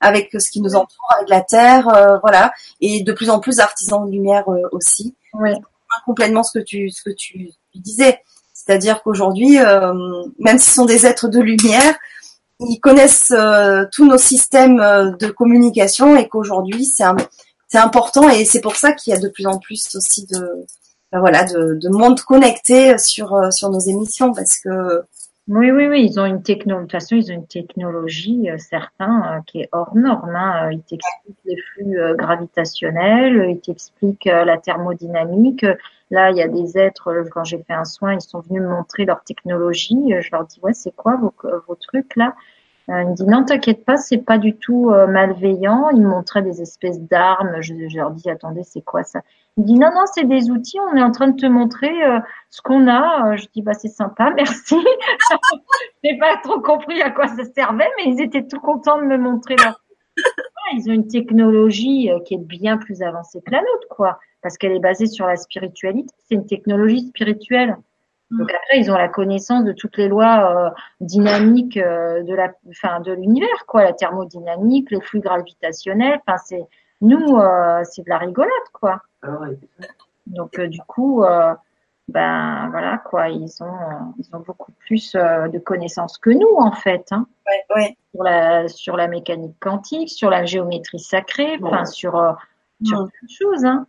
avec ce qui nous entoure, avec la terre, euh, voilà, et de plus en plus d'artisans de lumière euh, aussi. Oui. Complètement ce que tu ce que tu disais, c'est-à-dire qu'aujourd'hui, même s'ils sont des êtres de lumière, ils connaissent tous nos systèmes de communication et qu'aujourd'hui c'est important. Et c'est pour ça qu'il y a de plus en plus aussi de voilà, de, de monde connecté sur sur nos émissions parce que oui, oui, oui, ils ont une de toute façon, ils ont une technologie, euh, certains, euh, qui est hors norme. Hein. Ils t'expliquent les flux euh, gravitationnels, ils t'expliquent la thermodynamique. Là, il y a des êtres, quand j'ai fait un soin, ils sont venus me montrer leur technologie. Je leur dis, ouais, c'est quoi vos, vos trucs là? euh, il me dit non, t'inquiète pas, c'est pas du tout euh, malveillant. Il me montrait des espèces d'armes. Je, leur dis attendez, c'est quoi ça? Il me dit non, non, c'est des outils. On est en train de te montrer euh, ce qu'on a. Je dis bah c'est sympa, merci. J'ai pas trop compris à quoi ça servait, mais ils étaient tout contents de me montrer leur. Ils ont une technologie qui est bien plus avancée que la nôtre, quoi, parce qu'elle est basée sur la spiritualité. C'est une technologie spirituelle. Mm. Donc après, ils ont la connaissance de toutes les lois euh, dynamiques euh, de la, enfin de l'univers, quoi, la thermodynamique, les flux gravitationnels. Enfin, c'est nous, euh, c'est de la rigolade, quoi. Ah Donc du coup, ben voilà, quoi, ils ont, ils ont beaucoup plus de connaissances que nous, en fait. Hein. Ouais, ouais. Sur la, sur la mécanique quantique, sur la géométrie sacrée, enfin sur, sur mm. toutes choses. Hein.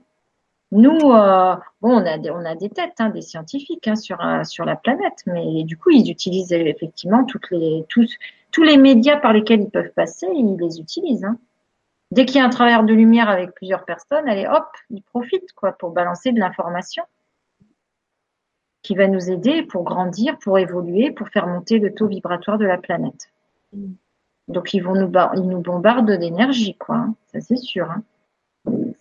Nous, euh, bon, on a des, on a des têtes, hein, des scientifiques hein, sur euh, sur la planète, mais du coup, ils utilisent effectivement toutes les tous tous les médias par lesquels ils peuvent passer, ils les utilisent. Hein. Dès qu'il y a un travailleur de lumière avec plusieurs personnes, allez, hop, ils profitent quoi pour balancer de l'information qui va nous aider pour grandir, pour évoluer, pour faire monter le taux vibratoire de la planète. Mm. Donc ils vont nous ils nous bombardent d'énergie quoi, ça c'est sûr.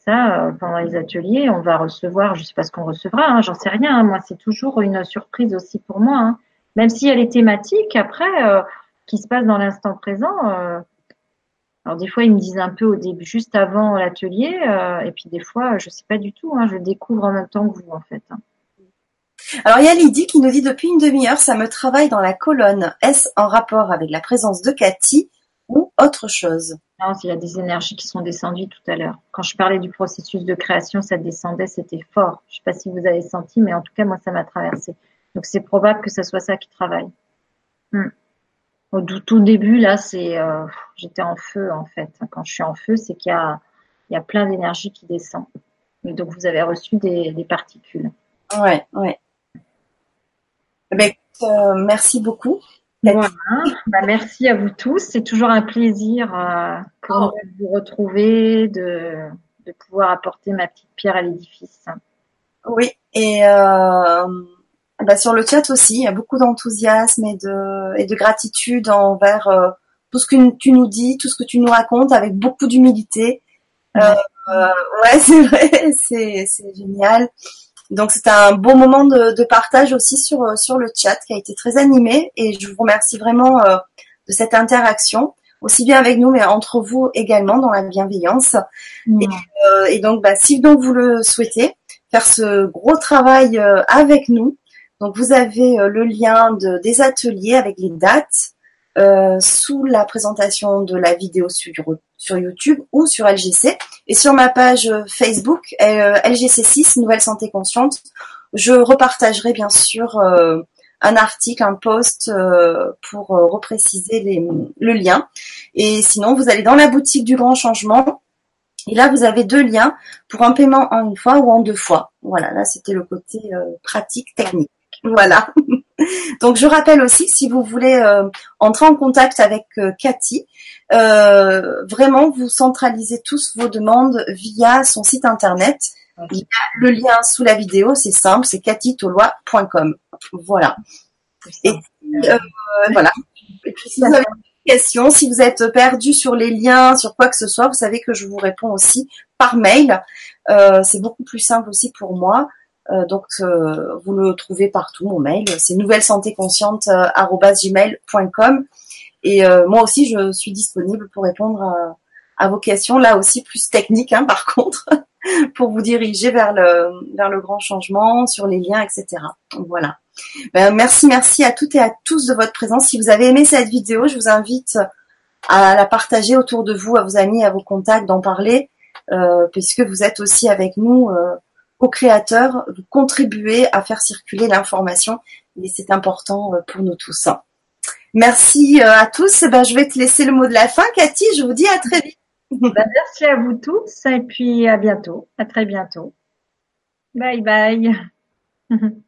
Ça, euh, pendant les ateliers, on va recevoir, je sais pas ce qu'on recevra, hein, j'en sais rien. Hein. moi, c'est toujours une surprise aussi pour moi. Hein. Même si elle est thématique, après, euh, qui se passe dans l'instant présent. Euh, alors des fois, ils me disent un peu au début, juste avant l'atelier, et puis des fois, je sais pas du tout. je découvre en même temps que vous, en fait. Alors il y a Lydie qui nous dit depuis une demi-heure, ça me travaille dans la colonne. Est-ce en rapport avec la présence de Cathy ou autre chose? Il y a des énergies qui sont descendues tout à l'heure. Quand je parlais du processus de création, ça descendait, c'était fort. Je ne sais pas si vous avez senti, mais en tout cas, moi, ça m'a traversé. Donc, c'est probable que ce soit ça qui travaille. Hmm. Au tout début, là, c'est, euh, j'étais en feu, en fait. Quand je suis en feu, c'est qu'il y a, il y a plein d'énergie qui descend. Et donc, vous avez reçu des, particules. Ouais, ouais. Eh ben, euh, merci beaucoup. Bah, merci à vous tous. C'est toujours un plaisir euh, oh. de vous retrouver, de, de, pouvoir apporter ma petite pierre à l'édifice. Oui, et euh, bah, sur le chat aussi, il y a beaucoup d'enthousiasme et de, et de gratitude envers euh, tout ce que tu nous dis, tout ce que tu nous racontes, avec beaucoup d'humilité. Euh, ouais, c'est vrai, c'est génial. Donc c'était un beau moment de, partage aussi sur euh, sur le chat qui a été très animé et je vous remercie vraiment euh, de cette interaction aussi bien avec nous mais entre vous également dans la bienveillance. Mmh. Euh, et, donc bah, si donc vous le souhaitez faire ce gros travail avec nous, donc vous avez le lien de, des ateliers avec les dates euh, sous la présentation de la vidéo sur, YouTube ou sur LGC. Et sur ma page Facebook, euh, LGC6, Nouvelle Santé Consciente, je repartagerai bien sûr euh, un article, un post pour repréciser les, le lien. Et sinon, vous allez dans la boutique du Grand Changement. Et là, vous avez deux liens pour un paiement en une fois ou en deux fois. Voilà, là, c'était le côté pratique, technique. Voilà. Donc je rappelle aussi si vous voulez euh, entrer en contact avec euh, Cathy, euh, vraiment vous centralisez tous vos demandes via son site internet. Il y a le lien sous la vidéo, c'est simple, c'est cathytolois.com. Voilà. Et voilà. Et puis si vous avez des questions, si vous êtes perdu sur les liens, sur quoi que ce soit, vous savez que je vous réponds aussi par mail. c'est beaucoup plus simple aussi pour moi. Euh, donc euh, vous le trouvez partout, mon mail, c'est nouvellesantéconsciente@gmail.com et euh, moi aussi je suis disponible pour répondre à, vos questions, là aussi plus techniques hein, par contre, pour vous diriger vers le vers le grand changement, sur les liens, etc. Voilà. Ben, merci, merci à toutes et à tous de votre présence. Si vous avez aimé cette vidéo, je vous invite à la partager autour de vous, à vos amis, à vos contacts, d'en parler, puisque vous êtes aussi avec nous co-créateurs, vous contribuez à faire circuler l'information et c'est important euh, pour nous tous. Merci euh, à tous. Eh ben, je vais te laisser le mot de la fin. Cathy, je vous dis à très vite. Ben, merci à vous tous et puis à bientôt. À très bientôt. Bye bye.